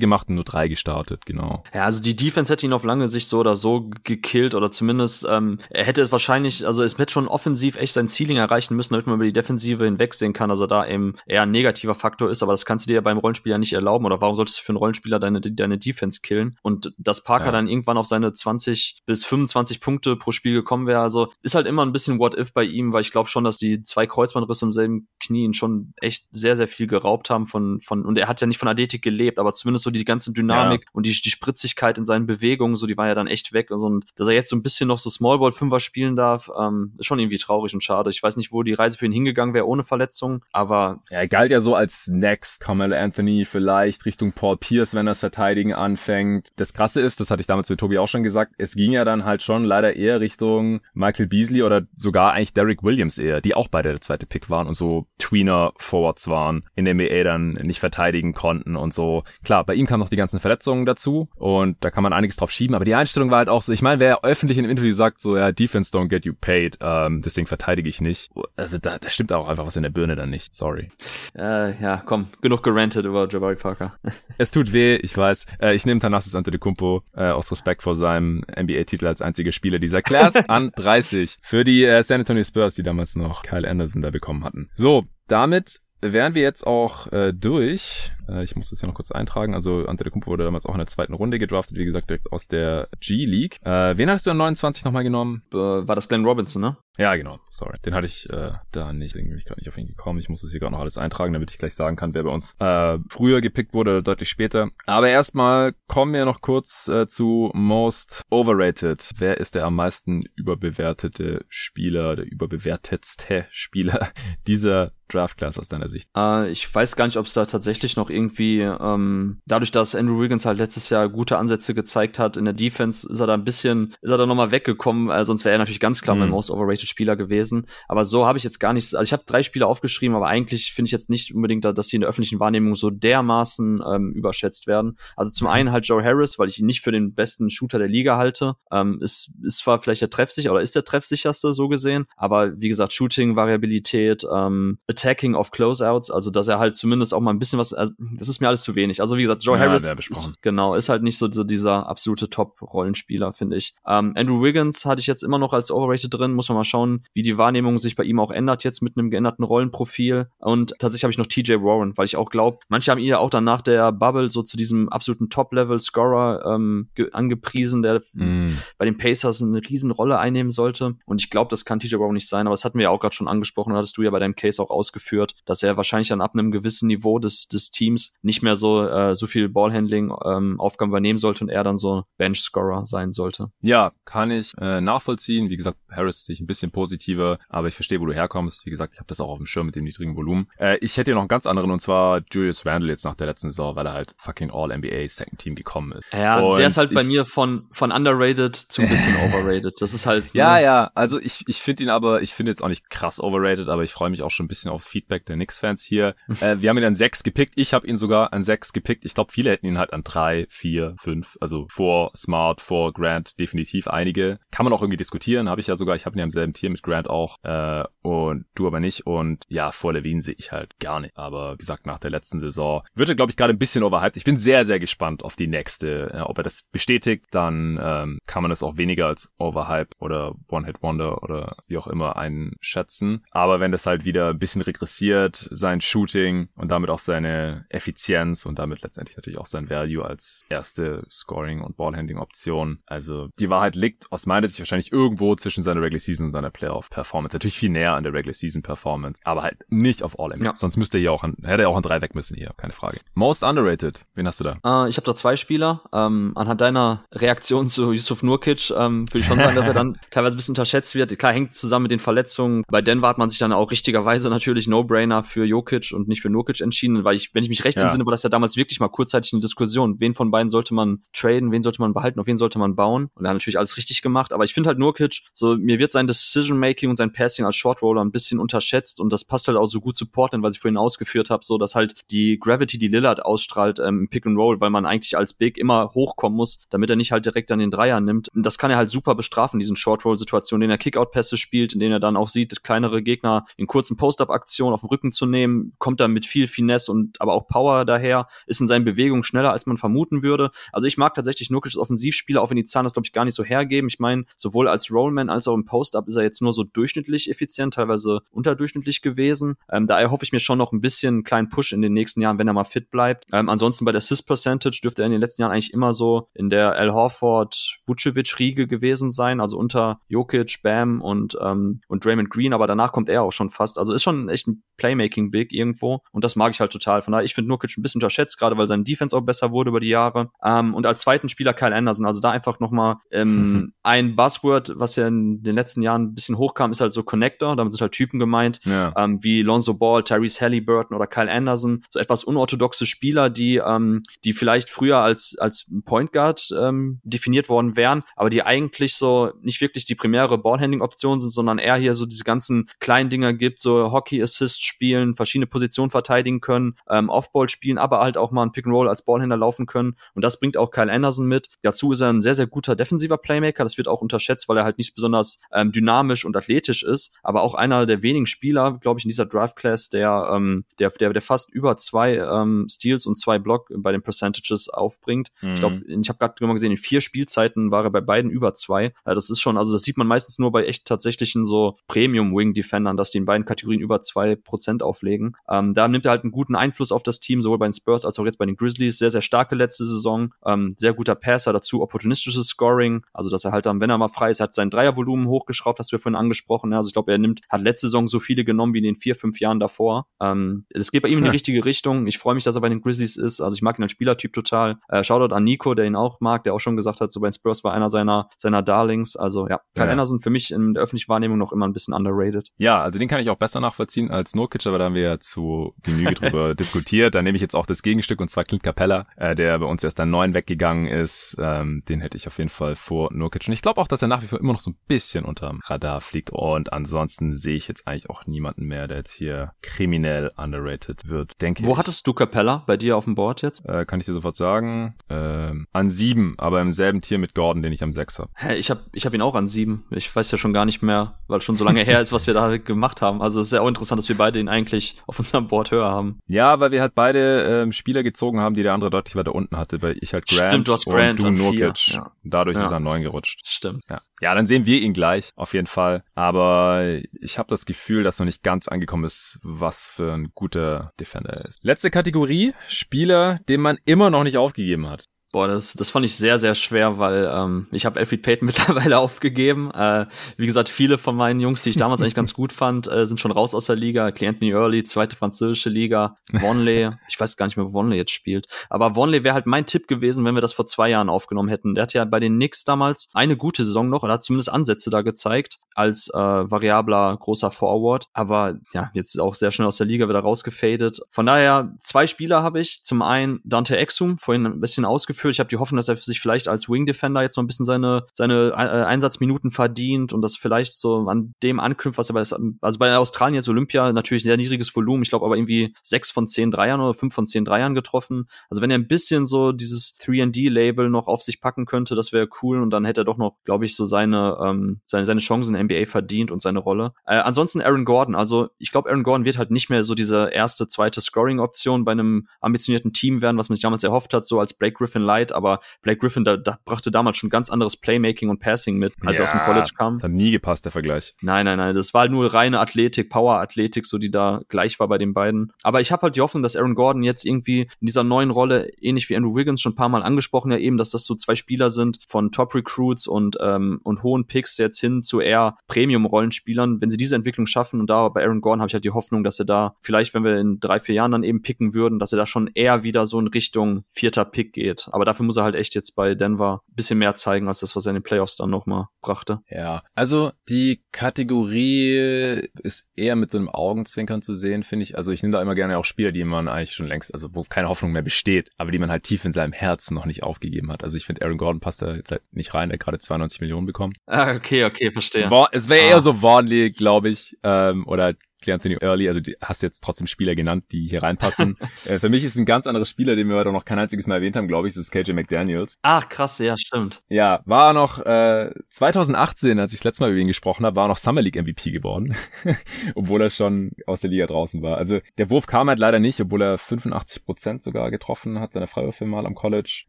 gemacht und nur drei gestartet, genau. Ja, also die Defense hätte ihn auf lange Sicht so oder so gekillt oder zumindest ähm, er hätte es wahrscheinlich, also es hätte schon offensiv echt sein Ceiling erreichen müssen, damit man über die Defensive hinwegsehen kann, also da eben eher ein negativer Faktor ist, aber das kannst du dir ja beim Rollenspieler nicht erlauben oder warum solltest du für einen Rollenspieler deine, deine Defense killen und dass Parker ja. dann irgendwann auf seine 20 bis 25 Punkte pro Spiel gekommen wäre, also ist halt immer ein bisschen What If bei ihm, weil ich glaube schon, dass die zwei Kreuzbandrisse im selben Knie ihn schon echt sehr, sehr viel geraubt haben von, von, und er hat ja nicht von Athletik gelebt, aber zumindest so die ganze Dynamik ja. und die, die Spritzigkeit in seinen Bewegungen, so die war ja dann echt weg und so, und dass er jetzt so ein bisschen noch so Smallball Fünfer spielen darf, ähm, ist schon irgendwie traurig und schade. Ich weiß nicht, wo die Reise für ihn hingegangen wäre ohne Verletzung, aber. Ja, er galt ja so als Next Carmelo Anthony vielleicht Richtung Paul Pierce, wenn das Verteidigen anfängt. Das krasse ist, das hatte ich damals mit Tobi auch schon gesagt, es ging ja dann halt schon leider eher Richtung Michael Beasley oder sogar eigentlich Derek Williams eher, die auch beide der zweite Pick waren und so Tweener Forwards waren, in der NBA dann nicht verteidigen konnten und so. Klar, bei ihm kamen noch die ganzen Verletzungen dazu und da kann man einiges drauf schieben, aber die Einstellung war halt auch so, ich meine, wer öffentlich in einem Interview sagt, so, ja, Defense don't get you paid, ähm, deswegen verteidige ich nicht. Also da, da stimmt auch einfach was in der Birne dann nicht, sorry. Äh, ja, komm, genug gerantet über Jabari Parker. es tut weh, ich weiß. Äh, ich nehme Thanasis Antetokounmpo äh, aus Respekt vor seinem NBA-Titel als einziger Spieler dieser Class an 30 für die äh, San Antonio Spurs, die damals noch Kyle Anderson da bekommen hatten. So, damit wären wir jetzt auch äh, durch. Äh, ich muss das hier noch kurz eintragen. Also Antetokounmpo wurde damals auch in der zweiten Runde gedraftet, wie gesagt, direkt aus der G-League. Äh, wen hattest du an 29 nochmal genommen? Äh, war das Glenn Robinson, ne? Ja, genau. Sorry. Den hatte ich äh, da nicht. Deswegen bin ich gerade nicht auf ihn gekommen. Ich muss das hier gerade noch alles eintragen, damit ich gleich sagen kann, wer bei uns äh, früher gepickt wurde oder deutlich später. Aber erstmal kommen wir noch kurz äh, zu Most Overrated. Wer ist der am meisten überbewertete Spieler, der überbewertetste Spieler dieser Draft Class aus deiner Sicht? Äh, ich weiß gar nicht, ob es da tatsächlich noch irgendwie, ähm, dadurch, dass Andrew Wiggins halt letztes Jahr gute Ansätze gezeigt hat in der Defense, ist er da ein bisschen, ist er da nochmal weggekommen, äh, sonst wäre er natürlich ganz klar mhm. mein Most Overrated Spieler gewesen. Aber so habe ich jetzt gar nicht, also ich habe drei Spieler aufgeschrieben, aber eigentlich finde ich jetzt nicht unbedingt, dass sie in der öffentlichen Wahrnehmung so dermaßen ähm, überschätzt werden. Also zum einen halt Joe Harris, weil ich ihn nicht für den besten Shooter der Liga halte. Ähm, ist, ist zwar vielleicht der treffsicher oder ist der treffsicherste so gesehen, aber wie gesagt, Shooting, Variabilität, ähm, Attacking auf Closeouts, also dass er halt zumindest auch mal ein bisschen was, also das ist mir alles zu wenig. Also wie gesagt, Joe ja, Harris ist, genau, ist halt nicht so, so dieser absolute Top-Rollenspieler, finde ich. Ähm, Andrew Wiggins hatte ich jetzt immer noch als Overrated drin, muss man mal schauen, wie die Wahrnehmung sich bei ihm auch ändert jetzt mit einem geänderten Rollenprofil. Und tatsächlich habe ich noch TJ Warren, weil ich auch glaube, manche haben ihn ja auch dann nach der Bubble so zu diesem absoluten Top-Level-Scorer ähm, angepriesen, der mm. bei den Pacers eine Riesenrolle einnehmen sollte. Und ich glaube, das kann TJ Warren nicht sein, aber das hatten wir ja auch gerade schon angesprochen, hattest du ja bei deinem Case auch ausgeführt, dass er wahrscheinlich dann ab einem gewissen Niveau des, des Teams nicht mehr so, äh, so viel Ballhandling ähm, übernehmen sollte und er dann so Bench-Scorer sein sollte. Ja, kann ich äh, nachvollziehen. Wie gesagt, Harris sich ein bisschen bisschen positiver, aber ich verstehe, wo du herkommst. Wie gesagt, ich habe das auch auf dem Schirm mit dem niedrigen Volumen. Äh, ich hätte hier noch einen ganz anderen und zwar Julius Randle jetzt nach der letzten Saison, weil er halt fucking All-NBA Second Team gekommen ist. Ja, und der ist halt bei mir von, von underrated zu ein bisschen overrated. Das ist halt. Ja, ja, also ich, ich finde ihn aber, ich finde jetzt auch nicht krass overrated, aber ich freue mich auch schon ein bisschen aufs Feedback der Knicks-Fans hier. äh, wir haben ihn an sechs gepickt. Ich habe ihn sogar an sechs gepickt. Ich glaube, viele hätten ihn halt an drei, vier, fünf, also vor Smart, vor Grant, definitiv einige. Kann man auch irgendwie diskutieren, habe ich ja sogar. Ich habe ihn ja im selben Tier mit Grant auch äh, und du aber nicht. Und ja, vor Levine sehe ich halt gar nicht. Aber wie gesagt, nach der letzten Saison wird er, glaube ich, gerade ein bisschen overhyped. Ich bin sehr, sehr gespannt auf die nächste. Ja, ob er das bestätigt, dann ähm, kann man das auch weniger als Overhype oder One-Hit-Wonder oder wie auch immer einschätzen. Aber wenn das halt wieder ein bisschen regressiert, sein Shooting und damit auch seine Effizienz und damit letztendlich natürlich auch sein Value als erste Scoring- und Ballhandling-Option. Also die Wahrheit liegt aus meiner Sicht wahrscheinlich irgendwo zwischen seiner Regular Season und seiner Playoff-Performance. Natürlich viel näher an der Regular Season-Performance, aber halt nicht auf All-NBA. Ja. Sonst müsste er ja auch an, hätte er auch an drei weg müssen hier, keine Frage. Most underrated, wen hast du da? Äh, ich habe da zwei Spieler. Ähm, anhand deiner Reaktion zu Yusuf Nurkic ähm, würde ich schon sagen, dass er dann teilweise ein bisschen unterschätzt wird. Klar, hängt zusammen mit den Verletzungen. Bei Denver hat man sich dann auch richtigerweise natürlich No-Brainer für Jokic und nicht für Nurkic entschieden, weil ich, wenn ich mich recht ja. entsinne, war das ja damals wirklich mal kurzzeitig eine Diskussion. Wen von beiden sollte man traden, wen sollte man behalten, auf wen sollte man bauen? Und er hat natürlich alles richtig gemacht. Aber ich finde halt Nurkic, so mir wird sein Decision-Making und sein Passing als Short Roller ein bisschen unterschätzt und das passt halt auch so gut zu Portland, was ich vorhin ausgeführt habe, so dass halt die Gravity, die Lillard ausstrahlt ähm, im Pick and Roll, weil man eigentlich als Big immer hochkommen muss, damit er nicht halt direkt an den Dreier nimmt. Und das kann er halt super bestrafen, diesen Short Roll Situationen, in denen er Kickout-Pässe spielt, in denen er dann auch sieht, kleinere Gegner in kurzen Post-Up-Aktionen auf den Rücken zu nehmen, kommt er mit viel Finesse und aber auch Power daher, ist in seinen Bewegungen schneller, als man vermuten würde. Also ich mag tatsächlich Nurkic als Offensivspieler, auch wenn die Zahlen das, glaube ich, gar nicht so hergeben. Ich meine, sowohl als Rollman als auch im Post-Up ist er jetzt nur so durchschnittlich effizient, teilweise unterdurchschnittlich gewesen. Ähm, da erhoffe ich mir schon noch ein bisschen einen kleinen Push in den nächsten Jahren, wenn er mal fit bleibt. Ähm, ansonsten bei der Assist Percentage dürfte er in den letzten Jahren eigentlich immer so in der Al Horford Vucevic Riege gewesen sein, also unter Jokic, Bam und ähm, und Draymond Green, aber danach kommt er auch schon fast. Also ist schon echt ein Playmaking Big irgendwo und das mag ich halt total. Von daher ich finde Nurkic ein bisschen unterschätzt, gerade weil sein Defense auch besser wurde über die Jahre. Ähm, und als zweiten Spieler Kyle Anderson, also da einfach noch mal ähm, ein Buzzword, was ja in den letzten Jahren ein bisschen hochkam, ist halt so Connector. Damit sind halt Typen gemeint, ja. ähm, wie Lonzo Ball, Tyrese Halliburton oder Kyle Anderson, so etwas unorthodoxe Spieler, die ähm, die vielleicht früher als als Point Guard ähm, definiert worden wären, aber die eigentlich so nicht wirklich die primäre Ballhandling-Option sind, sondern eher hier so diese ganzen kleinen Dinger gibt, so Hockey-Assist spielen, verschiedene Positionen verteidigen können, ähm, Offball spielen, aber halt auch mal ein Pick-and-Roll als Ballhändler laufen können. Und das bringt auch Kyle Anderson mit. Dazu ist er ein sehr, sehr guter defensiver Playmaker. Das wird auch unterschätzt, weil er halt nicht besonders ähm, dynamisch und athletisch ist, aber auch einer der wenigen Spieler, glaube ich, in dieser Draft-Class, der, ähm, der, der, der fast über zwei ähm, Steals und zwei Block bei den Percentages aufbringt. Mhm. Ich glaube, ich habe gerade gesehen, in vier Spielzeiten war er bei beiden über zwei. Ja, das ist schon, also das sieht man meistens nur bei echt tatsächlichen so Premium-Wing-Defendern, dass die in beiden Kategorien über zwei Prozent auflegen. Ähm, da nimmt er halt einen guten Einfluss auf das Team, sowohl bei den Spurs als auch jetzt bei den Grizzlies. Sehr, sehr starke letzte Saison. Ähm, sehr guter Passer, dazu opportunistisches Scoring. Also, dass er halt dann, wenn er mal frei ist, hat sein Dreiervolumen hochgeschraubt, hast du ja vorhin angesprochen. Ja, also, ich glaube, er nimmt, hat letzte Saison so viele genommen wie in den vier, fünf Jahren davor. Ähm, es geht bei ihm in die richtige Richtung. Ich freue mich, dass er bei den Grizzlies ist. Also, ich mag ihn als Spielertyp total. Äh, Shoutout an Nico, der ihn auch mag, der auch schon gesagt hat, so bei den Spurs war einer seiner, seiner Darlings. Also, ja, Kyle ja. Anderson für mich in der öffentlichen Wahrnehmung noch immer ein bisschen underrated. Ja, also den kann ich auch besser nachvollziehen als Nurkic, aber da haben wir ja zu Genüge drüber diskutiert. Da nehme ich jetzt auch das Gegenstück und zwar Clint Capella, äh, der bei uns erst an neun weggegangen ist. Ähm, den hätte ich auf jeden Fall vor Nurkic. Und ich glaube auch, dass er nach wie vor immer noch so ein bisschen unterm Radar fliegt. Und ansonsten sehe ich jetzt eigentlich auch niemanden mehr, der jetzt hier kriminell underrated wird, denke Wo ich. hattest du Capella bei dir auf dem Board jetzt? Äh, kann ich dir sofort sagen. Äh, an sieben, aber im selben Tier mit Gordon, den ich am sechs habe. Hä, ich habe ich hab ihn auch an sieben. Ich weiß ja schon gar nicht mehr, weil schon so lange her ist, was wir da gemacht haben. Also es ist ja auch interessant, dass wir beide ihn eigentlich auf unserem Board höher haben. Ja, weil wir halt beide ähm, Spieler gezogen haben, die der andere deutlich weiter unten hatte, weil ich halt Grant, Stimmt, du hast Grant und du Nurkic. Ja. Dadurch ja. ist er an neun gerutscht. Stimmt. Ja. ja, dann sehen wir ihn gleich, auf jeden Fall. Aber ich habe das Gefühl, dass noch nicht ganz angekommen ist, was für ein guter Defender er ist. Letzte Kategorie, Spieler, den man immer noch nicht aufgegeben hat. Boah, das, das fand ich sehr, sehr schwer, weil ähm, ich habe Alfred Payton mittlerweile aufgegeben. Äh, wie gesagt, viele von meinen Jungs, die ich damals eigentlich ganz gut fand, äh, sind schon raus aus der Liga. Anthony Early, zweite französische Liga. Vonley, ich weiß gar nicht mehr, wo Vonley jetzt spielt. Aber Vonley wäre halt mein Tipp gewesen, wenn wir das vor zwei Jahren aufgenommen hätten. Der hat ja bei den Knicks damals eine gute Saison noch, er hat zumindest Ansätze da gezeigt. als äh, variabler großer Forward. Aber ja, jetzt auch sehr schnell aus der Liga wieder rausgefadet. Von daher, zwei Spieler habe ich. Zum einen Dante Exum, vorhin ein bisschen ausgeführt. Ich habe die Hoffnung, dass er sich vielleicht als Wing Defender jetzt noch ein bisschen seine, seine äh, Einsatzminuten verdient und das vielleicht so an dem anknüpft, was er bei, also bei Australien jetzt Olympia natürlich sehr niedriges Volumen. Ich glaube aber irgendwie sechs von zehn Dreiern oder fünf von zehn Dreiern getroffen. Also wenn er ein bisschen so dieses 3D-Label noch auf sich packen könnte, das wäre cool und dann hätte er doch noch, glaube ich, so seine, ähm, seine, seine Chancen in NBA verdient und seine Rolle. Äh, ansonsten Aaron Gordon. Also ich glaube, Aaron Gordon wird halt nicht mehr so diese erste, zweite Scoring-Option bei einem ambitionierten Team werden, was man sich damals erhofft hat, so als Blake Griffin Light. Aber Blake Griffin da, da brachte damals schon ganz anderes Playmaking und Passing mit, als ja, er aus dem College kam. Das hat nie gepasst, der Vergleich. Nein, nein, nein. Das war nur reine Athletik, Power-Athletik, so die da gleich war bei den beiden. Aber ich habe halt die Hoffnung, dass Aaron Gordon jetzt irgendwie in dieser neuen Rolle, ähnlich wie Andrew Wiggins schon ein paar Mal angesprochen, ja eben, dass das so zwei Spieler sind von Top-Recruits und, ähm, und hohen Picks jetzt hin zu eher Premium-Rollenspielern. Wenn sie diese Entwicklung schaffen und da bei Aaron Gordon habe ich halt die Hoffnung, dass er da vielleicht, wenn wir in drei, vier Jahren dann eben picken würden, dass er da schon eher wieder so in Richtung vierter Pick geht. Aber dafür muss er halt echt jetzt bei Denver ein bisschen mehr zeigen, als das, was er in den Playoffs dann nochmal brachte. Ja, also die Kategorie ist eher mit so einem Augenzwinkern zu sehen, finde ich. Also ich nehme da immer gerne auch Spieler, die man eigentlich schon längst, also wo keine Hoffnung mehr besteht, aber die man halt tief in seinem Herzen noch nicht aufgegeben hat. Also ich finde, Aaron Gordon passt da jetzt halt nicht rein, der gerade 92 Millionen bekommen. Ah, okay, okay, verstehe. War, es wäre ah. eher so Warnley, glaube ich, ähm, oder Anthony Early, also du hast jetzt trotzdem Spieler genannt, die hier reinpassen. äh, für mich ist ein ganz anderer Spieler, den wir heute noch kein einziges Mal erwähnt haben, glaube ich, das ist KJ McDaniels. Ach, krass, ja, stimmt. Ja, war noch äh, 2018, als ich das letzte Mal über ihn gesprochen habe, war noch Summer League MVP geworden, obwohl er schon aus der Liga draußen war. Also der Wurf kam halt leider nicht, obwohl er 85 Prozent sogar getroffen hat, seine Freiwürfe mal am College.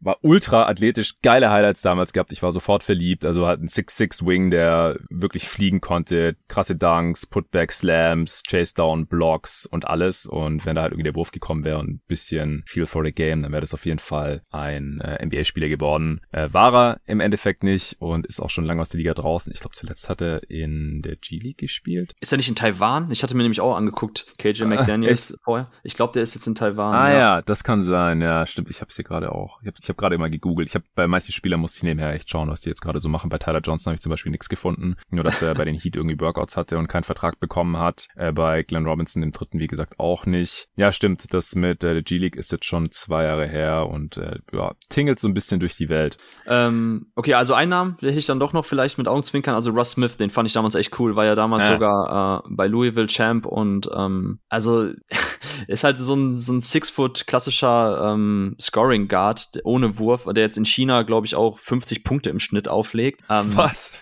War ultra athletisch, geile Highlights damals gehabt. Ich war sofort verliebt. Also hat einen 6'6 Wing, der wirklich fliegen konnte, krasse Dunks, Putback Slams, Chase Down, Blocks und alles. Und wenn da halt irgendwie der Wurf gekommen wäre und ein bisschen Feel for the Game, dann wäre das auf jeden Fall ein äh, NBA-Spieler geworden. Äh, war er im Endeffekt nicht und ist auch schon lange aus der Liga draußen. Ich glaube, zuletzt hat er in der G-League gespielt. Ist er nicht in Taiwan? Ich hatte mir nämlich auch angeguckt, KJ ah, McDaniels ah, vorher. Ich glaube, der ist jetzt in Taiwan. Ah ja. ja, das kann sein. Ja, stimmt. Ich habe es hier gerade auch. Ich habe ich hab gerade immer gegoogelt. Ich habe bei manchen Spielern musste ich nebenher echt schauen, was die jetzt gerade so machen. Bei Tyler Johnson habe ich zum Beispiel nichts gefunden. Nur, dass er bei den Heat irgendwie Workouts hatte und keinen Vertrag bekommen hat. Äh, bei Glenn Robinson, dem dritten, wie gesagt, auch nicht. Ja, stimmt, das mit äh, der G-League ist jetzt schon zwei Jahre her und äh, ja, tingelt so ein bisschen durch die Welt. Ähm, okay, also einen Namen hätte ich dann doch noch vielleicht mit Augenzwinkern, also Russ Smith, den fand ich damals echt cool, war ja damals äh. sogar äh, bei Louisville Champ und ähm, also ist halt so ein, so ein Six-Foot klassischer ähm, Scoring Guard ohne Wurf, der jetzt in China, glaube ich, auch 50 Punkte im Schnitt auflegt. Ähm, Was?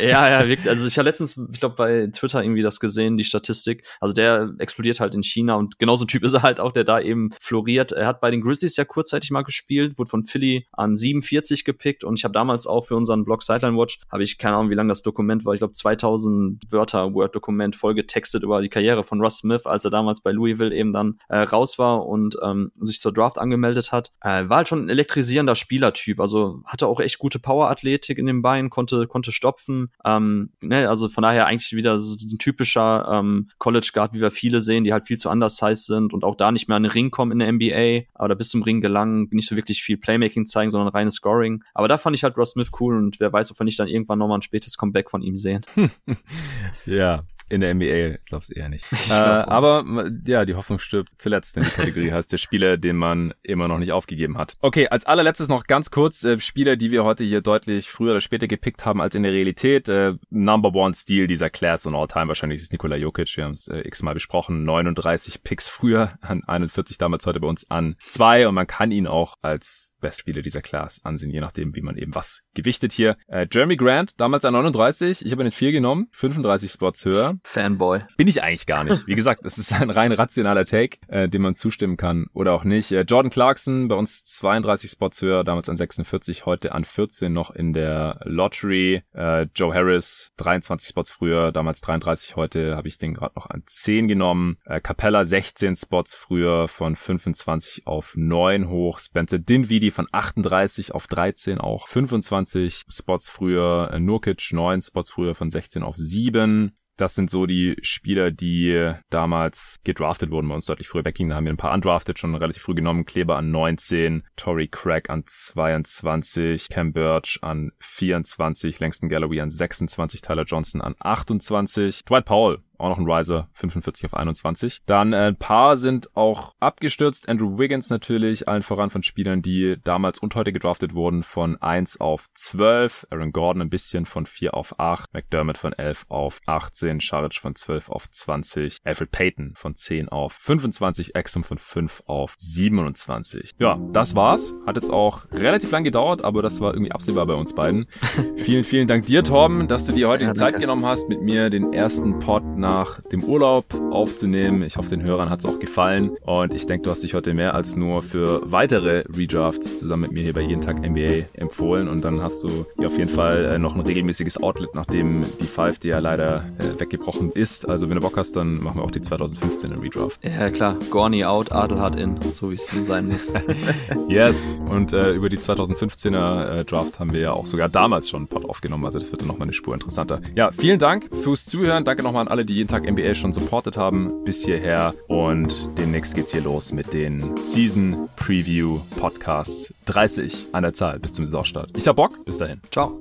Ja, ja, wirklich. Also ich habe letztens, ich glaube, bei Twitter irgendwie das gesehen, die Statistik. Also der explodiert halt in China und genauso ein Typ ist er halt auch, der da eben floriert. Er hat bei den Grizzlies ja kurzzeitig mal gespielt, wurde von Philly an 47 gepickt und ich habe damals auch für unseren Blog Sideline Watch, habe ich keine Ahnung, wie lang das Dokument war, ich glaube 2000 Wörter Word-Dokument voll getextet über die Karriere von Russ Smith, als er damals bei Louisville eben dann äh, raus war und ähm, sich zur Draft angemeldet hat. Äh, war halt schon ein elektrisierender Spielertyp, also hatte auch echt gute Power-Athletik in den Beinen, konnte, konnte stopfen. Ähm, ne, also von daher eigentlich wieder so ein typischer ähm, College Guard, wie wir viele sehen, die halt viel zu undersized sind und auch da nicht mehr an den Ring kommen in der NBA oder bis zum Ring gelangen, nicht so wirklich viel Playmaking zeigen, sondern reines Scoring. Aber da fand ich halt Ross Smith cool und wer weiß, ob wir nicht dann irgendwann nochmal ein spätes Comeback von ihm sehen. ja, in der NBA glaub's eher nicht. äh, aber ja, die Hoffnung stirbt zuletzt, denn die Kategorie heißt der Spieler, den man immer noch nicht aufgegeben hat. Okay, als allerletztes noch ganz kurz äh, Spieler, die wir heute hier deutlich früher oder später gepickt haben als in der Realität. Äh, Number One Stil dieser Class und All-Time wahrscheinlich ist Nikola Jokic. Wir haben es äh, x-mal besprochen. 39 Picks früher, an 41 damals heute bei uns an zwei und man kann ihn auch als Bestspieler dieser Class ansehen, je nachdem, wie man eben was gewichtet hier. Äh, Jeremy Grant, damals an 39, ich habe den 4 genommen, 35 Spots höher. Fanboy. Bin ich eigentlich gar nicht. Wie gesagt, es ist ein rein rationaler Take, äh, dem man zustimmen kann oder auch nicht. Äh, Jordan Clarkson, bei uns 32 Spots höher, damals an 46, heute an 14 noch in der Lottery. Äh, Joe Harris, 23 Spots früher, damals 33, heute habe ich den gerade noch an 10 genommen. Äh, Capella 16 Spots früher von 25 auf 9 hoch. Spencer Dinwiddie von 38 auf 13 auch 25 Spots früher, äh, Nurkic 9 Spots früher von 16 auf 7. Das sind so die Spieler, die damals gedraftet wurden, bei uns deutlich früher weggingen. Da haben wir ein paar undrafted schon relativ früh genommen. Kleber an 19, Tory Craig an 22, Cam Birch an 24, Langston Galloway an 26, Tyler Johnson an 28, Dwight Powell auch noch ein Riser, 45 auf 21. Dann äh, ein paar sind auch abgestürzt. Andrew Wiggins natürlich, allen voran von Spielern, die damals und heute gedraftet wurden, von 1 auf 12. Aaron Gordon ein bisschen von 4 auf 8. McDermott von 11 auf 18. Scharic von 12 auf 20. Alfred Payton von 10 auf 25. Exum von 5 auf 27. Ja, das war's. Hat jetzt auch relativ lang gedauert, aber das war irgendwie absehbar bei uns beiden. vielen, vielen Dank dir, Torben, dass du dir heute ja, die Zeit genommen hast, mit mir den ersten Pod nach dem Urlaub aufzunehmen. Ich hoffe, den Hörern hat es auch gefallen. Und ich denke, du hast dich heute mehr als nur für weitere Redrafts zusammen mit mir hier bei Jeden Tag NBA empfohlen. Und dann hast du hier auf jeden Fall äh, noch ein regelmäßiges Outlet, nachdem die Five, die ja leider äh, weggebrochen ist. Also wenn du Bock hast, dann machen wir auch die 2015er Redraft. Ja klar, Gorny out, Adelhard in, so wie es sein muss. yes, und äh, über die 2015er äh, Draft haben wir ja auch sogar damals schon einen Pod aufgenommen. Also das wird dann nochmal eine Spur interessanter. Ja, vielen Dank fürs Zuhören. Danke nochmal an alle, die die jeden Tag NBA schon supportet haben, bis hierher. Und demnächst geht's hier los mit den Season Preview Podcasts. 30 an der Zahl bis zum Saisonstart. Ich hab Bock. Bis dahin. Ciao.